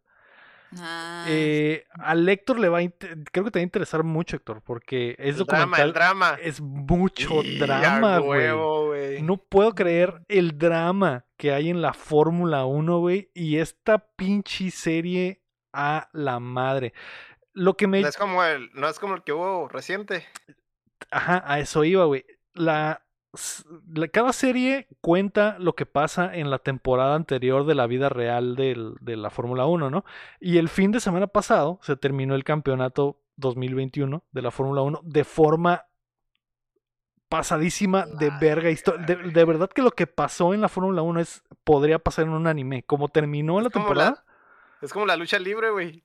Ah,
Eh, al Héctor le va a creo que te va a interesar mucho, Héctor, porque es
El drama,
documental.
el drama.
Es mucho
Y
drama, güey. No puedo creer el drama que hay en la Fórmula 1, güey. Y esta pinche serie a la madre. Lo que me...
No es como el, no es como el que hubo reciente.
Ajá, a eso iba, güey. La, la- cada serie cuenta lo que pasa en la temporada anterior de la vida real del- de la Fórmula 1, ¿no? Y el fin de semana pasado se terminó el campeonato 2021 de la Fórmula 1 de forma pasadísima de verga. histo- De, de verdad que lo que pasó en la Fórmula 1 es podría pasar en un anime. Como terminó la
Es como la-
temporada.
Es como la lucha libre, güey.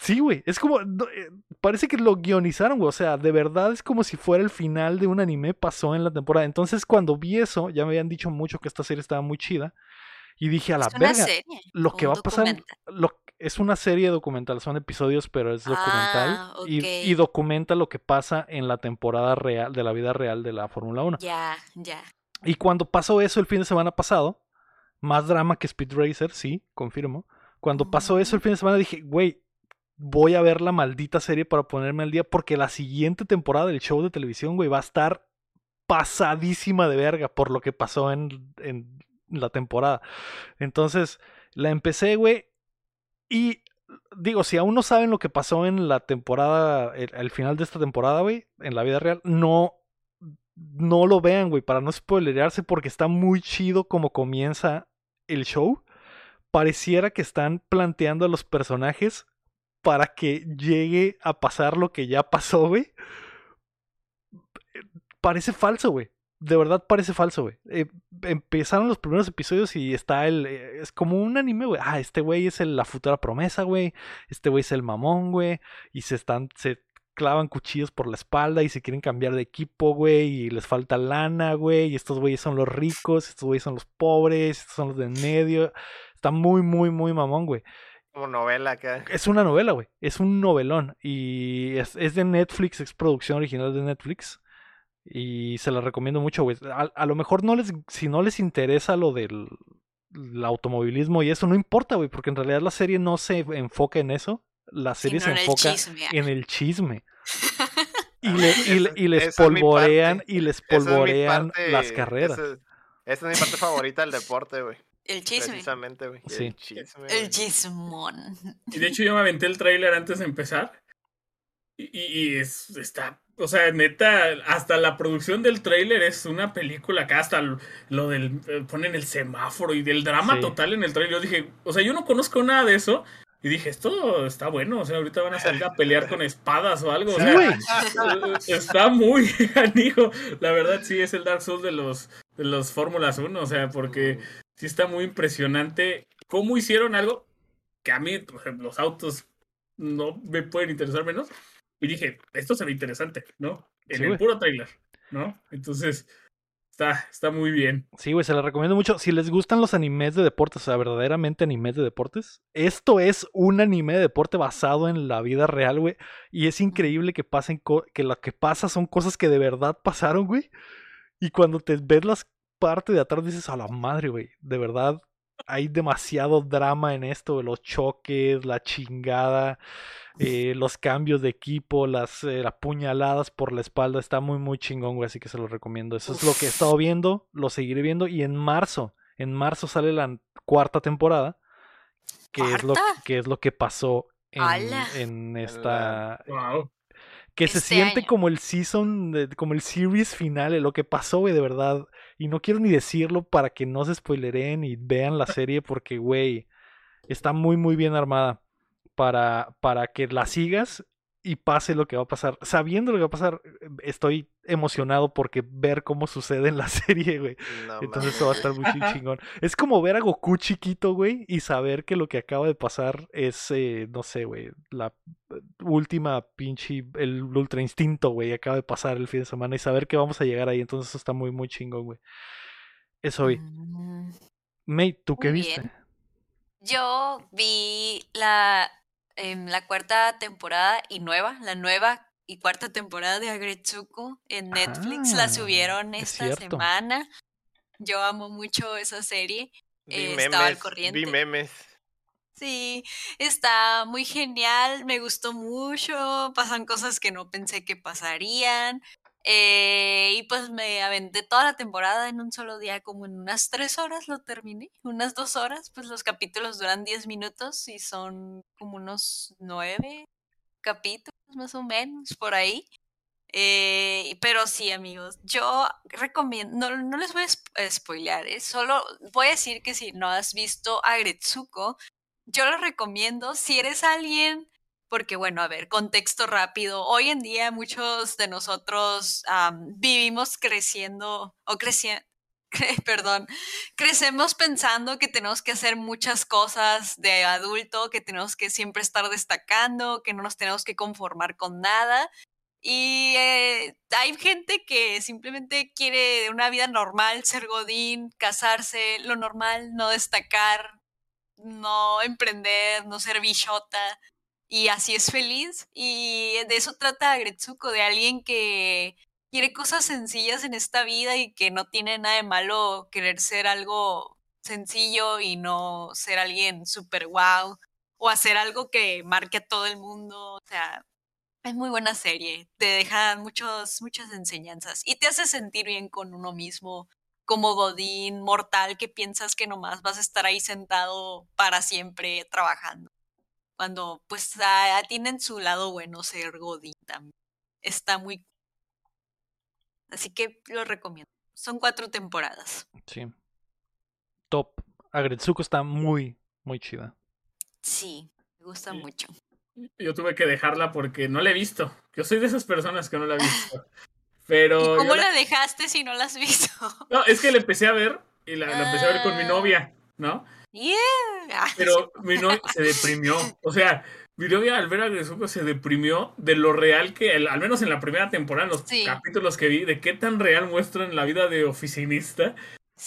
Sí, güey. Es como. eh, Parece que lo guionizaron, güey. O sea, de verdad es como si fuera el final de un anime pasó en la temporada. Entonces, cuando vi eso, ya me habían dicho mucho que esta serie estaba muy chida. Y dije, a la verga. Lo que va a pasar. Lo, es una serie documental, son episodios, pero es documental.
Ah,
y, y documenta lo que pasa en la temporada real, de la vida real de la Fórmula 1.
Ya, ya.
Y cuando pasó eso el fin de semana pasado, más drama que Speed Racer, sí, confirmo. Cuando pasó eso el fin de semana dije, güey, voy a ver la maldita serie para ponerme al día porque la siguiente temporada del show de televisión, güey, va a estar pasadísima de verga por lo que pasó en, en la temporada. Entonces, la empecé, güey, y digo, si aún no saben lo que pasó en la temporada, el final de esta temporada, güey, en la vida real, no no lo vean, güey, para no spoilerearse porque está muy chido como comienza el show. Pareciera que están planteando a los personajes para que llegue a pasar lo que ya pasó, güey. Parece falso, güey. De verdad parece falso, güey. Eh, empezaron los primeros episodios y está el... eh, es como un anime, güey. Ah, este güey es el- la futura promesa, güey. Este güey es el mamón, güey. Y se están... Se clavan cuchillos por la espalda y se quieren cambiar de equipo, güey, y les falta lana, güey, y estos güeyes son los ricos, estos güeyes son los pobres, estos son los de en medio. Está muy, muy, muy mamón, güey.
Como novela acá.
Es una novela, güey. Es un novelón. Y es, es de Netflix, es producción original de Netflix. Y se la recomiendo mucho, güey. A, a lo mejor no les, si no les interesa lo del el automovilismo y eso, no importa, güey, porque en realidad la serie no se enfoca en eso. La serie se enfoca en el chisme. Y, le- y le- y les
Esa
polvorean y les
es
polvorean
parte-
las carreras.
Esa, esa es mi parte favorita del deporte, güey.
El chisme.
Precisamente, güey.
Sí.
El chisme.
El chismón.
Y de hecho yo me aventé el tráiler antes de empezar. Y, y es, está, o sea, neta, hasta la producción del tráiler es una película acá, hasta lo del, eh, ponen el semáforo y del drama
Sí.
total en el tráiler. Yo dije, o sea, yo no conozco nada de eso. Y dije, esto está bueno, o sea, ahorita van a salir a pelear con espadas o algo. o sea, está muy anijo. La verdad, sí, es el Dark Souls de los, de los Fórmulas 1, o sea, porque sí está muy impresionante cómo hicieron algo que a mí, por ejemplo, los autos no me pueden interesar menos. Y dije, esto se ve interesante, ¿no? En
Sí,
el puro trailer, ¿no? Entonces, está, está muy bien.
Sí, güey, se la recomiendo mucho. Si les gustan los animes de deportes, o sea, verdaderamente animes de deportes, esto es un anime de deporte basado en la vida real, güey. Y es increíble que pasen, que lo que pasa son cosas que de verdad pasaron, güey. Y cuando te ves las partes de atrás dices, a la madre, güey, de verdad hay demasiado drama en esto, los choques, la chingada, eh, los cambios de equipo, las eh, apuñaladas por la espalda, está muy, muy chingón, güey, así que se lo recomiendo. Eso es lo que he estado viendo, lo seguiré viendo y en marzo, en marzo sale la cuarta temporada, que es lo que es lo que pasó en, en esta
Wow.
que se
Este
siente
año.
como el season, de- como el series final, lo que pasó, güey, de verdad. Y no quiero ni decirlo para que no se spoileren y vean la serie porque, güey, está muy, muy bien armada. Para, para que la sigas y pase lo que va a pasar. Sabiendo lo que va a pasar, estoy emocionado porque ver cómo sucede en la serie, güey.
No
Entonces eso va a estar muy chi- chingón. Es como ver a Goku chiquito, güey, y saber que lo que acaba de pasar es, eh, no sé, güey, la eh, última pinche, el ultra instinto, güey, acaba de pasar el fin de semana y saber que vamos a llegar ahí. Entonces eso está muy, muy chingón, güey. Eso vi.
Mm,
Mate, ¿tú qué
Muy
viste?
bien. Yo vi la, em, la cuarta temporada y nueva, la nueva y cuarta temporada de Agretsuko en Netflix. La
Ah,
subieron
es
esta semana. Yo amo mucho esa serie.
Vi
eh, estaba al corriente.
vi memes.
Sí, está muy genial, me gustó mucho, pasan cosas que no pensé que pasarían. Eh, y pues me aventé toda la temporada en un solo día, como en unas tres horas lo terminé, unas dos horas, pues los capítulos duran diez minutos y son como unos nueve capítulos más o menos por ahí. Eh, pero sí, amigos, yo recomiendo, no, no les voy a sp- spoilear, ¿eh? solo voy a decir que si no has visto Agretsuko, yo lo recomiendo si eres alguien, porque bueno, a ver, contexto rápido. Hoy en día muchos de nosotros vivimos creciendo o creciendo. Perdón, crecemos pensando que tenemos que hacer muchas cosas de adulto, que tenemos que siempre estar destacando, que no nos tenemos que conformar con nada. Y eh, hay gente que simplemente quiere una vida normal, ser godín, casarse, lo normal, no destacar, no emprender, no ser bichota y así es feliz. Y de eso trata Gretsuko, de alguien que quiere cosas sencillas en esta vida y que no tiene nada de malo querer ser algo sencillo y no ser alguien súper wow o hacer algo que marque a todo el mundo. O sea, es muy buena serie, te deja muchos, muchas enseñanzas y te hace sentir bien con uno mismo, como Godín, mortal, que piensas que nomás vas a estar ahí sentado para siempre trabajando. Cuando pues ah, tienen su lado bueno ser Godín también. Está muy... Así que lo recomiendo. Son cuatro temporadas.
Sí. Top. Agretsuko está muy, muy chida.
Sí, me gusta
Sí.
mucho.
Yo tuve que dejarla porque no la he visto. Yo soy de esas personas que no la he visto. Pero.
¿Y
yo
cómo
la-
la dejaste si no la has visto?
No, es que la empecé a ver y la, la empecé a ver con mi
Ah.
novia, ¿no?
Yeah. Ah,
Pero mi novia se deprimió. O sea, mi novia al ver a Gresuko se deprimió de lo real que, el- al menos en la primera temporada, en los
Sí.
capítulos que vi, de qué tan real muestran la vida de oficinista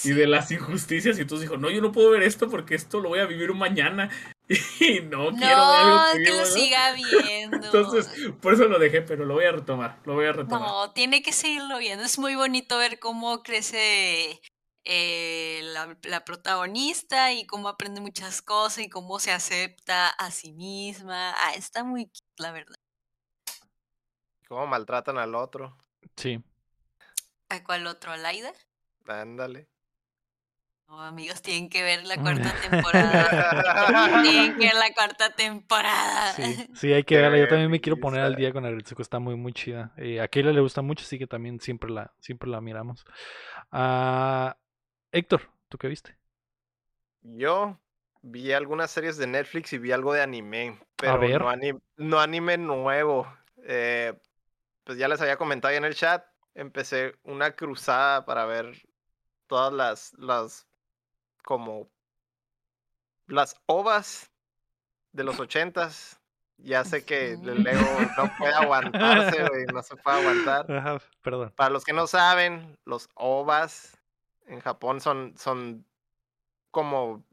y de las injusticias. Y entonces dijo, no, yo no puedo ver esto porque esto lo voy a vivir mañana. Y no, quiero algo
No,
que
que lo
¿no?
siga viendo.
Entonces, por eso lo dejé, pero lo voy a retomar, lo voy a retomar.
No, tiene que seguirlo viendo. Es muy bonito ver cómo crece eh, la, la protagonista y cómo aprende muchas cosas y cómo se acepta a sí misma. Ah, está muy cute, la verdad.
Cómo maltratan al otro.
Sí.
¿A cuál otro? ¿A Laida?
Ándale.
No, amigos, tienen que ver la cuarta temporada. tienen que ver la cuarta temporada.
Sí, sí, hay que verla. Yo también me quiero poner al día con Agretsuko, está muy, muy chida. Eh, a Keila le gusta mucho, así que también siempre la, siempre la miramos. Ah, Héctor, ¿tú qué viste?
Yo vi algunas series de Netflix y vi algo de anime, pero
ver.
No, anime, no anime nuevo. Eh, pues ya les había comentado ahí en el chat, empecé una cruzada para ver todas las, las, como, las ovas de los ochentas. Ya sé que el Leo no puede aguantarse, güey, no se puede aguantar.
Ajá, perdón.
Para los que no saben, los ovas en Japón son, son como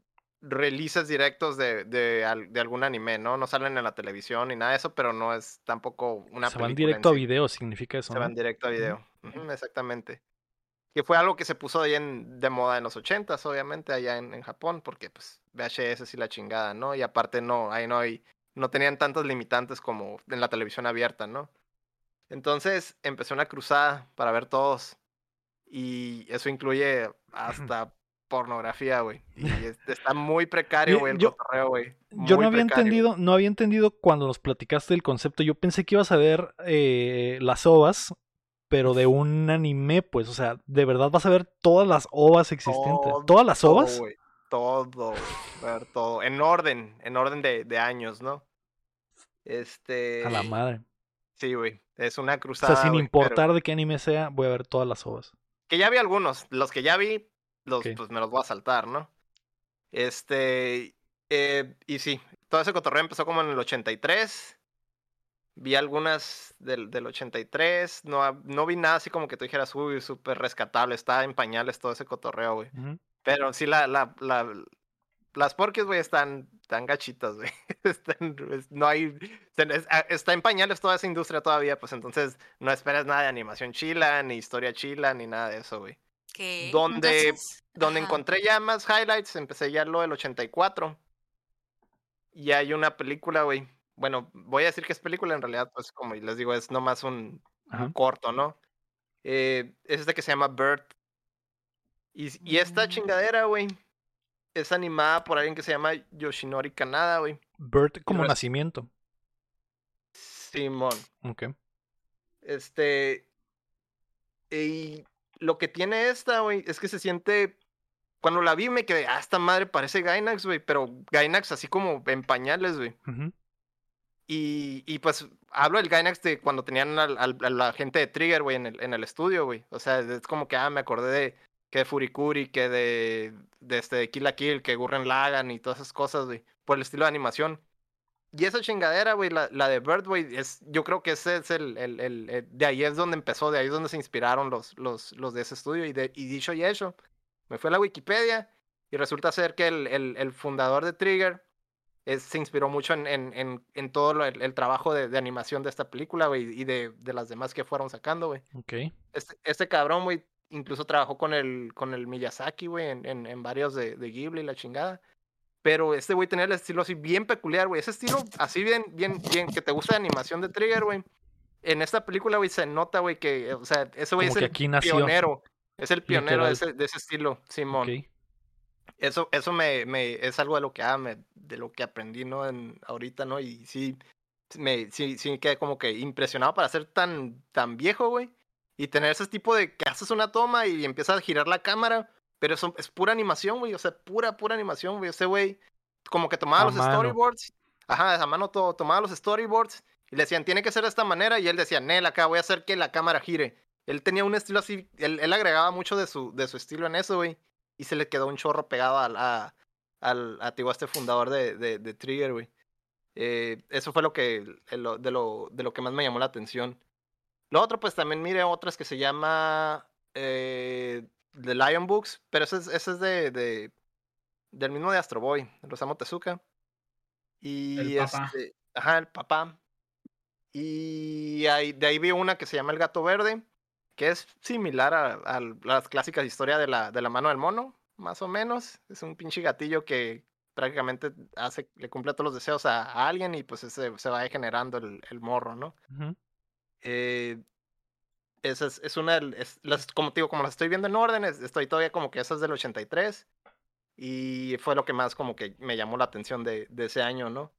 releases directos de, de, de algún anime, ¿no? No salen en la televisión ni nada de eso, pero no es tampoco una
Se van directo a
sí.
video, significa eso,
Se
¿no?
van directo a video. Exactamente. Que fue algo que se puso ahí en, de moda en los ochentas, obviamente, allá en, en Japón, porque pues VHS y la chingada, ¿no? Y aparte no, ahí no hay, no tenían tantos limitantes como en la televisión abierta, ¿no? Entonces empecé una cruzada para ver todos. Y eso incluye hasta pornografía, güey. Y es- está muy precario, güey, el
yo-
cotorreo, güey.
Yo no había
precario.
entendido, no había entendido cuando nos platicaste del concepto. Yo pensé que ibas a ver eh, las ovas, pero de un anime, pues, o sea, de verdad vas a ver todas las ovas existentes.
Todo-
¿Todas las
todo,
ovas?
Todo, güey, ver todo. En orden, en orden de, de años, ¿no? Este.
A la madre.
Sí, güey. Es una
O
cruzada.
sea, sin importar
pero-
de qué anime sea, voy a ver todas las ovas.
Que ya vi algunos. Los que ya vi, los, pues me los voy a saltar, ¿no? Este. eh, y sí, todo ese cotorreo empezó como en el 83. Vi algunas del, del 83. No, no vi nada así como que tú dijeras, uy, súper rescatable. Está en pañales todo ese cotorreo, güey. Pero sí, la, la, la, las porques, güey, están tan gachitas, güey. Están- no hay. Está en pañales toda esa industria todavía, pues entonces no esperas nada de animación chila, ni historia chila, ni nada de eso, güey.
¿Qué?
Donde-
Entonces,
Donde
ajá.
encontré ya más highlights, empecé ya lo del 84. Y hay una película, güey. Bueno, voy a decir que es película, en realidad, pues como les digo, es nomás un, un corto, ¿no? Eh, es este que se llama Bird. Y, y esta
Mm.
chingadera, güey, es animada por alguien que se llama Yoshinori Kanada, güey.
Bert como nacimiento.
Simón.
Ok.
Este. Y lo que tiene esta, güey, es que se siente. Cuando la vi me quedé, ah, esta madre parece Gainax, güey, pero Gainax así como en pañales, güey. Y, y pues hablo del Gainax de cuando tenían al- al- a la gente de Trigger, güey, en el, en el estudio, güey. O sea, es como que, ah, me acordé de que de Furikuri, que de, de este Kill la Kill, que Gurren Lagan y todas esas cosas, güey, por el estilo de animación. Y esa chingadera, güey, la, la de Bird, güey, es, yo creo que ese es el, el, el- el- de ahí es donde empezó, de ahí es donde se inspiraron los, los, los de ese estudio. Y, de, y dicho y hecho, me fui a la Wikipedia y resulta ser que el, el, el fundador de Trigger es- se inspiró mucho en, en, en, en todo lo- el, el trabajo de, de animación de esta película, güey, y de, de las demás que fueron sacando, güey.
Ok.
Este, este cabrón, güey, incluso trabajó con el, con el Miyazaki, güey, en, en, en varios de, de Ghibli y la chingada. Pero este güey tenía el estilo así bien peculiar, güey. Ese estilo así bien, bien, bien, que te gusta de animación de Trigger, güey. En esta película, güey, se nota, güey, que, o sea, ese güey es el pionero. Es el pionero de ese, de ese estilo, Simón.
Ok.
Eso, eso me, me, es algo de lo que, ah, me- de lo que aprendí, ¿no? En, ahorita, ¿no? Y sí, me, sí, sí quedé como que impresionado para ser tan, tan viejo, güey. Y tener ese tipo de que haces una toma y empiezas a girar la cámara, pero eso es pura animación, güey. O sea, pura, pura animación, güey. Ese güey, como que tomaba
A
los
mano.
storyboards. Ajá, a mano todo, tomaba los storyboards y le decían, tiene que ser de esta manera. Y él decía, Nel, acá voy a hacer que la cámara gire. Él tenía un estilo así, él, él agregaba mucho de su, de su estilo en eso, güey. Y se le quedó un chorro pegado al, a, al, a, este fundador de, de, de Trigger, güey. Eh, eso fue lo que, lo- de, lo, de lo que más me llamó la atención. Lo otro, pues también mire otras que se llama eh, The Lion Books, pero ese es, ese es de, de, del mismo de Astro Boy, de Osamu Tezuka. Y
El papá.
este, ajá, el papá. Y ahí, de ahí vi una que se llama El Gato Verde, que es similar a, a las clásicas historias de la, de la mano del mono, más o menos. Es un pinche gatillo que prácticamente hace, le cumple todos los deseos a, a alguien y pues ese, se va generando el, el morro, ¿no?
Ujú.
Eh, esa es, es una, es- las, como te digo, como las estoy viendo en orden, es- estoy todavía como que esa es del 83. Y fue lo que más como que me llamó la atención de, de ese año, ¿no?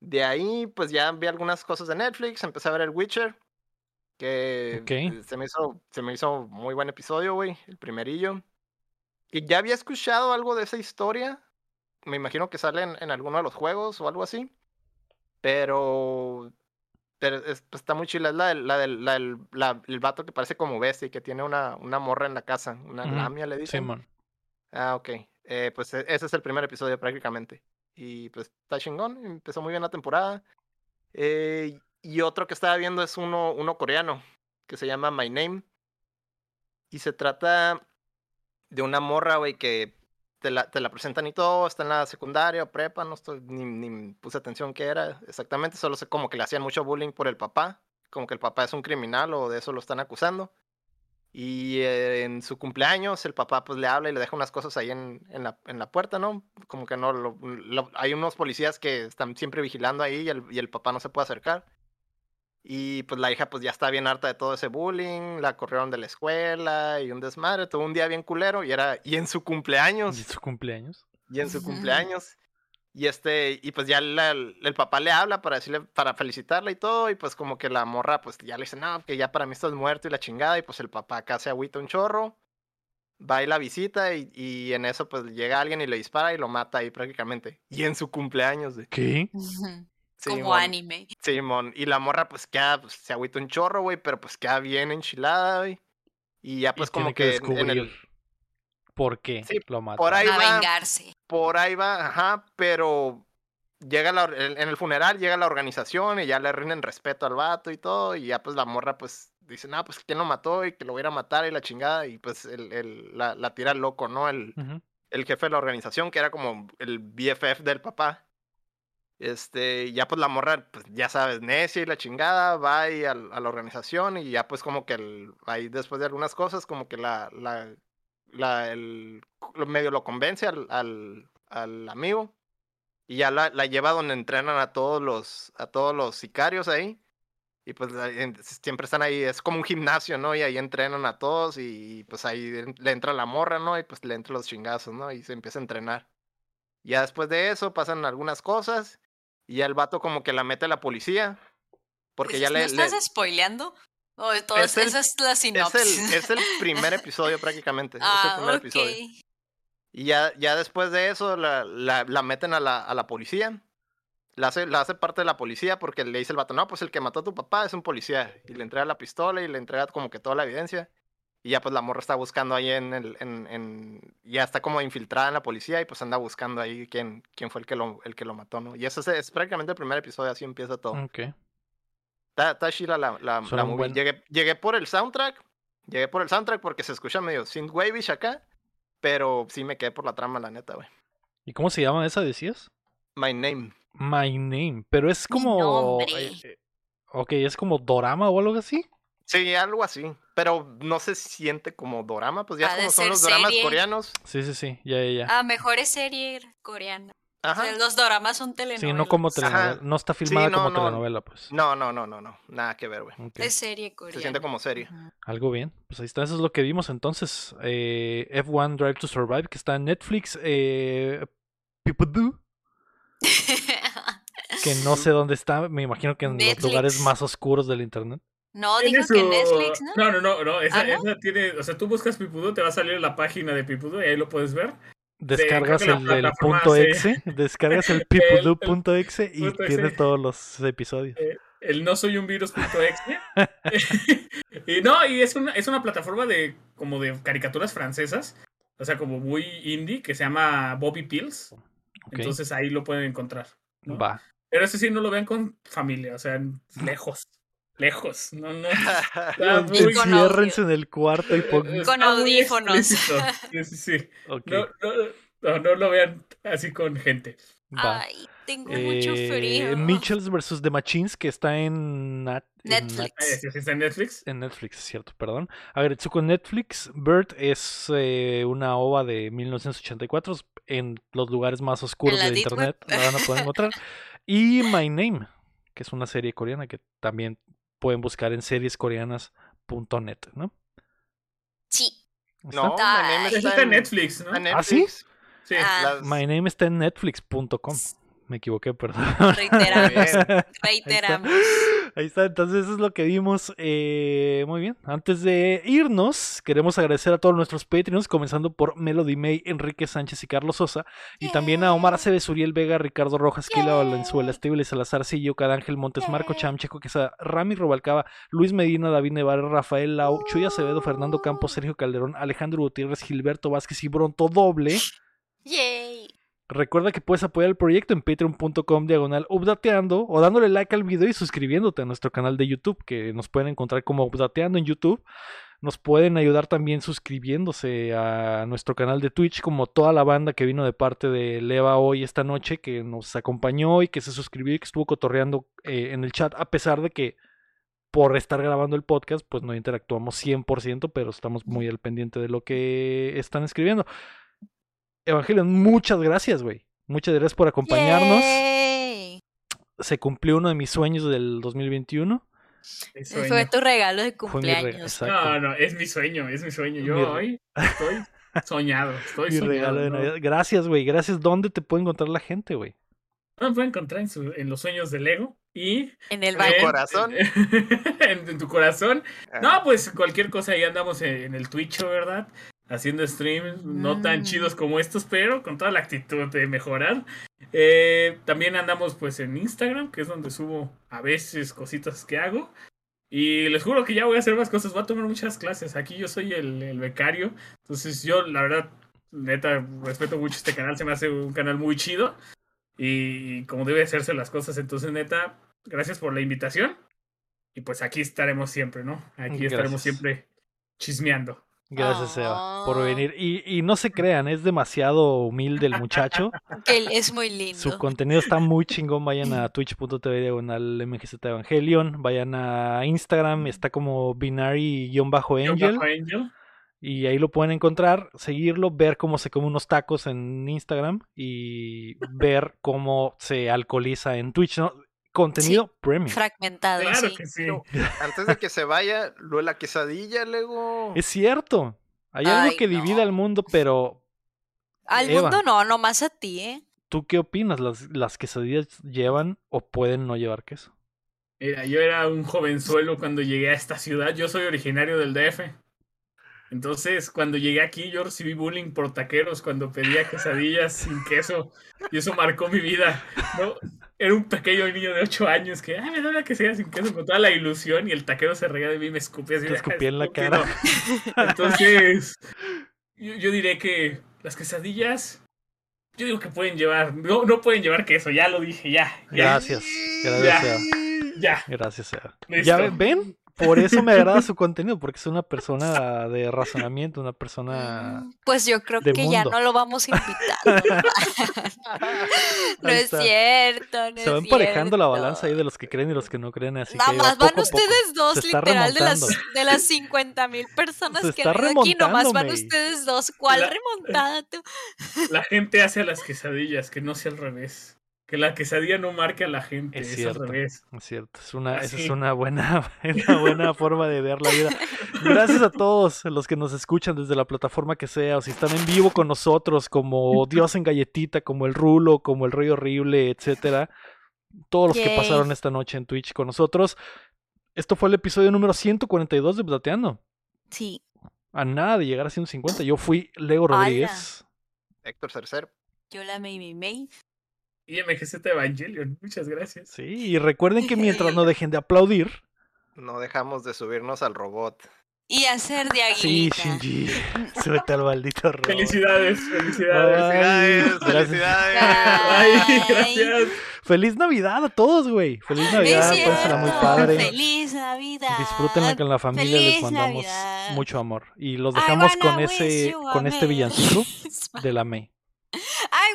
De ahí, pues ya vi algunas cosas de Netflix, empecé a ver El Witcher, que
Ok.
se, me hizo, se me hizo muy buen episodio, güey, el primerillo. Y ya había escuchado algo de esa historia, me imagino que sale en, en alguno de los juegos o algo así, pero, pero es- pues, está muy chila, es la del, la del, la del- la- el vato que parece como bestia y que tiene una, una morra en la casa, una
Ujú,
lamia le dicen.
Simón.
Ah, ok. Eh, pues e- ese es el primer episodio prácticamente. Y pues está chingón, empezó muy bien la temporada. Eh, y otro que estaba viendo es uno, uno coreano, que se llama My Name. Y se trata de una morra, güey, que te la, te la presentan y todo, está en la secundaria o prepa, no estoy, ni, ni puse atención qué era exactamente, solo sé como que le hacían mucho bullying por el papá, como que el papá es un criminal o de eso lo están acusando. Y eh, en su cumpleaños el papá pues le habla y le deja unas cosas ahí en, en, la, en la puerta, ¿no? Como que no, lo- lo- hay unos policías que están siempre vigilando ahí y el, y el papá no se puede acercar. Y pues la hija pues ya está bien harta de todo ese bullying, la corrieron de la escuela y un desmadre, tuvo un día bien culero y era, y en su
¿Y
cumpleaños,
su cumpleaños?
y en su cumpleaños. Y este, y pues ya la- el papá le habla para decirle, para felicitarla y todo, y pues como que la morra, pues ya le dice, no, que ya para mí estás muerto y la chingada, y pues el papá acá se agüita un chorro, va y la visita, y, y en eso pues llega alguien y le dispara y lo mata ahí prácticamente. Y en su cumpleaños, de
Como anime.
Simón, y la morra pues queda, pues, se agüita un chorro, güey, pero pues queda bien enchilada, güey. Y ya pues
y
como
tiene que
que en- en el,
por qué
Sí,
lo mata.
por ahí
A
va,
vengarse.
por ahí va, ajá, pero llega la, en el funeral llega la organización y ya le rinden respeto al vato y todo, y ya pues la morra pues dice, no, pues quién lo mató y que lo voy a ir a matar y la chingada, y pues el, el- la, la tira al loco, ¿no? El, el jefe de la organización, que era como el BFF del papá. Este, ya pues la morra, pues ya sabes, necia y la chingada, va ahí al- a, la organización y ya pues como que el, ahí después de algunas cosas, como que la, la, la, el, medio lo convence al, al, al amigo y ya la, la lleva donde entrenan a todos los, a todos los sicarios ahí. Y pues siempre están ahí, es como un gimnasio, ¿no? Y ahí entrenan a todos y pues ahí le entra la morra, ¿no? Y pues le entran los chingazos, ¿no? Y se empieza a entrenar. Ya después de eso pasan algunas cosas y ya el vato como que la mete a la policía. Porque ya
¿No
le... le-
estás spoileando? O todo
Es el-
esa es la
es,
sinopsis.
el, es el primer episodio prácticamente. es el
ah,
primer
ok.
episodio. Y ya, ya después de eso la, la, la meten a la, a la policía. La hace, la hace parte de la policía porque le dice el vato, no, pues el que mató a tu papá es un policía. Y le entrega la pistola y le entrega como que toda la evidencia. Y ya pues la morra está buscando ahí en el, en, en, ya está como infiltrada en la policía y pues anda buscando ahí quién, quién fue el que lo, el que lo mató, ¿no? Y eso es, es prácticamente el primer episodio, así empieza todo.
Ok.
Está, está chila la, la,
Suena
la
un
movie.
buen-
Llegué, llegué por el soundtrack. Llegué por el soundtrack porque se escucha medio synthwave acá. Pero sí me quedé por la trama, la neta, güey.
¿Y cómo se llama esa, decías?
My name.
My Name. Pero es
Mi
como...
nombre.
eh, eh, ok, es como dorama o algo así.
Sí, algo así. Pero no se siente como dorama. Pues ya como son los doramas
serie.
coreanos.
Sí, sí, sí. Ya, ya, ya.
Ah, mejor es serie coreana. O
Ajá.
sea, los doramas son telenovelas.
sí, no como telenovela.
Ajá.
No está filmada
no,
como
no.
telenovela, pues.
No, no, no, no, no. Nada que ver, güey.
Es serie coreana.
Se siente como serie.
Algo bien. Pues ahí está, eso es lo que vimos entonces. Eh, F1 Drive to Survive, que está en Netflix. Eh, People Do, que no sé dónde está. Me imagino que en los lugares más oscuros del internet.
No, dijo que Netflix, ¿no?
No, no, no, no, Esa,
¿Ah, no?
esa tiene. O sea, tú buscas Pipudo, te va a salir la página de Pipudo y ahí lo puedes ver.
Descargas
la
el, punto
se-
exe, descargas el peopledo.exe y
punto
tiene
exe.
todos los episodios.
El no soy un virus.exe. y no, y es una, es una plataforma de como de caricaturas francesas. O sea, como muy indie, que se llama Bobby Pills. Entonces ahí lo pueden encontrar. ¿no?
Va.
Pero ese sí no lo vean con familia, o sea, lejos. Lejos. No, no.
Con
Enciérrense en el cuarto y pongan.
muy
audífonos.
Sí, sí, No, no, no, no lo vean así con gente.
va.
Ay, tengo mucho
Eh,
frío.
Mitchells vs. The Machines, que está en, Nat- en
Netflix.
Ah, está en Netflix.
En Netflix, es cierto, perdón. Agretsuko Netflix. Bird es eh, una ova de 1984 en los lugares más oscuros de internet. La van a poder encontrar. Y My Name, que es una serie coreana que también pueden buscar en seriescoreanas.net, ¿no?
Sí.
¿Está?
No, My Name está
en Netflix, ¿no?
¿Ah, sí?
Netflix.
Sí.
Ah,
Las-
My name está en netflix.com. Me equivoqué, perdón.
reiteramos, reiteramos.
Ahí está, entonces eso es lo que vimos. Eh, muy bien, antes de irnos, queremos agradecer a todos nuestros Patreons, comenzando por Melody May, Enrique Sánchez y Carlos Sosa, y también a Omar Aceves, Uriel Vega, Ricardo Rojas, Kila Valenzuela, Estable Salazar, Sillo, Cadángel Montes, Marco Cham, Checo Quesada, Rami Robalcaba, Luis Medina, David Nevar, Rafael Lau, Chuy Acevedo, Fernando Campos, Sergio Calderón, Alejandro Gutiérrez, Gilberto Vázquez y Bronto Doble.
Yay.
Recuerda que puedes apoyar el proyecto en patreon.com diagonal updateando o dándole like al video y suscribiéndote a nuestro canal de YouTube, que nos pueden encontrar como updateando en YouTube. Nos pueden ayudar también suscribiéndose a nuestro canal de Twitch, como toda la banda que vino de parte de Leva hoy esta noche, que nos acompañó y que se suscribió y que estuvo cotorreando eh, en el chat, a pesar de que por estar grabando el podcast, pues no interactuamos 100%, pero estamos muy al pendiente de lo que están escribiendo. Evangelion, muchas gracias, güey. Muchas gracias por acompañarnos.
Yay.
Se cumplió uno de mis sueños del 2021.
Es
Ese
sueño.
Fue tu regalo de
Fue mi regalo,
cumpleaños.
exacto.
No, no, es mi sueño, es mi sueño. Yo
Mi
hoy estoy soñado, estoy
Mi
soñado.
regalo de
¿no?
Navidad. Gracias, güey. Gracias. ¿Dónde te puede encontrar la gente, güey?
Me pueden encontrar en, su- en los sueños del ego y
En el
En
baño.
corazón.
en, en tu corazón.
Ah,
No, pues cualquier cosa ahí andamos en, en el Twitch, ¿verdad? Haciendo streams no tan
Mm.
chidos como estos, pero con toda la actitud de mejorar. Eh, también andamos pues en Instagram, que es donde subo a veces cositas que hago. Y les juro que ya voy a hacer más cosas, voy a tomar muchas clases. Aquí yo soy el, el becario, entonces yo la verdad, neta, respeto mucho este canal, se me hace un canal muy chido. Y como debe hacerse las cosas, entonces neta, gracias por la invitación. Y pues aquí estaremos siempre, ¿no? Aquí estaremos
Gracias.
siempre chismeando.
Gracias, Eva, por
Ah.
venir. Y, y no se crean, es demasiado humilde el muchacho.
Que él es muy lindo.
Su contenido está muy chingón. Vayan a twitch.tv diagonal MGZ Evangelion. Vayan a Instagram, está como
Yo
binary-angel.
bajo Angel.
Y ahí lo pueden encontrar, seguirlo, ver cómo se come unos tacos en Instagram y ver cómo se alcoholiza en Twitch, ¿no? Contenido premium.
Fragmentado,
Claro
sí.
que sí.
No. Antes de que se vaya, lo de la quesadilla, Lego.
Es cierto. Hay algo que
no.
divide al mundo, pero
Al
Eva.
mundo no, nomás a ti, ¿eh?
¿tú qué opinas? ¿Las, las quesadillas llevan o pueden no llevar queso?
Mira, yo era un jovenzuelo cuando llegué a esta ciudad. Yo soy originario del DF. Entonces, cuando llegué aquí, yo recibí bullying por taqueros cuando pedía quesadillas sin queso. Y eso marcó mi vida. ¿no? Era un pequeño niño de 8 años que, ay, me da una quesadilla sin queso con toda la ilusión. Y el taquero se reía de mí y me escupía así.
Te
de,
escupía en la cara.
Entonces, yo, yo diré que las quesadillas, yo digo que pueden llevar, no, no pueden llevar queso, ya lo dije, ya. Ya.
Gracias. Gracias, Eva.
ya.
Gracias.
Listo.
¿Ya ven? Por eso me agrada su contenido, porque es una persona de razonamiento, una persona...
Mm, Pues yo creo
de
que ya no lo vamos a invitar. no es cierto, no
Se va emparejando la balanza ahí de los que creen y los que no creen, así
Nada
que
más van
poco a poco.
ustedes dos,
Se está
literal, de las,
remontando.
de las 50 mil personas
Se
que han aquí, nomás van ustedes dos. ¿Cuál
La-
remontada tú?
La gente hace a las quesadillas, que no sea al revés. Que la quesadilla no marque a la gente,
Es
es,
cierto.
al revés.
Es cierto, es una, esa es una buena, una buena forma de ver la vida. Gracias a todos los que nos escuchan desde la plataforma que sea, o si están en vivo con nosotros, como Dios en Galletita, como el Rulo, como el Rey Horrible, etcétera. Todos los que pasaron esta noche en Twitch con nosotros. Esto fue el episodio número 142 de Plateando.
Sí.
A nada de llegar a 150. Yo fui Lego
¡Hala!
Rodríguez.
Héctor Cercer.
Yo la May May.
Y MGZ Evangelion, muchas gracias.
Sí, y recuerden que mientras no dejen de aplaudir.
No dejamos de subirnos al robot.
Y hacer de
Sí. Shinji. Súbete al maldito robot.
Felicidades, felicidades.
Ay,
¡Felicidades!
gracias.
¡Felicidades!
Ay,
Ay.
gracias.
Feliz Navidad a todos, güey. Feliz Navidad, pásala muy padre.
Feliz Navidad.
Disfrútenla con la familia, les mandamos
Navidad.
mucho amor. Y los dejamos con ese, con este villancico de la May.